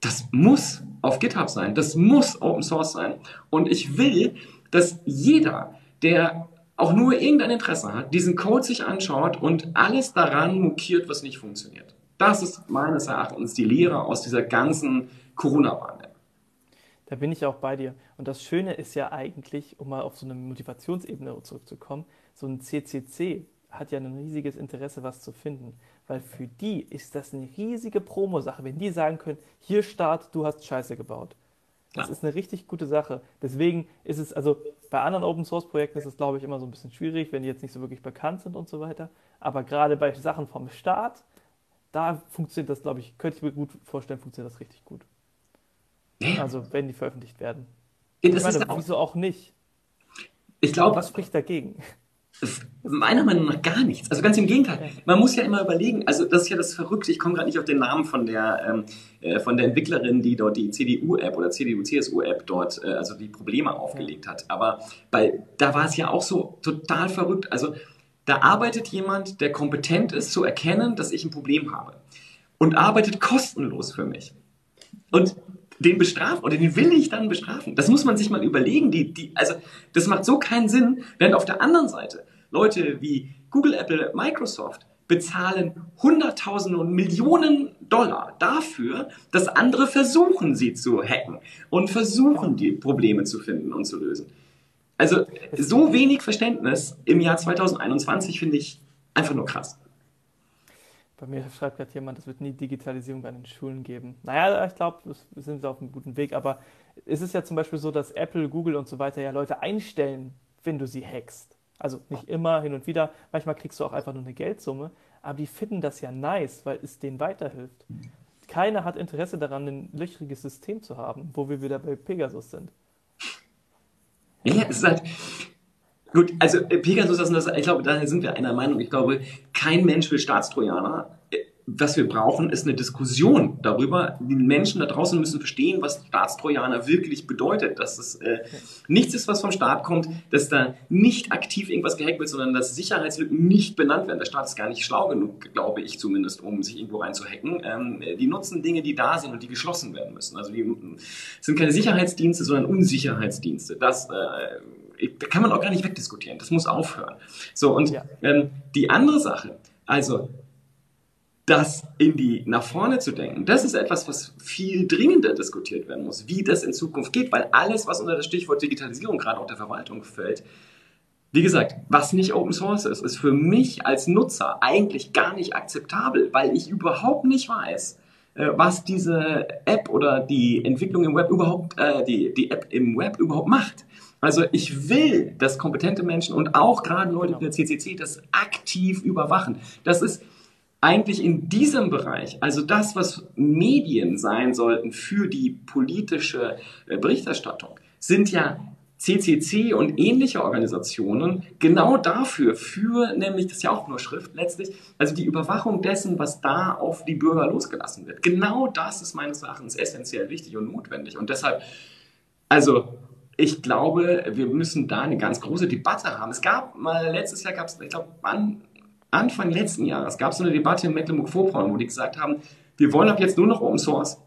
das muss auf GitHub sein, das muss Open Source sein. Und ich will, dass jeder, der auch nur irgendein Interesse hat, diesen Code sich anschaut und alles daran mokiert, was nicht funktioniert. Das ist meines Erachtens die Lehre aus dieser ganzen Corona-Warn-App. Da bin ich auch bei dir. Und das Schöne ist ja eigentlich, um mal auf so eine Motivationsebene zurückzukommen, so ein CCC hat ja ein riesiges Interesse, was zu finden. Weil für die ist das eine riesige Promo-Sache, wenn die sagen können, hier Start, du hast Scheiße gebaut. Das ja. ist eine richtig gute Sache. Deswegen ist es, also bei anderen Open-Source-Projekten ist es, glaube ich, immer so ein bisschen schwierig, wenn die jetzt nicht so wirklich bekannt sind und so weiter. Aber gerade bei Sachen vom Start, da funktioniert das, glaube ich, könnte ich mir gut vorstellen, funktioniert das richtig gut. Ja. Also wenn die veröffentlicht werden. Ja, ich meine, wieso auch nicht? Ich glaube. Was spricht dagegen? Meiner Meinung nach gar nichts. Also ganz im Gegenteil. Man muss ja immer überlegen, also das ist ja das Verrückte, ich komme gerade nicht auf den Namen von der, ähm, äh, von der Entwicklerin, die dort die CDU-App oder CDU-CSU-App dort, äh, also die Probleme aufgelegt hat. Aber bei, da war es ja auch so total verrückt. Also da arbeitet jemand, der kompetent ist zu erkennen, dass ich ein Problem habe. Und arbeitet kostenlos für mich. Und den bestrafen oder den will ich dann bestrafen. Das muss man sich mal überlegen. Die, die, also das macht so keinen Sinn, während auf der anderen Seite Leute wie Google, Apple, Microsoft bezahlen Hunderttausende und Millionen Dollar dafür, dass andere versuchen, sie zu hacken und versuchen, die Probleme zu finden und zu lösen. Also so wenig Verständnis im Jahr 2021 finde ich einfach nur krass. Bei mir schreibt gerade jemand, es wird nie Digitalisierung an den Schulen geben. Naja, ich glaube, wir sind auf einem guten Weg. Aber es ist ja zum Beispiel so, dass Apple, Google und so weiter ja Leute einstellen, wenn du sie hackst. Also nicht immer, hin und wieder. Manchmal kriegst du auch einfach nur eine Geldsumme. Aber die finden das ja nice, weil es denen weiterhilft. Keiner hat Interesse daran, ein löchriges System zu haben, wo wir wieder bei Pegasus sind. Ja, es ist halt, Gut, also äh, Pegasus, das, ich glaube, da sind wir einer Meinung. Ich glaube, kein Mensch will Staatstrojaner. Äh, was wir brauchen, ist eine Diskussion darüber. Die Menschen da draußen müssen verstehen, was Staatstrojaner wirklich bedeutet. Dass es äh, nichts ist, was vom Staat kommt, dass da nicht aktiv irgendwas gehackt wird, sondern dass Sicherheitslücken nicht benannt werden. Der Staat ist gar nicht schlau genug, glaube ich zumindest, um sich irgendwo reinzuhacken. Ähm, die nutzen Dinge, die da sind und die geschlossen werden müssen. Also die sind keine Sicherheitsdienste, sondern Unsicherheitsdienste. Das äh, da kann man auch gar nicht wegdiskutieren. Das muss aufhören. So, und ja. ähm, die andere Sache, also das in die nach vorne zu denken, das ist etwas, was viel dringender diskutiert werden muss, wie das in Zukunft geht, weil alles, was unter das Stichwort Digitalisierung gerade auch der Verwaltung fällt, wie gesagt, was nicht Open Source ist, ist für mich als Nutzer eigentlich gar nicht akzeptabel, weil ich überhaupt nicht weiß, äh, was diese App oder die Entwicklung im Web überhaupt, äh, die, die App im Web überhaupt macht. Also ich will, dass kompetente Menschen und auch gerade Leute wie der CCC das aktiv überwachen. Das ist eigentlich in diesem Bereich, also das, was Medien sein sollten für die politische äh, Berichterstattung, sind ja CCC und ähnliche Organisationen genau dafür, für nämlich, das ist ja auch nur Schrift letztlich, also die Überwachung dessen, was da auf die Bürger losgelassen wird. Genau das ist meines Erachtens essentiell wichtig und notwendig. Und deshalb, also ich glaube, wir müssen da eine ganz große Debatte haben. Es gab mal, letztes Jahr gab es, ich glaube, an, Anfang letzten Jahres gab es so eine Debatte in Mecklenburg-Vorpommern, wo die gesagt haben, wir wollen ab jetzt nur noch Open Source.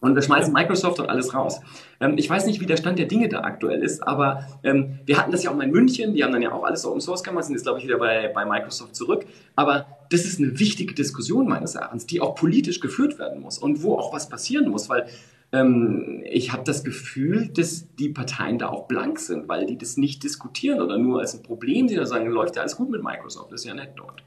Und wir schmeißen Microsoft und alles raus. Ähm, ich weiß nicht, wie der Stand der Dinge da aktuell ist, aber ähm, wir hatten das ja auch mal in München, die haben dann ja auch alles Open Source gemacht, sind jetzt, glaube ich, wieder bei, bei Microsoft zurück. Aber das ist eine wichtige Diskussion meines Erachtens, die auch politisch geführt werden muss und wo auch was passieren muss, weil ähm, ich habe das Gefühl, dass die Parteien da auch blank sind, weil die das nicht diskutieren oder nur als ein Problem sehen oder sagen, läuft ja alles gut mit Microsoft, das ist ja nett dort.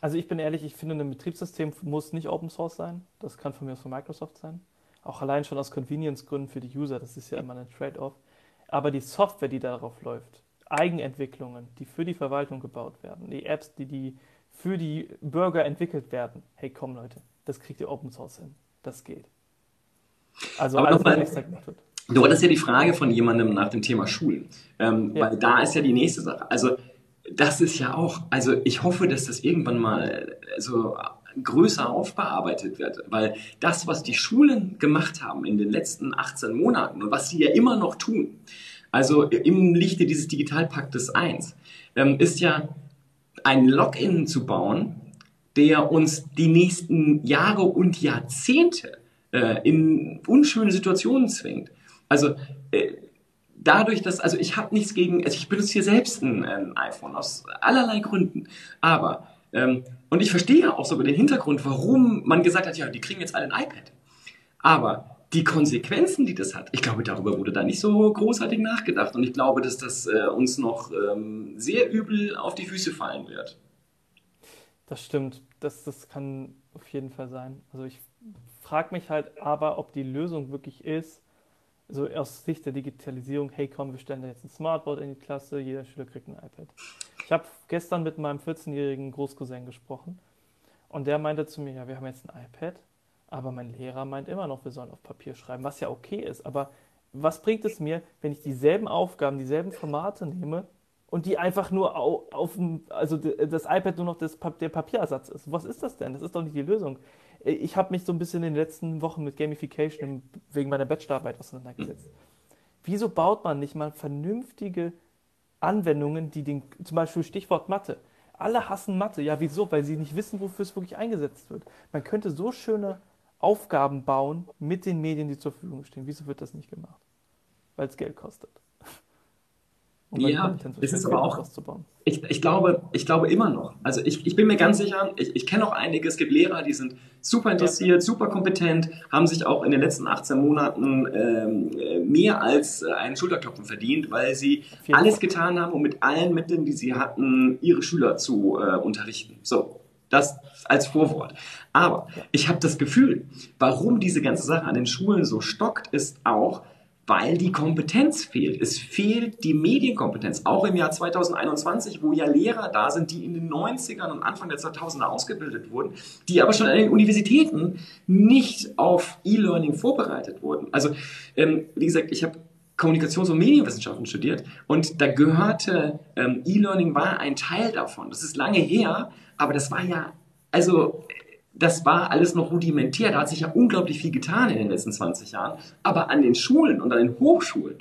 Also ich bin ehrlich, ich finde, ein Betriebssystem muss nicht Open Source sein. Das kann von mir aus von Microsoft sein. Auch allein schon aus Convenience-Gründen für die User, das ist ja immer ein Trade-off. Aber die Software, die darauf läuft, Eigenentwicklungen, die für die Verwaltung gebaut werden, die Apps, die, die für die Bürger entwickelt werden, hey komm Leute, das kriegt ihr Open Source hin. Das geht. Also Aber nochmal, du hattest ja die Frage von jemandem nach dem Thema Schulen. Ähm, ja. Weil da ist ja die nächste Sache. Also das ist ja auch, also ich hoffe, dass das irgendwann mal so größer aufbearbeitet wird, weil das, was die Schulen gemacht haben in den letzten 18 Monaten und was sie ja immer noch tun, also im Lichte dieses Digitalpaktes 1, ähm, ist ja ein Login zu bauen, der uns die nächsten Jahre und Jahrzehnte äh, in unschöne Situationen zwingt. Also äh, dadurch, dass, also ich habe nichts gegen, also ich benutze hier selbst ein, ein iPhone aus allerlei Gründen, aber ähm, und ich verstehe auch sogar den Hintergrund, warum man gesagt hat, ja, die kriegen jetzt alle ein iPad. Aber die Konsequenzen, die das hat, ich glaube, darüber wurde da nicht so großartig nachgedacht. Und ich glaube, dass das äh, uns noch ähm, sehr übel auf die Füße fallen wird. Das stimmt. Das, das kann auf jeden Fall sein. Also ich frage mich halt aber, ob die Lösung wirklich ist, so aus Sicht der Digitalisierung, hey komm, wir stellen da jetzt ein Smartboard in die Klasse, jeder Schüler kriegt ein iPad. Ich habe gestern mit meinem 14-jährigen Großcousin gesprochen und der meinte zu mir, ja, wir haben jetzt ein iPad, aber mein Lehrer meint immer noch, wir sollen auf Papier schreiben, was ja okay ist. Aber was bringt es mir, wenn ich dieselben Aufgaben, dieselben Formate nehme und die einfach nur auf, auf also das iPad nur noch das, der Papierersatz ist? Was ist das denn? Das ist doch nicht die Lösung ich habe mich so ein bisschen in den letzten Wochen mit Gamification wegen meiner Bachelorarbeit auseinandergesetzt. Wieso baut man nicht mal vernünftige Anwendungen, die den, zum Beispiel Stichwort Mathe. Alle hassen Mathe. Ja, wieso? Weil sie nicht wissen, wofür es wirklich eingesetzt wird. Man könnte so schöne Aufgaben bauen mit den Medien, die zur Verfügung stehen. Wieso wird das nicht gemacht? Weil es Geld kostet. Um ja, es ist aber auch, ich, ich, glaube, ich glaube immer noch, also ich, ich bin mir ganz sicher, ich, ich kenne auch einige, es gibt Lehrer, die sind super interessiert, super kompetent, haben sich auch in den letzten 18 Monaten ähm, mehr als äh, einen Schulterklopfen verdient, weil sie alles getan haben, um mit allen Mitteln, die sie hatten, ihre Schüler zu äh, unterrichten. So, das als Vorwort. Aber ich habe das Gefühl, warum diese ganze Sache an den Schulen so stockt, ist auch, weil die Kompetenz fehlt. Es fehlt die Medienkompetenz. Auch im Jahr 2021, wo ja Lehrer da sind, die in den 90ern und Anfang der 2000er ausgebildet wurden, die aber schon an den Universitäten nicht auf E-Learning vorbereitet wurden. Also, ähm, wie gesagt, ich habe Kommunikations- und Medienwissenschaften studiert und da gehörte ähm, E-Learning war ein Teil davon. Das ist lange her, aber das war ja also das war alles noch rudimentär. Da hat sich ja unglaublich viel getan in den letzten 20 Jahren. Aber an den Schulen und an den Hochschulen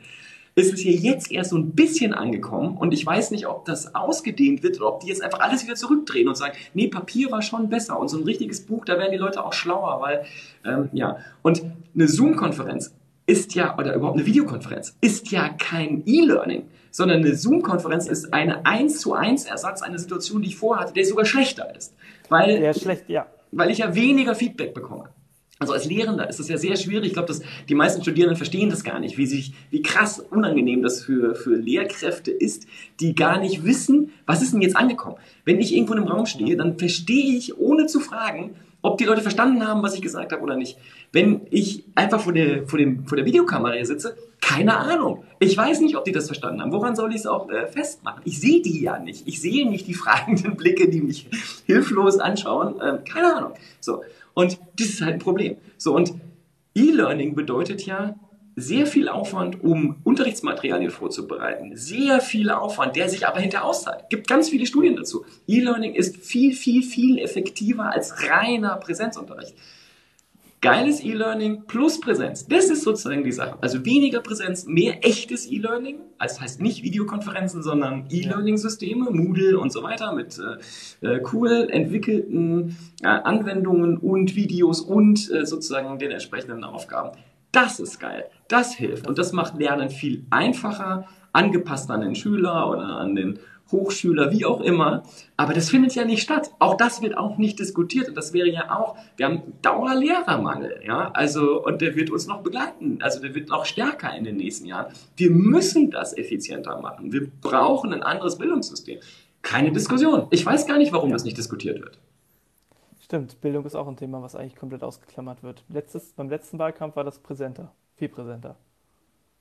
ist es hier jetzt erst so ein bisschen angekommen und ich weiß nicht, ob das ausgedehnt wird oder ob die jetzt einfach alles wieder zurückdrehen und sagen, nee, Papier war schon besser und so ein richtiges Buch, da werden die Leute auch schlauer, weil, ähm, ja. Und eine Zoom-Konferenz ist ja, oder überhaupt eine Videokonferenz, ist ja kein E-Learning, sondern eine Zoom-Konferenz ist ein 1 zu 1 Ersatz einer Situation, die ich vorhatte, der sogar schlechter ist. Weil, der schlecht, ja weil ich ja weniger Feedback bekomme. Also als Lehrender ist das ja sehr schwierig. Ich glaube, dass die meisten Studierenden verstehen das gar nicht, wie sich, wie krass unangenehm das für, für Lehrkräfte ist, die gar nicht wissen, was ist denn jetzt angekommen. Wenn ich irgendwo im Raum stehe, dann verstehe ich, ohne zu fragen, ob die Leute verstanden haben, was ich gesagt habe oder nicht. Wenn ich einfach vor der, vor dem, vor der Videokamera sitze, keine Ahnung. Ich weiß nicht, ob die das verstanden haben. Woran soll ich es auch äh, festmachen? Ich sehe die ja nicht. Ich sehe nicht die fragenden Blicke, die mich hilflos anschauen. Ähm, keine Ahnung. So. Und das ist halt ein Problem. So. Und E-Learning bedeutet ja, sehr viel Aufwand, um Unterrichtsmaterialien vorzubereiten. Sehr viel Aufwand, der sich aber hinter auszahlt. Gibt ganz viele Studien dazu. E-Learning ist viel, viel, viel effektiver als reiner Präsenzunterricht. Geiles E-Learning plus Präsenz. Das ist sozusagen die Sache. Also weniger Präsenz, mehr echtes E-Learning. Also heißt nicht Videokonferenzen, sondern E-Learning-Systeme, Moodle und so weiter mit äh, äh, cool entwickelten äh, Anwendungen und Videos und äh, sozusagen den entsprechenden Aufgaben. Das ist geil. Das hilft. Und das macht Lernen viel einfacher, angepasst an den Schüler oder an den Hochschüler, wie auch immer. Aber das findet ja nicht statt. Auch das wird auch nicht diskutiert. Und das wäre ja auch, wir haben Dauerlehrermangel, ja. Also, und der wird uns noch begleiten. Also, der wird noch stärker in den nächsten Jahren. Wir müssen das effizienter machen. Wir brauchen ein anderes Bildungssystem. Keine Diskussion. Ich weiß gar nicht, warum das nicht diskutiert wird. Stimmt, Bildung ist auch ein Thema, was eigentlich komplett ausgeklammert wird. Letztes, beim letzten Wahlkampf war das präsenter, viel präsenter.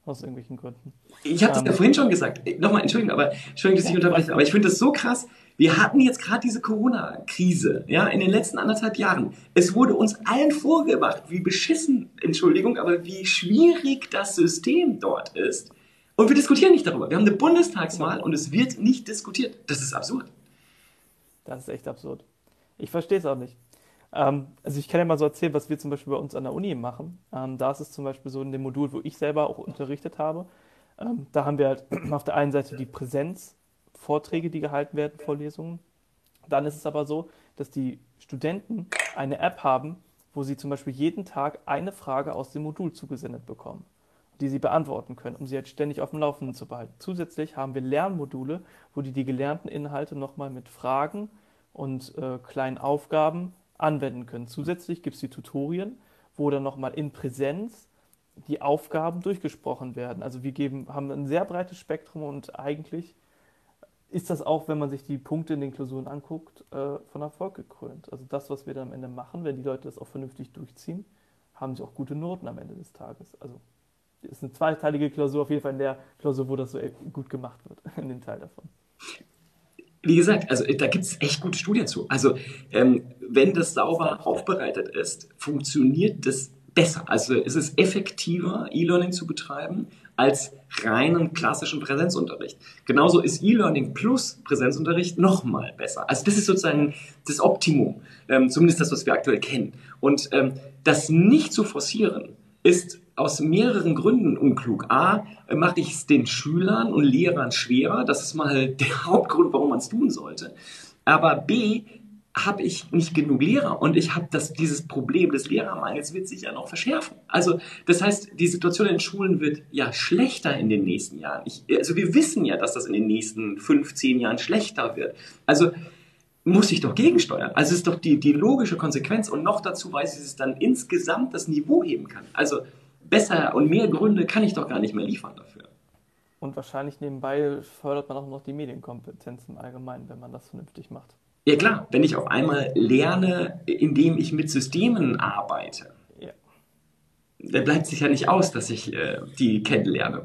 Aus irgendwelchen Gründen. Ich habe das ja ähm, vorhin schon gesagt. Nochmal, Entschuldigung, aber Entschuldigung, dass ich unterbreche, aber ich finde das so krass. Wir hatten jetzt gerade diese Corona-Krise, ja, in den letzten anderthalb Jahren. Es wurde uns allen vorgemacht, wie beschissen, Entschuldigung, aber wie schwierig das System dort ist. Und wir diskutieren nicht darüber. Wir haben eine Bundestagswahl und es wird nicht diskutiert. Das ist absurd. Das ist echt absurd. Ich verstehe es auch nicht. Ähm, also ich kann ja mal so erzählen, was wir zum Beispiel bei uns an der Uni machen. Ähm, da ist es zum Beispiel so in dem Modul, wo ich selber auch unterrichtet habe. Ähm, da haben wir halt auf der einen Seite die Präsenzvorträge, die gehalten werden, Vorlesungen. Dann ist es aber so, dass die Studenten eine App haben, wo sie zum Beispiel jeden Tag eine Frage aus dem Modul zugesendet bekommen, die sie beantworten können, um sie halt ständig auf dem Laufenden zu behalten. Zusätzlich haben wir Lernmodule, wo die die gelernten Inhalte nochmal mit Fragen und äh, kleinen Aufgaben anwenden können. Zusätzlich gibt es die Tutorien, wo dann nochmal in Präsenz die Aufgaben durchgesprochen werden. Also wir geben, haben ein sehr breites Spektrum und eigentlich ist das auch, wenn man sich die Punkte in den Klausuren anguckt, äh, von Erfolg gekrönt. Also das, was wir dann am Ende machen, wenn die Leute das auch vernünftig durchziehen, haben sie auch gute Noten am Ende des Tages. Also ist eine zweiteilige Klausur, auf jeden Fall in der Klausur, wo das so gut gemacht wird, in dem Teil davon. Wie gesagt, also da gibt es echt gute Studien zu. Also ähm, wenn das sauber aufbereitet ist, funktioniert das besser. Also es ist effektiver, E-Learning zu betreiben als reinen klassischen Präsenzunterricht. Genauso ist E-Learning plus Präsenzunterricht nochmal besser. Also das ist sozusagen das Optimum, ähm, zumindest das, was wir aktuell kennen. Und ähm, das nicht zu forcieren, ist aus mehreren Gründen unklug. A, mache ich es den Schülern und Lehrern schwerer. Das ist mal der Hauptgrund, warum man es tun sollte. Aber B, habe ich nicht genug Lehrer und ich habe dieses Problem des Lehrermangels wird sich ja noch verschärfen. Also das heißt, die Situation in Schulen wird ja schlechter in den nächsten Jahren. Ich, also wir wissen ja, dass das in den nächsten 15 Jahren schlechter wird. Also muss ich doch gegensteuern. Also ist doch die, die logische Konsequenz und noch dazu weiß ich, es dann insgesamt das Niveau heben kann. Also besser und mehr Gründe kann ich doch gar nicht mehr liefern dafür. Und wahrscheinlich nebenbei fördert man auch noch die Medienkompetenz im Allgemeinen, wenn man das vernünftig macht. Ja klar, wenn ich auf einmal lerne, indem ich mit Systemen arbeite, ja. dann bleibt sich ja nicht aus, dass ich äh, die kennenlerne.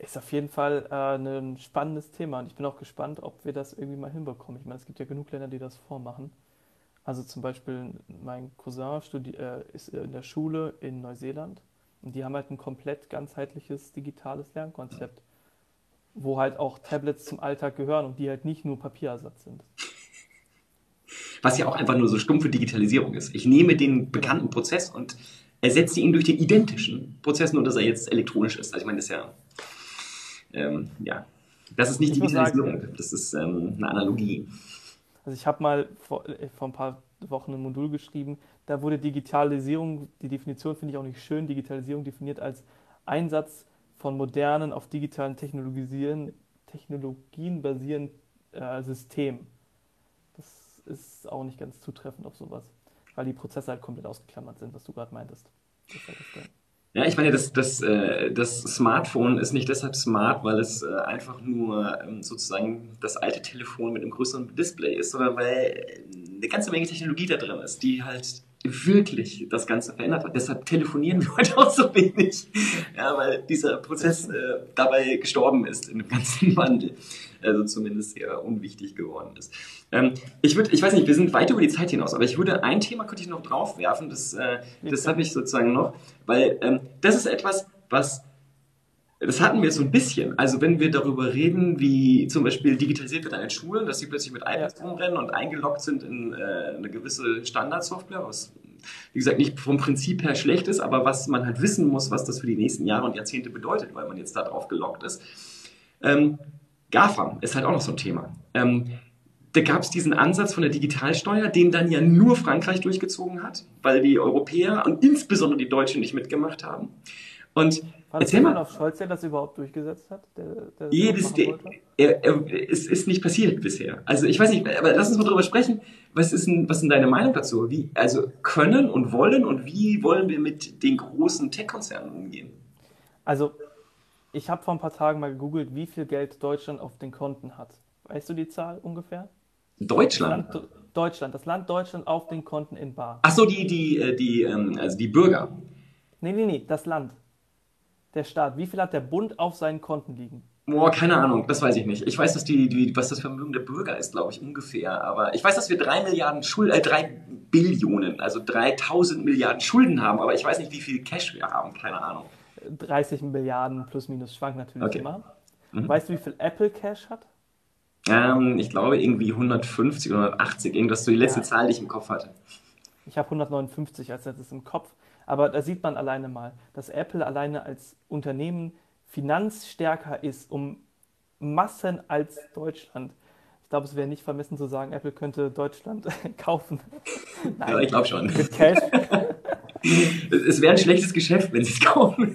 Ist auf jeden Fall äh, ein spannendes Thema und ich bin auch gespannt, ob wir das irgendwie mal hinbekommen. Ich meine, es gibt ja genug Länder, die das vormachen. Also zum Beispiel mein Cousin studi äh, ist in der Schule in Neuseeland und die haben halt ein komplett ganzheitliches digitales Lernkonzept, wo halt auch Tablets zum Alltag gehören und die halt nicht nur Papierersatz sind. Was ja auch einfach nur so stumpfe Digitalisierung ist. Ich nehme den bekannten Prozess und ersetze ihn durch den identischen Prozess, nur dass er jetzt elektronisch ist. Also ich meine, das ist ja ähm, ja, das ist nicht ich Digitalisierung, sagen, das ist ähm, eine Analogie. Also ich habe mal vor, äh, vor ein paar Wochen ein Modul geschrieben, da wurde Digitalisierung, die Definition finde ich auch nicht schön, Digitalisierung definiert als Einsatz von modernen, auf digitalen Technologien, Technologien basierenden äh, Systemen. Das ist auch nicht ganz zutreffend auf sowas, weil die Prozesse halt komplett ausgeklammert sind, was du gerade meintest. Das halt das ja, ich meine, das, das, äh, das Smartphone ist nicht deshalb smart, weil es äh, einfach nur ähm, sozusagen das alte Telefon mit einem größeren Display ist, sondern weil eine ganze Menge Technologie da drin ist, die halt wirklich das Ganze verändert hat. Deshalb telefonieren wir heute auch so wenig, ja, weil dieser Prozess äh, dabei gestorben ist in dem ganzen Wandel. Also zumindest sehr unwichtig geworden ist. Ähm, ich würde, ich weiß nicht, wir sind weit über die Zeit hinaus, aber ich würde ein Thema könnte ich noch draufwerfen, das, äh, das habe ich sozusagen noch, weil ähm, das ist etwas, was das hatten wir so ein bisschen. Also wenn wir darüber reden, wie zum Beispiel digitalisiert wird an den Schulen, dass sie plötzlich mit iPads rumrennen und eingeloggt sind in äh, eine gewisse Standardsoftware, was wie gesagt nicht vom Prinzip her schlecht ist, aber was man halt wissen muss, was das für die nächsten Jahre und Jahrzehnte bedeutet, weil man jetzt da drauf gelockt ist. Ähm, GAFA ist halt auch noch so ein Thema. Ähm, da gab es diesen Ansatz von der Digitalsteuer, den dann ja nur Frankreich durchgezogen hat, weil die Europäer und insbesondere die Deutschen nicht mitgemacht haben. Und war das mal auf Scholz, der das überhaupt durchgesetzt hat? Der, der jedes, er, er, es ist nicht passiert bisher. Also ich weiß nicht, aber lass uns mal drüber sprechen. Was ist, denn, was denn deine Meinung dazu? Wie, also können und wollen und wie wollen wir mit den großen Tech-Konzernen umgehen? Also ich habe vor ein paar Tagen mal gegoogelt, wie viel Geld Deutschland auf den Konten hat. Weißt du die Zahl ungefähr? Deutschland? Das Land, Deutschland, das Land Deutschland auf den Konten in Bar. Ach so, die, die, äh, die, ähm, also die Bürger. Nee, nee, nee, das Land der Staat? Wie viel hat der Bund auf seinen Konten liegen? Boah, keine Ahnung, das weiß ich nicht. Ich weiß, dass die, die, was das Vermögen der Bürger ist, glaube ich, ungefähr. Aber ich weiß, dass wir drei Milliarden Schulden, äh, drei Billionen, also 3000 Milliarden Schulden haben, aber ich weiß nicht, wie viel Cash wir haben, keine Ahnung. 30 Milliarden plus minus schwankt natürlich okay. immer. Mhm. Weißt du, wie viel Apple Cash hat? Ähm, ich glaube irgendwie 150 oder 180, irgendwas so die letzte ja. Zahl, die ich im Kopf hatte. Ich habe 159 als letztes im Kopf. Aber da sieht man alleine mal, dass Apple alleine als Unternehmen finanzstärker ist, um Massen als Deutschland. Ich glaube, es wäre nicht vermessen zu sagen, Apple könnte Deutschland kaufen. Nein, ja, ich glaube schon. Mit Cash. es wäre ein schlechtes Geschäft, wenn sie es kaufen.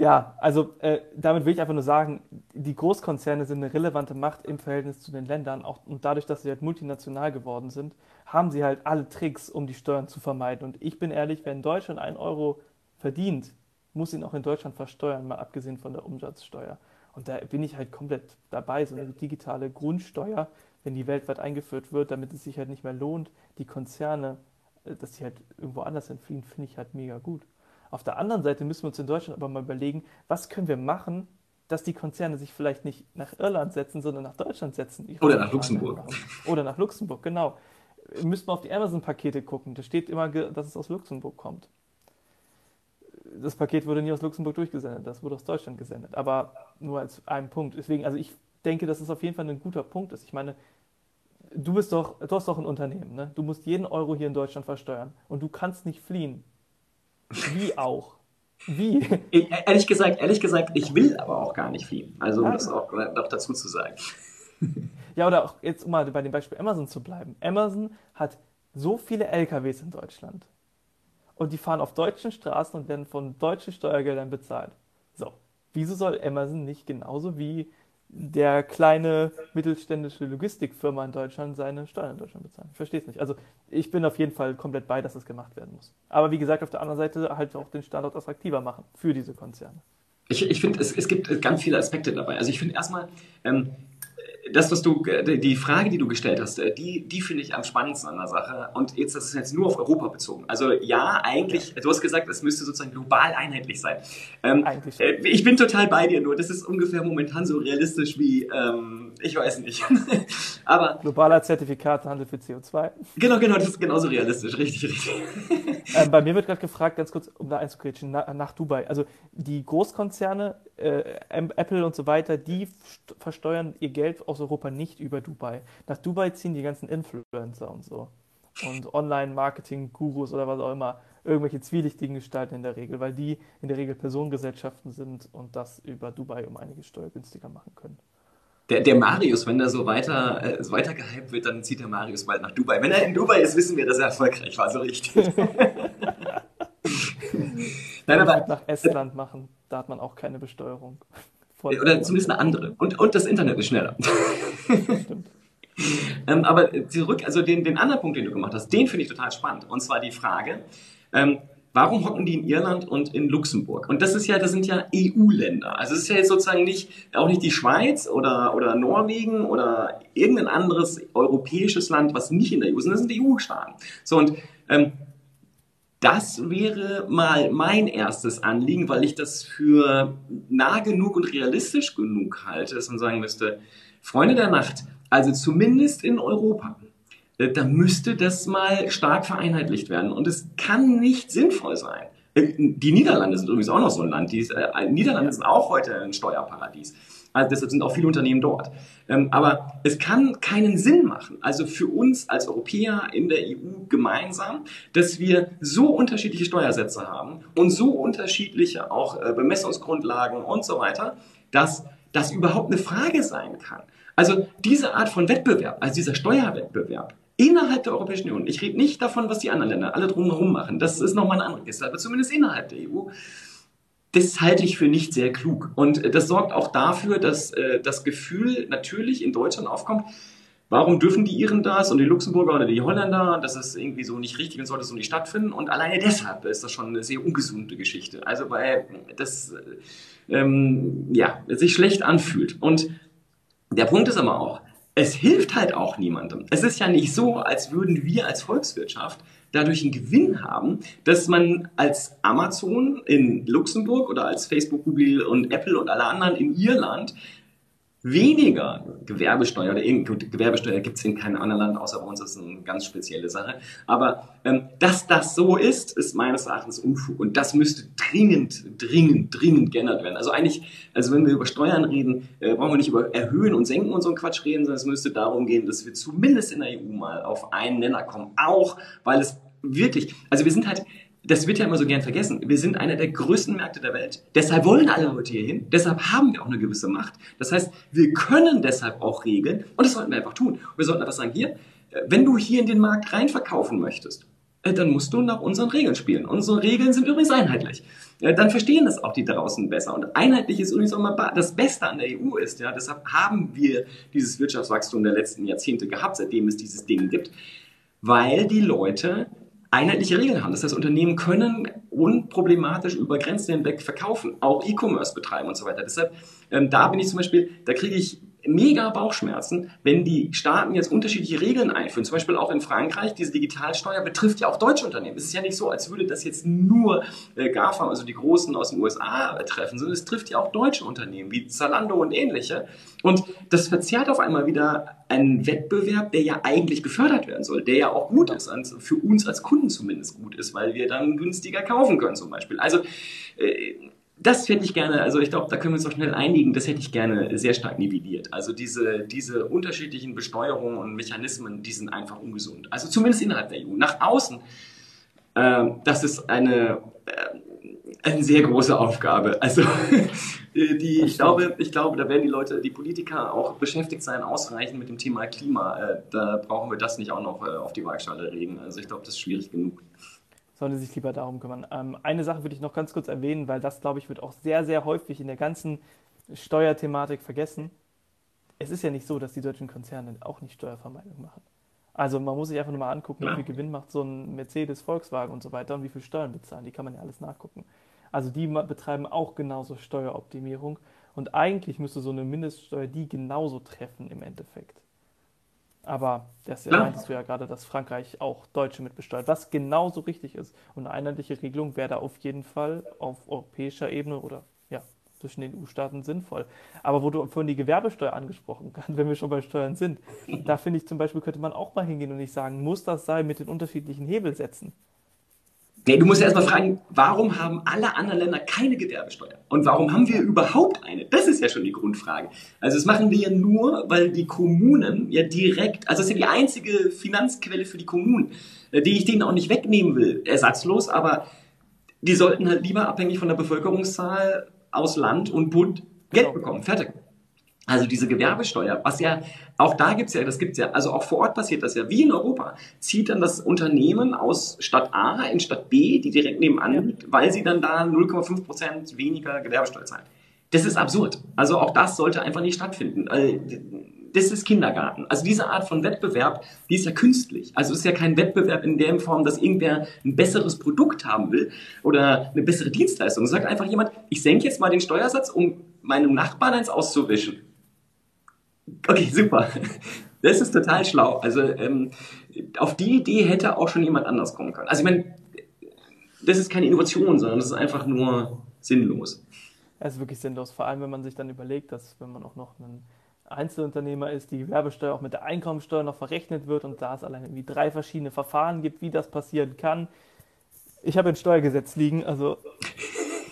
Ja, also äh, damit will ich einfach nur sagen, die Großkonzerne sind eine relevante Macht im Verhältnis zu den Ländern. Auch, und dadurch, dass sie halt multinational geworden sind, haben sie halt alle Tricks, um die Steuern zu vermeiden. Und ich bin ehrlich, wenn Deutschland einen Euro verdient, muss ihn auch in Deutschland versteuern, mal abgesehen von der Umsatzsteuer. Und da bin ich halt komplett dabei, so eine digitale Grundsteuer, wenn die weltweit eingeführt wird, damit es sich halt nicht mehr lohnt, die Konzerne, äh, dass die halt irgendwo anders entfliehen, finde ich halt mega gut. Auf der anderen Seite müssen wir uns in Deutschland aber mal überlegen, was können wir machen, dass die Konzerne sich vielleicht nicht nach Irland setzen, sondern nach Deutschland setzen. Oder nach Luxemburg. Oder nach Luxemburg, genau. Müssen wir auf die Amazon-Pakete gucken. Da steht immer, dass es aus Luxemburg kommt. Das Paket wurde nie aus Luxemburg durchgesendet, das wurde aus Deutschland gesendet. Aber nur als einen Punkt. Deswegen, also ich denke, dass es auf jeden Fall ein guter Punkt ist. Ich meine, du bist doch, du hast doch ein Unternehmen, ne? Du musst jeden Euro hier in Deutschland versteuern und du kannst nicht fliehen. Wie auch. Wie? Ich, ehrlich gesagt, ehrlich gesagt, ich will aber auch gar nicht fliehen. Also um das auch noch dazu zu sagen. Ja, oder auch jetzt um mal bei dem Beispiel Amazon zu bleiben. Amazon hat so viele LKWs in Deutschland. Und die fahren auf deutschen Straßen und werden von deutschen Steuergeldern bezahlt. So, wieso soll Amazon nicht genauso wie der kleine mittelständische Logistikfirma in Deutschland seine Steuern in Deutschland bezahlen. Ich verstehe es nicht. Also ich bin auf jeden Fall komplett bei, dass das gemacht werden muss. Aber wie gesagt, auf der anderen Seite halt auch den Standort attraktiver machen für diese Konzerne. Ich, ich finde, es, es gibt ganz viele Aspekte dabei. Also ich finde erstmal, ähm, das, was du, äh, die Frage, die du gestellt hast, äh, die, die finde ich am spannendsten an der Sache. Und jetzt, das ist jetzt nur auf Europa bezogen. Also ja, eigentlich, du hast gesagt, es müsste sozusagen global einheitlich sein. Ähm, eigentlich. Äh, ich bin total bei dir, nur das ist ungefähr momentan so realistisch wie, ähm, ich weiß nicht. Aber globaler Zertifikatehandel für CO2. Genau, genau, das ist genauso realistisch, richtig, richtig. ähm, bei mir wird gerade gefragt, ganz kurz, um da einzukretschen, nach, nach Dubai. Also die Großkonzerne, äh, Apple und so weiter, die versteuern ihr Geld aus Europa nicht über Dubai. Nach Dubai ziehen die ganzen Influencer und so. Und Online-Marketing-Gurus oder was auch immer. Irgendwelche zwielichtigen Gestalten in der Regel, weil die in der Regel Personengesellschaften sind und das über Dubai um einiges steuergünstiger machen können. Der, der Marius, wenn er so weiter, äh, so weiter gehypt wird, dann zieht der Marius bald nach Dubai. Wenn er in Dubai ist, wissen wir, dass er erfolgreich war, so richtig. Nein, aber, nach Estland machen, da hat man auch keine Besteuerung. Oder zumindest eine andere. Und, und das Internet ist schneller. Stimmt. ähm, aber zurück, also den, den anderen Punkt, den du gemacht hast, den finde ich total spannend. Und zwar die Frage, ähm, warum hocken die in Irland und in Luxemburg? Und das ist ja, das sind ja EU-Länder. Also es ist ja jetzt sozusagen nicht, auch nicht die Schweiz oder, oder Norwegen oder irgendein anderes europäisches Land, was nicht in der EU ist, das sind EU-Staaten. So, und ähm, das wäre mal mein erstes Anliegen, weil ich das für nah genug und realistisch genug halte, dass man sagen müsste, Freunde der Nacht, also zumindest in Europa, da müsste das mal stark vereinheitlicht werden. Und es kann nicht sinnvoll sein. Äh, die Niederlande sind übrigens auch noch so ein Land. Die äh, Niederlande sind auch heute ein Steuerparadies. Also deshalb sind auch viele Unternehmen dort. Ähm, aber es kann keinen Sinn machen, also für uns als Europäer in der EU gemeinsam, dass wir so unterschiedliche Steuersätze haben und so unterschiedliche auch äh, Bemessungsgrundlagen und so weiter, dass das überhaupt eine Frage sein kann. Also diese Art von Wettbewerb, also dieser Steuerwettbewerb, innerhalb der Europäischen Union, ich rede nicht davon, was die anderen Länder alle drumherum machen, das ist nochmal eine andere Kiste, aber zumindest innerhalb der EU, das halte ich für nicht sehr klug. Und äh, das sorgt auch dafür, dass äh, das Gefühl natürlich in Deutschland aufkommt, warum dürfen die Iren das und die Luxemburger oder die Holländer, das ist irgendwie so nicht richtig und sollte so nicht stattfinden. Und alleine deshalb ist das schon eine sehr ungesunde Geschichte. Also weil das äh, ähm, ja, sich schlecht anfühlt. Und der Punkt ist aber auch, es hilft halt auch niemandem. Es ist ja nicht so, als würden wir als Volkswirtschaft dadurch einen Gewinn haben, dass man als Amazon in Luxemburg oder als Facebook, Google und Apple und alle anderen in Irland weniger Gewerbesteuer oder gut, Gewerbesteuer gibt es in keinem anderen Land außer bei uns, das ist eine ganz spezielle Sache. Aber ähm, dass das so ist, ist meines Erachtens Unfug und das müsste dringend, dringend, dringend geändert werden. Also eigentlich, also wenn wir über Steuern reden, äh, brauchen wir nicht über Erhöhen und Senken und so einen Quatsch reden, sondern es müsste darum gehen, dass wir zumindest in der EU mal auf einen Nenner kommen, auch weil es wirklich, also wir sind halt das wird ja immer so gern vergessen. Wir sind einer der größten Märkte der Welt. Deshalb wollen alle Leute hier hin. Deshalb haben wir auch eine gewisse Macht. Das heißt, wir können deshalb auch regeln. Und das sollten wir einfach tun. Wir sollten einfach sagen, hier, äh, wenn du hier in den Markt rein verkaufen möchtest, äh, dann musst du nach unseren Regeln spielen. Unsere Regeln sind übrigens einheitlich. Äh, dann verstehen das auch die draußen besser. Und einheitlich ist übrigens auch mal das Beste an der EU ist. Ja, deshalb haben wir dieses Wirtschaftswachstum der letzten Jahrzehnte gehabt, seitdem es dieses Ding gibt. Weil die Leute einheitliche Regeln haben. Das heißt, Unternehmen können unproblematisch über Grenzen hinweg verkaufen, auch E-Commerce betreiben und so weiter. Deshalb, ähm, da bin ich zum Beispiel, da kriege ich mega Bauchschmerzen, wenn die Staaten jetzt unterschiedliche Regeln einführen. Zum Beispiel auch in Frankreich, diese Digitalsteuer betrifft ja auch deutsche Unternehmen. Es ist ja nicht so, als würde das jetzt nur äh, GAFA, also die Großen aus den USA, treffen, sondern es trifft ja auch deutsche Unternehmen wie Zalando und ähnliche. Und das verzerrt auf einmal wieder einen Wettbewerb, der ja eigentlich gefördert werden soll, der ja auch gut ist, für uns als Kunden zumindest gut ist, weil wir dann günstiger kaufen können zum Beispiel. Also äh, das hätte ich gerne, also ich glaube, da können wir uns doch schnell einigen, das hätte ich gerne sehr stark nivelliert. Also diese, diese unterschiedlichen Besteuerungen und Mechanismen, die sind einfach ungesund. Also zumindest innerhalb der EU. Nach außen, äh, das ist eine, äh, eine sehr große Aufgabe. Also die, ich glaube, ich glaube, da werden die Leute, die Politiker auch beschäftigt sein, ausreichend mit dem Thema Klima. Äh, da brauchen wir das nicht auch noch äh, auf die Waagschale regen. Also ich glaube, das ist schwierig genug sollte sich lieber darum kümmern. Ähm, eine Sache würde ich noch ganz kurz erwähnen, weil das, glaube ich, wird auch sehr, sehr häufig in der ganzen Steuerthematik vergessen. Es ist ja nicht so, dass die deutschen Konzerne auch nicht Steuervermeidung machen. Also man muss sich einfach nur mal angucken, wie viel Gewinn macht so ein Mercedes, Volkswagen und so weiter und wie viel Steuern bezahlen. Die kann man ja alles nachgucken. Also die betreiben auch genauso Steueroptimierung und eigentlich müsste so eine Mindeststeuer die genauso treffen im Endeffekt. Aber das ja. meintest du ja gerade, dass Frankreich auch Deutsche mitbesteuert, was genauso richtig ist. Und eine einheitliche Regelung wäre da auf jeden Fall auf europäischer Ebene oder ja, zwischen den EU-Staaten sinnvoll. Aber wo du vorhin die Gewerbesteuer angesprochen hast, wenn wir schon bei Steuern sind, da finde ich zum Beispiel, könnte man auch mal hingehen und nicht sagen, muss das sein mit den unterschiedlichen Hebelsätzen? Nee, du musst ja erstmal fragen, warum haben alle anderen Länder keine Gewerbesteuer? Und warum haben wir überhaupt eine? Das ist ja schon die Grundfrage. Also das machen wir ja nur, weil die Kommunen ja direkt, also das ist ja die einzige Finanzquelle für die Kommunen, die ich denen auch nicht wegnehmen will, ersatzlos, aber die sollten halt lieber abhängig von der Bevölkerungszahl aus Land und Bund Geld genau. bekommen. Fertig. Also diese Gewerbesteuer, was ja, auch da gibt's ja, das gibt's ja, also auch vor Ort passiert das ja, wie in Europa, zieht dann das Unternehmen aus Stadt A in Stadt B, die direkt nebenan liegt, weil sie dann da 0,5 Prozent weniger Gewerbesteuer zahlen. Das ist absurd. Also auch das sollte einfach nicht stattfinden. Das ist Kindergarten. Also diese Art von Wettbewerb, die ist ja künstlich. Also es ist ja kein Wettbewerb in der Form, dass irgendwer ein besseres Produkt haben will oder eine bessere Dienstleistung. Es sagt einfach jemand, ich senke jetzt mal den Steuersatz, um meinem Nachbarn eins auszuwischen. Okay, super. Das ist total schlau. Also ähm, auf die Idee hätte auch schon jemand anders kommen können. Also ich meine, das ist keine Innovation, sondern das ist einfach nur sinnlos. Es ist wirklich sinnlos, vor allem wenn man sich dann überlegt, dass wenn man auch noch ein Einzelunternehmer ist, die Gewerbesteuer auch mit der Einkommensteuer noch verrechnet wird und da es allein irgendwie drei verschiedene Verfahren gibt, wie das passieren kann. Ich habe ein Steuergesetz liegen, also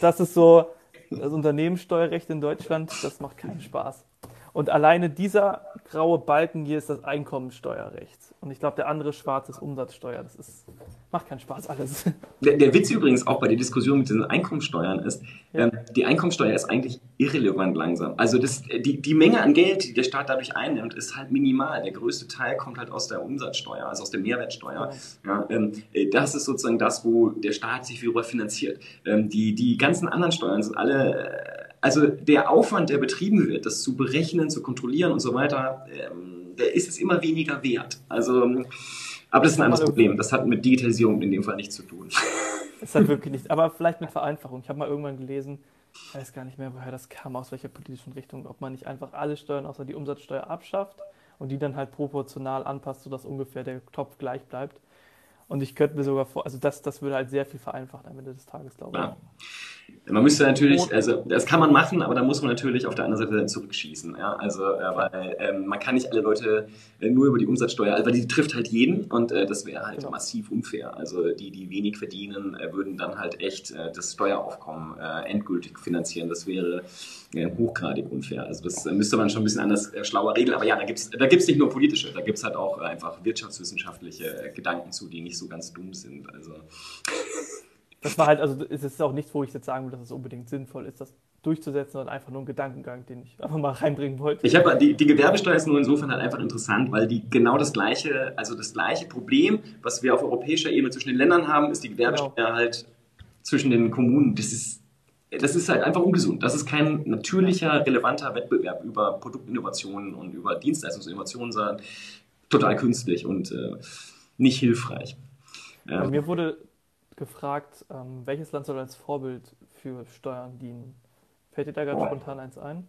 das ist so, das Unternehmenssteuerrecht in Deutschland, das macht keinen Spaß. Und alleine dieser graue Balken hier ist das Einkommensteuerrecht. Und ich glaube, der andere schwarze ist Umsatzsteuer. Das ist, macht keinen Spaß alles. Der, der Witz übrigens auch bei der Diskussion mit den Einkommensteuern ist, ja. ähm, die Einkommensteuer ist eigentlich irrelevant langsam. Also das, die, die Menge an Geld, die der Staat dadurch einnimmt, ist halt minimal. Der größte Teil kommt halt aus der Umsatzsteuer, also aus der Mehrwertsteuer. Ja. ja ähm, äh, das ist sozusagen das, wo der Staat sich wieder finanziert. Ähm, die, die ganzen anderen Steuern sind alle... Also der Aufwand, der betrieben wird, das zu berechnen, zu kontrollieren und so weiter, ähm, der ist es immer weniger wert. Also, aber das ist ein anderes Problem. Das hat mit Digitalisierung in dem Fall nichts zu tun. Es hat wirklich nichts. Aber vielleicht mit Vereinfachung. Ich habe mal irgendwann gelesen, ich weiß gar nicht mehr, woher das kam, aus welcher politischen Richtung, ob man nicht einfach alle Steuern außer die Umsatzsteuer abschafft und die dann halt proportional anpasst, sodass ungefähr der Topf gleich bleibt. Und ich könnte mir sogar vor, also das, das würde halt sehr viel vereinfachen am Ende des Tages, glaube ich. Ja. Man müsste natürlich, also das kann man machen, aber da muss man natürlich auf der anderen Seite dann zurückschießen. Ja? Also, äh, weil ähm, man kann nicht alle Leute äh, nur über die Umsatzsteuer, also, weil die trifft halt jeden und äh, das wäre halt genau. massiv unfair. Also die, die wenig verdienen, äh, würden dann halt echt äh, das Steueraufkommen äh, endgültig finanzieren. Das wäre hochgradig unfair. Also das müsste man schon ein bisschen anders schlauer regeln. Aber ja, da gibt es da gibt's nicht nur politische, da gibt es halt auch einfach wirtschaftswissenschaftliche Gedanken zu, die nicht so ganz dumm sind. Also das war halt, also es ist auch nichts, wo ich jetzt sagen will, dass es unbedingt sinnvoll ist, das durchzusetzen, sondern einfach nur ein Gedankengang, den ich einfach mal reinbringen wollte. Ich habe die, die Gewerbesteuer ist nur insofern halt einfach interessant, weil die genau das gleiche, also das gleiche Problem, was wir auf europäischer Ebene zwischen den Ländern haben, ist die Gewerbesteuer genau. halt zwischen den Kommunen. Das ist das ist halt einfach ungesund. Das ist kein natürlicher, relevanter Wettbewerb über Produktinnovationen und über Dienstleistungsinnovationen, sondern total künstlich und äh, nicht hilfreich. Ja. Mir wurde gefragt, ähm, welches Land soll als Vorbild für Steuern dienen? Fällt dir da ganz spontan eins ein?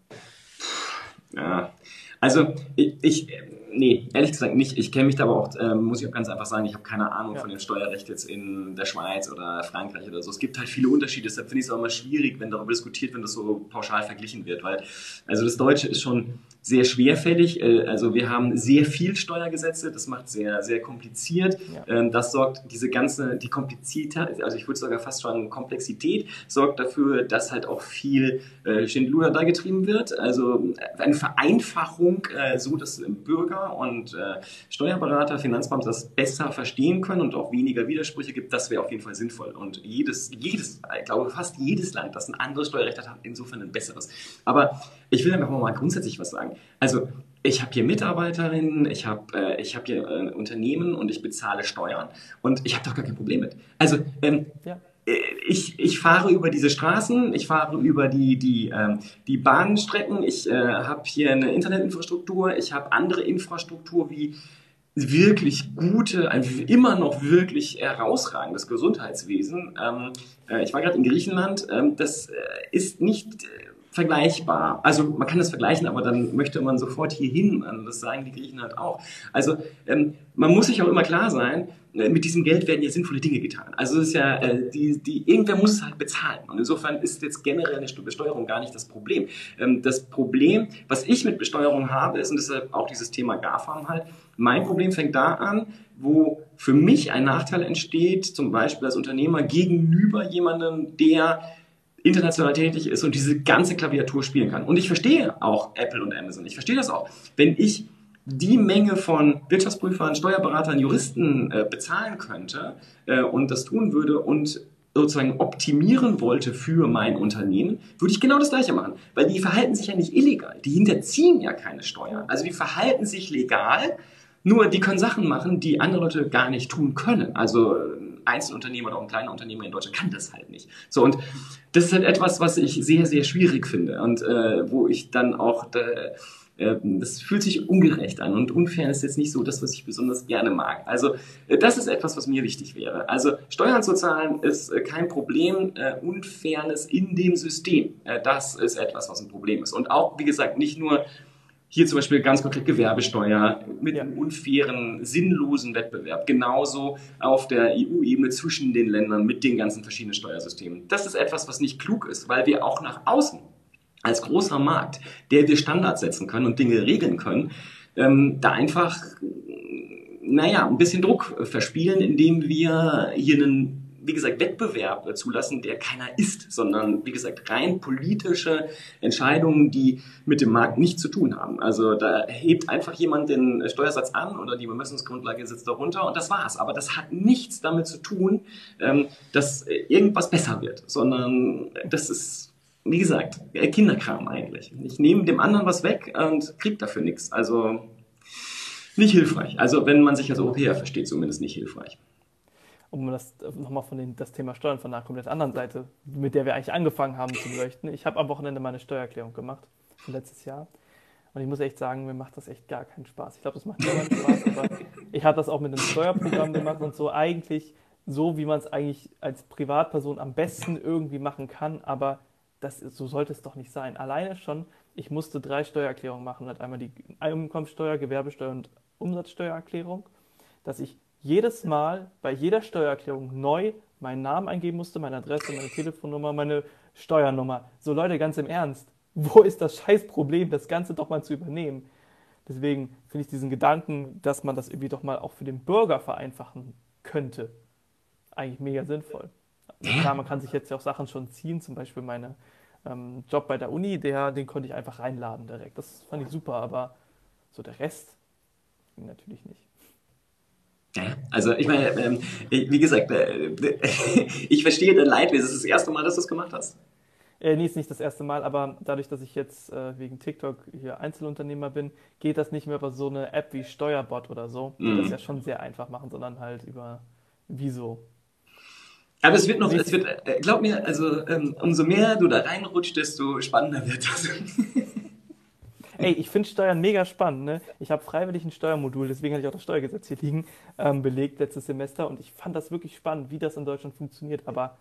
Ja, also ich, ich, nee, ehrlich gesagt nicht. Ich kenne mich da aber auch, äh, muss ich auch ganz einfach sagen, ich habe keine Ahnung ja. von dem Steuerrecht jetzt in der Schweiz oder Frankreich oder so. Es gibt halt viele Unterschiede, deshalb finde ich es auch immer schwierig, wenn darüber diskutiert, wenn das so pauschal verglichen wird, weil also das Deutsche ist schon sehr schwerfällig. Äh, also wir haben sehr viel Steuergesetze, das macht sehr, sehr kompliziert. Ja. Ähm, das sorgt diese ganze, die Komplizität, also ich würde sogar fast schon Komplexität, sorgt dafür, dass halt auch viel äh, Schindluder da getrieben wird. Also eine Vereinfachung, äh, so dass Bürger und Steuerberater, Finanzbeamte das besser verstehen können und auch weniger Widersprüche gibt, das wäre auf jeden Fall sinnvoll. Und jedes, jedes, ich glaube fast jedes Land, das ein anderes Steuerrecht hat, hat insofern ein besseres. Aber ich will einfach mal grundsätzlich was sagen. Also ich habe hier Mitarbeiterinnen, ich habe äh, hab hier äh, Unternehmen und ich bezahle Steuern und ich habe doch gar kein Problem mit. Also ähm, ja. Äh, ich, ich fahre über diese Straßen, ich fahre über die, die, ähm, die Bahnstrecken, ich äh, habe hier eine Internetinfrastruktur, ich habe andere Infrastruktur wie wirklich gute, ein immer noch wirklich herausragendes Gesundheitswesen. Ähm, äh, ich war gerade in Griechenland, ähm, das äh, ist nicht vergleichbar. Also man kann das vergleichen, aber dann möchte man sofort hier hin. Das sagen die Griechen halt auch. Also ähm, man muss sich auch immer klar sein, äh, mit diesem Geld werden ja sinnvolle Dinge getan. Also es ist ja, äh, die, die, irgendwer muss es halt bezahlen. Und insofern ist jetzt generell eine Besteuerung gar nicht das Problem. Ähm, das Problem, was ich mit Besteuerung habe, ist, und deshalb auch dieses Thema GAFAM halt, mein Problem fängt da an, wo für mich ein Nachteil entsteht, zum Beispiel als Unternehmer gegenüber jemandem, der international tätig ist und diese ganze Klaviatur spielen kann. Und ich verstehe auch Apple und Amazon. Ich verstehe das auch. Wenn ich die Menge von Wirtschaftsprüfern, Steuerberatern, Juristen äh, bezahlen könnte äh, und das tun würde und sozusagen optimieren wollte für mein Unternehmen, würde ich genau das Gleiche machen. Weil die verhalten sich ja nicht illegal. Die hinterziehen ja keine Steuern. Also die verhalten sich legal, nur die können Sachen machen, die andere Leute gar nicht tun können. Also ein Einzelunternehmer oder auch ein kleiner Unternehmer in Deutschland kann das halt nicht. So und das ist halt etwas, was ich sehr, sehr schwierig finde und äh, wo ich dann auch äh, das fühlt sich ungerecht an und unfair ist jetzt nicht so das, was ich besonders gerne mag. Also äh, das ist etwas, was mir wichtig wäre. Also Steuern zu zahlen ist äh, kein Problem. Äh, Unfairness in dem System, das ist etwas, was ein Problem ist. Und auch, wie gesagt, nicht nur hier zum Beispiel ganz konkret Gewerbesteuer mit einem unfairen, sinnlosen Wettbewerb. Genauso auf der EU-Ebene zwischen den Ländern mit den ganzen verschiedenen Steuersystemen. Das ist etwas, was nicht klug ist, weil wir auch nach außen als großer Markt, der wir Standards setzen können und Dinge regeln können, ähm, da einfach, naja, ein bisschen Druck verspielen, indem wir hier einen wie gesagt, Wettbewerb zulassen, der keiner ist, sondern, wie gesagt, rein politische Entscheidungen, die mit dem Markt nichts zu tun haben. Also da hebt einfach jemand den Steuersatz an oder die Bemessungsgrundlage sitzt darunter und das war's. Aber das hat nichts damit zu tun, ähm, dass irgendwas besser wird, sondern das ist, wie gesagt, Kinderkram eigentlich. Ich nehme dem anderen was weg und krieg dafür nichts. Also nicht hilfreich. Also wenn man sich als Europäer versteht, zumindest nicht hilfreich um das nochmal von den, das Thema Steuern von einer komplett anderen Seite, mit der wir eigentlich angefangen haben zu beleuchten. Ich habe am Wochenende meine Steuererklärung gemacht, letztes Jahr. Und ich muss echt sagen, mir macht das echt gar keinen Spaß. Ich glaube, das macht niemand Spaß, aber ich habe das auch mit einem Steuerprogramm gemacht und so eigentlich so, wie man es eigentlich als Privatperson am besten irgendwie machen kann, aber das, so sollte es doch nicht sein. Alleine schon, ich musste drei Steuererklärungen machen. Halt einmal die Einkommensteuer, Gewerbesteuer und Umsatzsteuererklärung, dass ich jedes Mal bei jeder Steuererklärung neu meinen Namen eingeben musste, meine Adresse, meine Telefonnummer, meine Steuernummer. So Leute, ganz im Ernst, wo ist das Scheißproblem, das Ganze doch mal zu übernehmen? Deswegen finde ich diesen Gedanken, dass man das irgendwie doch mal auch für den Bürger vereinfachen könnte, eigentlich mega sinnvoll. Also klar, man kann sich jetzt ja auch Sachen schon ziehen, zum Beispiel meinen ähm, Job bei der Uni, der, den konnte ich einfach reinladen direkt. Das fand ich super, aber so der Rest natürlich nicht. Ja, also ich meine, ähm, wie gesagt, äh, ich verstehe dein Leid. Ist es das erste Mal, dass du es gemacht hast? Äh, nee, ist nicht das erste Mal, aber dadurch, dass ich jetzt äh, wegen TikTok hier Einzelunternehmer bin, geht das nicht mehr über so eine App wie Steuerbot oder so, die mhm. das ja schon sehr einfach machen, sondern halt über Wieso. Aber es wird noch, es wird, äh, glaub mir, also ähm, umso mehr du da reinrutscht, desto spannender wird das. Ey, ich finde Steuern mega spannend. Ne? Ich habe freiwillig ein Steuermodul, deswegen hatte ich auch das Steuergesetz hier liegen, ähm, belegt letztes Semester und ich fand das wirklich spannend, wie das in Deutschland funktioniert. Aber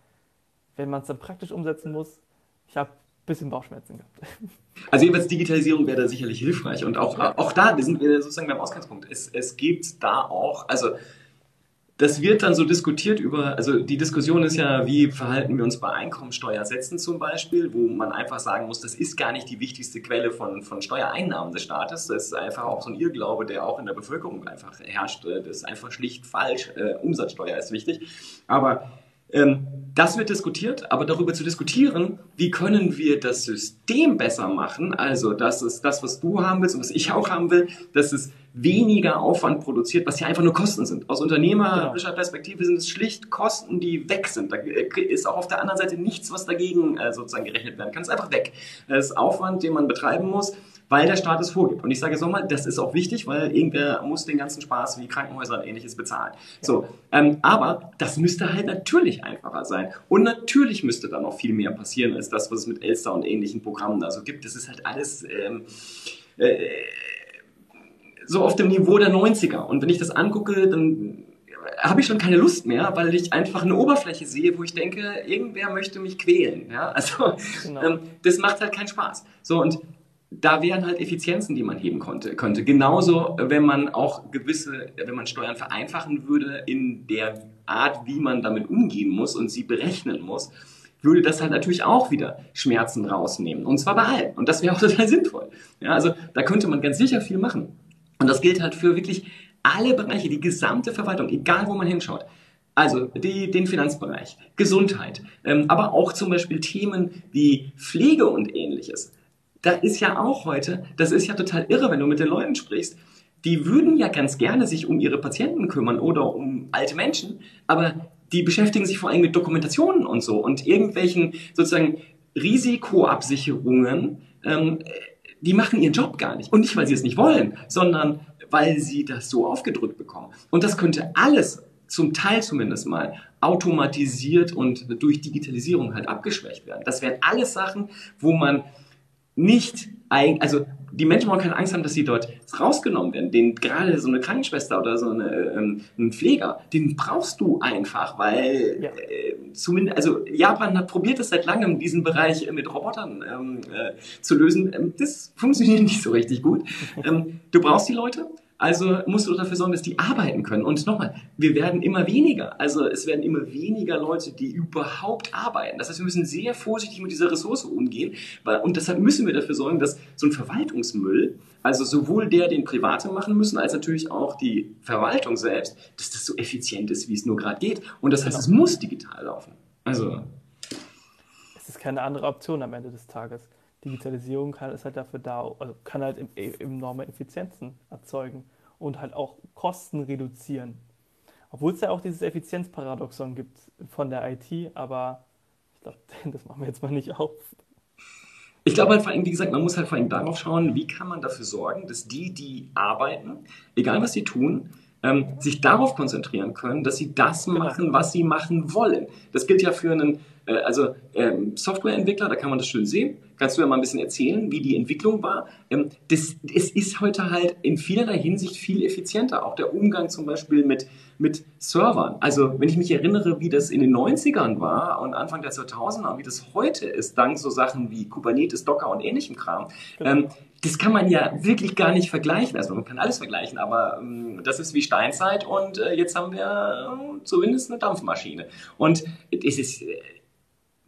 wenn man es dann praktisch umsetzen muss, ich habe ein bisschen Bauchschmerzen gehabt. Also jedenfalls Digitalisierung wäre da sicherlich hilfreich und auch, auch da sind wir sozusagen beim Ausgangspunkt. Es, es gibt da auch, also das wird dann so diskutiert über, also die Diskussion ist ja, wie verhalten wir uns bei Einkommensteuersätzen zum Beispiel, wo man einfach sagen muss, das ist gar nicht die wichtigste Quelle von, von Steuereinnahmen des Staates. Das ist einfach auch so ein Irrglaube, der auch in der Bevölkerung einfach herrscht. Das ist einfach schlicht falsch. Äh, Umsatzsteuer ist wichtig. Aber ähm, das wird diskutiert, aber darüber zu diskutieren, wie können wir das System besser machen, also das ist das, was du haben willst und was ich auch haben will, dass es weniger Aufwand produziert, was ja einfach nur Kosten sind. Aus unternehmerischer Perspektive sind es schlicht Kosten, die weg sind. Da ist auch auf der anderen Seite nichts, was dagegen äh, sozusagen gerechnet werden kann. Es ist einfach weg. Das ist Aufwand, den man betreiben muss weil der Staat es vorgibt. Und ich sage jetzt nochmal, das ist auch wichtig, weil irgendwer muss den ganzen Spaß wie Krankenhäuser und ähnliches bezahlen. So, ähm, aber das müsste halt natürlich einfacher sein. Und natürlich müsste da noch viel mehr passieren als das, was es mit Elster und ähnlichen Programmen da so gibt. Das ist halt alles ähm, äh, so auf dem Niveau der 90er. Und wenn ich das angucke, dann habe ich schon keine Lust mehr, weil ich einfach eine Oberfläche sehe, wo ich denke, irgendwer möchte mich quälen. Ja? Also genau. ähm, das macht halt keinen Spaß. So und da wären halt Effizienzen, die man heben konnte, könnte. Genauso, wenn man auch gewisse, wenn man Steuern vereinfachen würde in der Art, wie man damit umgehen muss und sie berechnen muss, würde das halt natürlich auch wieder Schmerzen rausnehmen. Und zwar bei allen. Und das wäre auch total sinnvoll. Ja, also da könnte man ganz sicher viel machen. Und das gilt halt für wirklich alle Bereiche, die gesamte Verwaltung, egal wo man hinschaut. Also die, den Finanzbereich, Gesundheit, ähm, aber auch zum Beispiel Themen wie Pflege und ähnliches da ist ja auch heute, das ist ja total irre, wenn du mit den Leuten sprichst, die würden ja ganz gerne sich um ihre Patienten kümmern oder um alte Menschen, aber die beschäftigen sich vor allem mit Dokumentationen und so und irgendwelchen sozusagen Risikoabsicherungen, ähm, die machen ihren Job gar nicht. Und nicht, weil sie es nicht wollen, sondern weil sie das so aufgedrückt bekommen. Und das könnte alles zum Teil zumindest mal automatisiert und durch Digitalisierung halt abgeschwächt werden. Das wären alles Sachen, wo man nicht, also die Menschen wollen keine Angst haben, dass sie dort rausgenommen werden. Den, gerade so eine Krankenschwester oder so eine, ähm, ein Pfleger, den brauchst du einfach, weil ja. äh, zumindest, also Japan hat probiert es seit langem, diesen Bereich mit Robotern ähm, äh, zu lösen. Ähm, das funktioniert nicht so richtig gut. Ähm, du brauchst die Leute also musst du dafür sorgen, dass die arbeiten können. Und nochmal, wir werden immer weniger. Also es werden immer weniger Leute, die überhaupt arbeiten. Das heißt, wir müssen sehr vorsichtig mit dieser Ressource umgehen. Und deshalb müssen wir dafür sorgen, dass so ein Verwaltungsmüll, also sowohl der, den Private machen müssen, als natürlich auch die Verwaltung selbst, dass das so effizient ist, wie es nur gerade geht. Und das heißt, genau. es muss digital laufen. Also. Es ist keine andere Option am Ende des Tages. Digitalisierung kann, ist halt dafür da, also kann halt enorme Effizienzen erzeugen und halt auch Kosten reduzieren. Obwohl es ja auch dieses Effizienzparadoxon gibt von der IT, aber ich glaube, das machen wir jetzt mal nicht auf. Ich glaube halt vor allem, wie gesagt, man muss halt vor allem darauf schauen, wie kann man dafür sorgen, dass die, die arbeiten, egal was sie tun, ähm, sich darauf konzentrieren können, dass sie das genau. machen, was sie machen wollen. Das gilt ja für einen äh, also ähm, Softwareentwickler, da kann man das schön sehen. Kannst du ja mal ein bisschen erzählen, wie die Entwicklung war? Ähm, das, es ist heute halt in vielerlei Hinsicht viel effizienter. Auch der Umgang zum Beispiel mit, mit Servern. Also wenn ich mich erinnere, wie das in den 90ern war und Anfang der 2000er und wie das heute ist, dank so Sachen wie Kubernetes, Docker und ähnlichem Kram, genau. ähm, das kann man ja wirklich gar nicht vergleichen. Also man kann alles vergleichen, aber ähm, das ist wie Steinzeit und äh, jetzt haben wir zumindest eine Dampfmaschine. Und es ist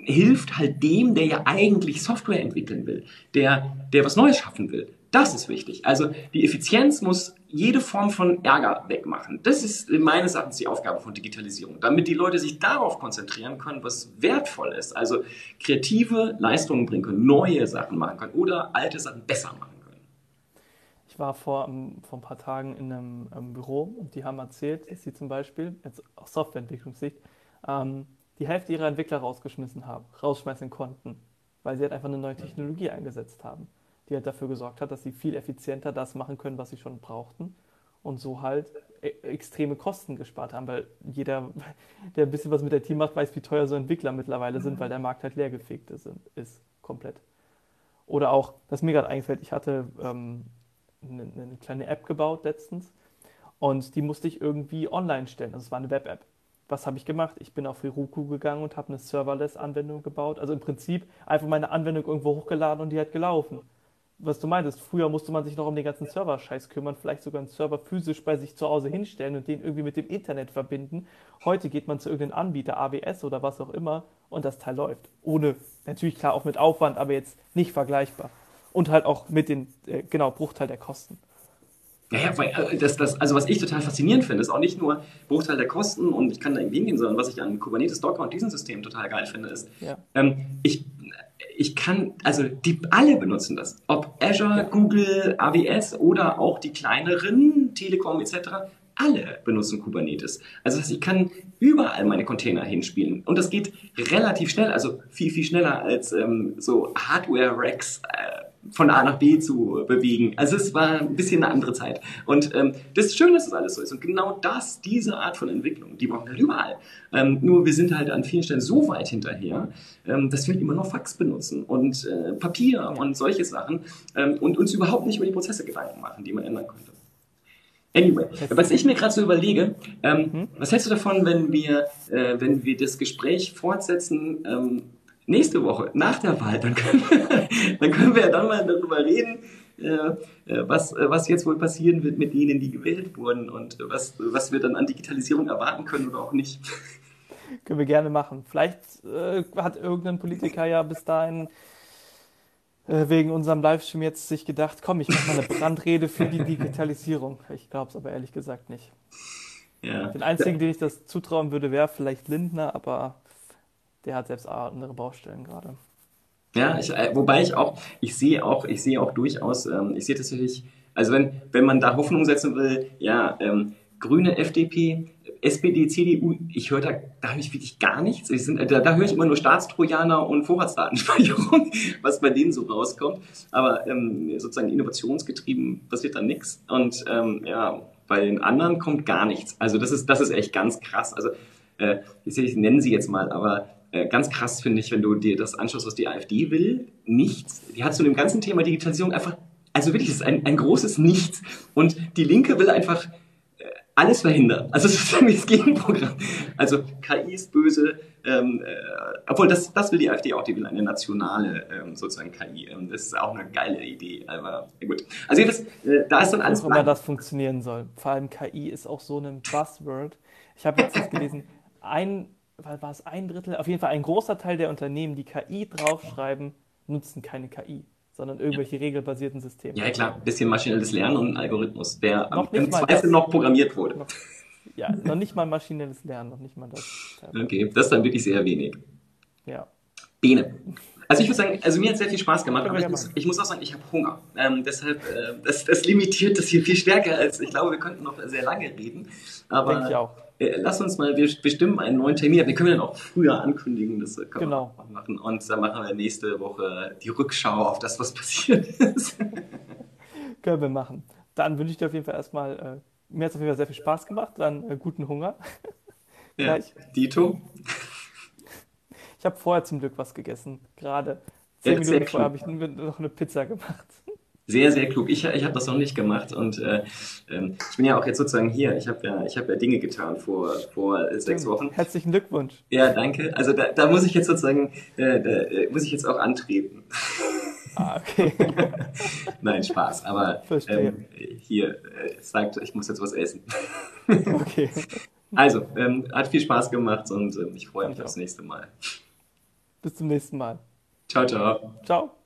hilft halt dem, der ja eigentlich Software entwickeln will, der, der was Neues schaffen will. Das ist wichtig. Also die Effizienz muss jede Form von Ärger wegmachen. Das ist meines Erachtens die Aufgabe von Digitalisierung, damit die Leute sich darauf konzentrieren können, was wertvoll ist. Also kreative Leistungen bringen können, neue Sachen machen können oder alte Sachen besser machen können. Ich war vor, vor ein paar Tagen in einem, einem Büro und die haben erzählt, dass sie zum Beispiel, jetzt aus Softwareentwicklungssicht, ähm, die Hälfte ihrer Entwickler rausgeschmissen haben, rausschmeißen konnten, weil sie halt einfach eine neue Technologie eingesetzt haben, die halt dafür gesorgt hat, dass sie viel effizienter das machen können, was sie schon brauchten und so halt e extreme Kosten gespart haben, weil jeder, der ein bisschen was mit der Team macht, weiß, wie teuer so Entwickler mittlerweile sind, weil der Markt halt leergefegt ist, ist komplett. Oder auch, das mir gerade eingefällt, ich hatte ähm, eine, eine, kleine App gebaut letztens und die musste ich irgendwie online stellen. Also es war eine Web-App. Was habe ich gemacht? Ich bin auf Heroku gegangen und habe eine Serverless-Anwendung gebaut. Also im Prinzip einfach meine Anwendung irgendwo hochgeladen und die hat gelaufen. Was du meintest, früher musste man sich noch um den ganzen Server-Scheiß kümmern, vielleicht sogar einen Server physisch bei sich zu Hause hinstellen und den irgendwie mit dem Internet verbinden. Heute geht man zu irgendeinem Anbieter, AWS oder was auch immer, und das Teil läuft. Ohne, natürlich klar auch mit Aufwand, aber jetzt nicht vergleichbar. Und halt auch mit den, äh, genau, Bruchteil der Kosten. Naja, weil äh, das, das, also was ich total faszinierend finde, ist auch nicht nur Bruchteil der Kosten und ich kann da irgendwie hingehen, sondern was ich an Kubernetes, Docker und diesem System total geil finde, ist, ja. ähm, ich, ich kann, also die alle benutzen das. Ob Azure, ja. Google, AWS oder auch die kleineren, Telekom etc alle benutzen Kubernetes. Also das heißt, ich kann überall meine Container hinspielen. Und das geht relativ schnell, also viel, viel schneller als ähm, so Hardware-Racks äh, von A nach B zu bewegen. Also es war ein bisschen eine andere Zeit. Und ähm, das ist schön, dass das alles so ist. Und genau das, diese Art von Entwicklung, die brauchen wir halt überall. Ähm, nur wir sind halt an vielen Stellen so weit hinterher, ähm, dass wir halt immer noch Fax benutzen und äh, Papier und solche Sachen ähm, und uns überhaupt nicht über die Prozesse Gedanken machen, die man ändern könnte. Anyway, was ich mir gerade so überlege, ähm, hm? was hältst du davon, wenn wir, äh, wenn wir das Gespräch fortsetzen ähm, nächste Woche nach der Wahl? Dann können wir, dann können wir ja dann mal darüber reden, äh, äh was, äh, was jetzt wohl passieren wird mit denen, die gewählt wurden und was, was wir dann an Digitalisierung erwarten können oder auch nicht. Können wir gerne machen. Vielleicht äh, hat irgendein Politiker ja bis dahin äh, wegen unserem Livestream jetzt sich gedacht, komm, ich mache mal eine Brandrede für die Digitalisierung. Ich glaube es aber ehrlich gesagt nicht. Ja. Den einzigen, den ich das zutrauen würde, wäre vielleicht Lindner, aber der hat selbst andere Baustellen gerade. Ja, ich, äh, wobei ich auch, ich sehe auch, ich sehe auch durchaus, ähm, ich sehe tatsächlich, also wenn, wenn man da Hoffnung setzen will, ja, ähm, Grüne, FDP, SPD, CDU, ich höre da, da höre ich wirklich gar nichts. Sind, da, da höre ich immer nur Staatstrojaner und Vorratsdatenspeicherung, was bei denen so rauskommt. Aber ähm, sozusagen innovationsgetrieben passiert da nichts. Und ähm, ja, bei den anderen kommt gar nichts. Also das ist, das ist echt ganz krass. Also äh, ich, ich nenne sie jetzt mal, aber ganz krass finde ich, wenn du dir das anschaust, was die AfD will, nichts. Die hat zu dem ganzen Thema Digitalisierung einfach, also wirklich, das ist ein, ein großes Nichts. Und die Linke will einfach alles verhindern. Also es ist irgendwie das Gegenprogramm. Also KI ist böse, ähm, äh, obwohl das, das will die AfD auch, die will eine nationale ähm, sozusagen KI. Ähm, das ist auch eine geile Idee, aber ja, gut. Also das, äh, da ist dann alles. Wie immer das funktionieren soll. Vor allem KI ist auch so ein Buzzword. Ich habe jetzt gelesen, ein, war es ein Drittel, auf jeden Fall ein großer Teil der Unternehmen, die KI draufschreiben, nutzen keine KI sondern irgendwelche ja. regelbasierten Systeme. Ja, klar, ein bisschen maschinelles Lernen und ein Algorithmus, der noch im Zweifel noch programmiert wurde. Noch, ja, noch nicht mal maschinelles Lernen, noch nicht mal das. Okay, das ist dann wirklich sehr wenig. Ja. Bene. Also ich würde sagen, also mir hat es sehr viel Spaß gemacht, aber ich muss, ich muss, auch sagen, ich habe Hunger. Ähm, deshalb, äh, das, das limitiert das hier viel stärker als, ich glaube, wir könnten noch sehr lange reden. Aber Denke ich auch. Äh, lass uns mal, wir bestimmen einen neuen Termin. Wir können ja noch früher ankündigen, das können genau. wir machen. Und dann machen wir nächste Woche die Rückschau auf das, was passiert ist. können wir machen. Dann wünsche ich dir auf jeden Fall erstmal, äh, mir hat es auf jeden Fall sehr viel Spaß gemacht, dann äh, guten Hunger. ja, Dito. Ich habe vorher zum Glück was gegessen, gerade. Zehn ja, Minuten vorher habe ich noch eine Pizza gemacht. Sehr, sehr klug. Ich, ich habe das noch nicht gemacht und äh, ähm, ich bin ja auch jetzt sozusagen hier. Ich habe ja, ich hab ja Dinge getan vor, vor sechs Wochen. Herzlichen Glückwunsch. Ja, danke. Also da, da muss ich jetzt sozusagen, äh, da äh, muss ich jetzt auch antreten. Ah, okay. Nein, Spaß. Aber ähm, hier äh, sagt, ich muss jetzt was essen. okay. Also, ähm, hat viel Spaß gemacht und ähm, ich freue mich aufs nächste Mal. Bis zum nächsten Mal. Ciao, ciao. Ciao.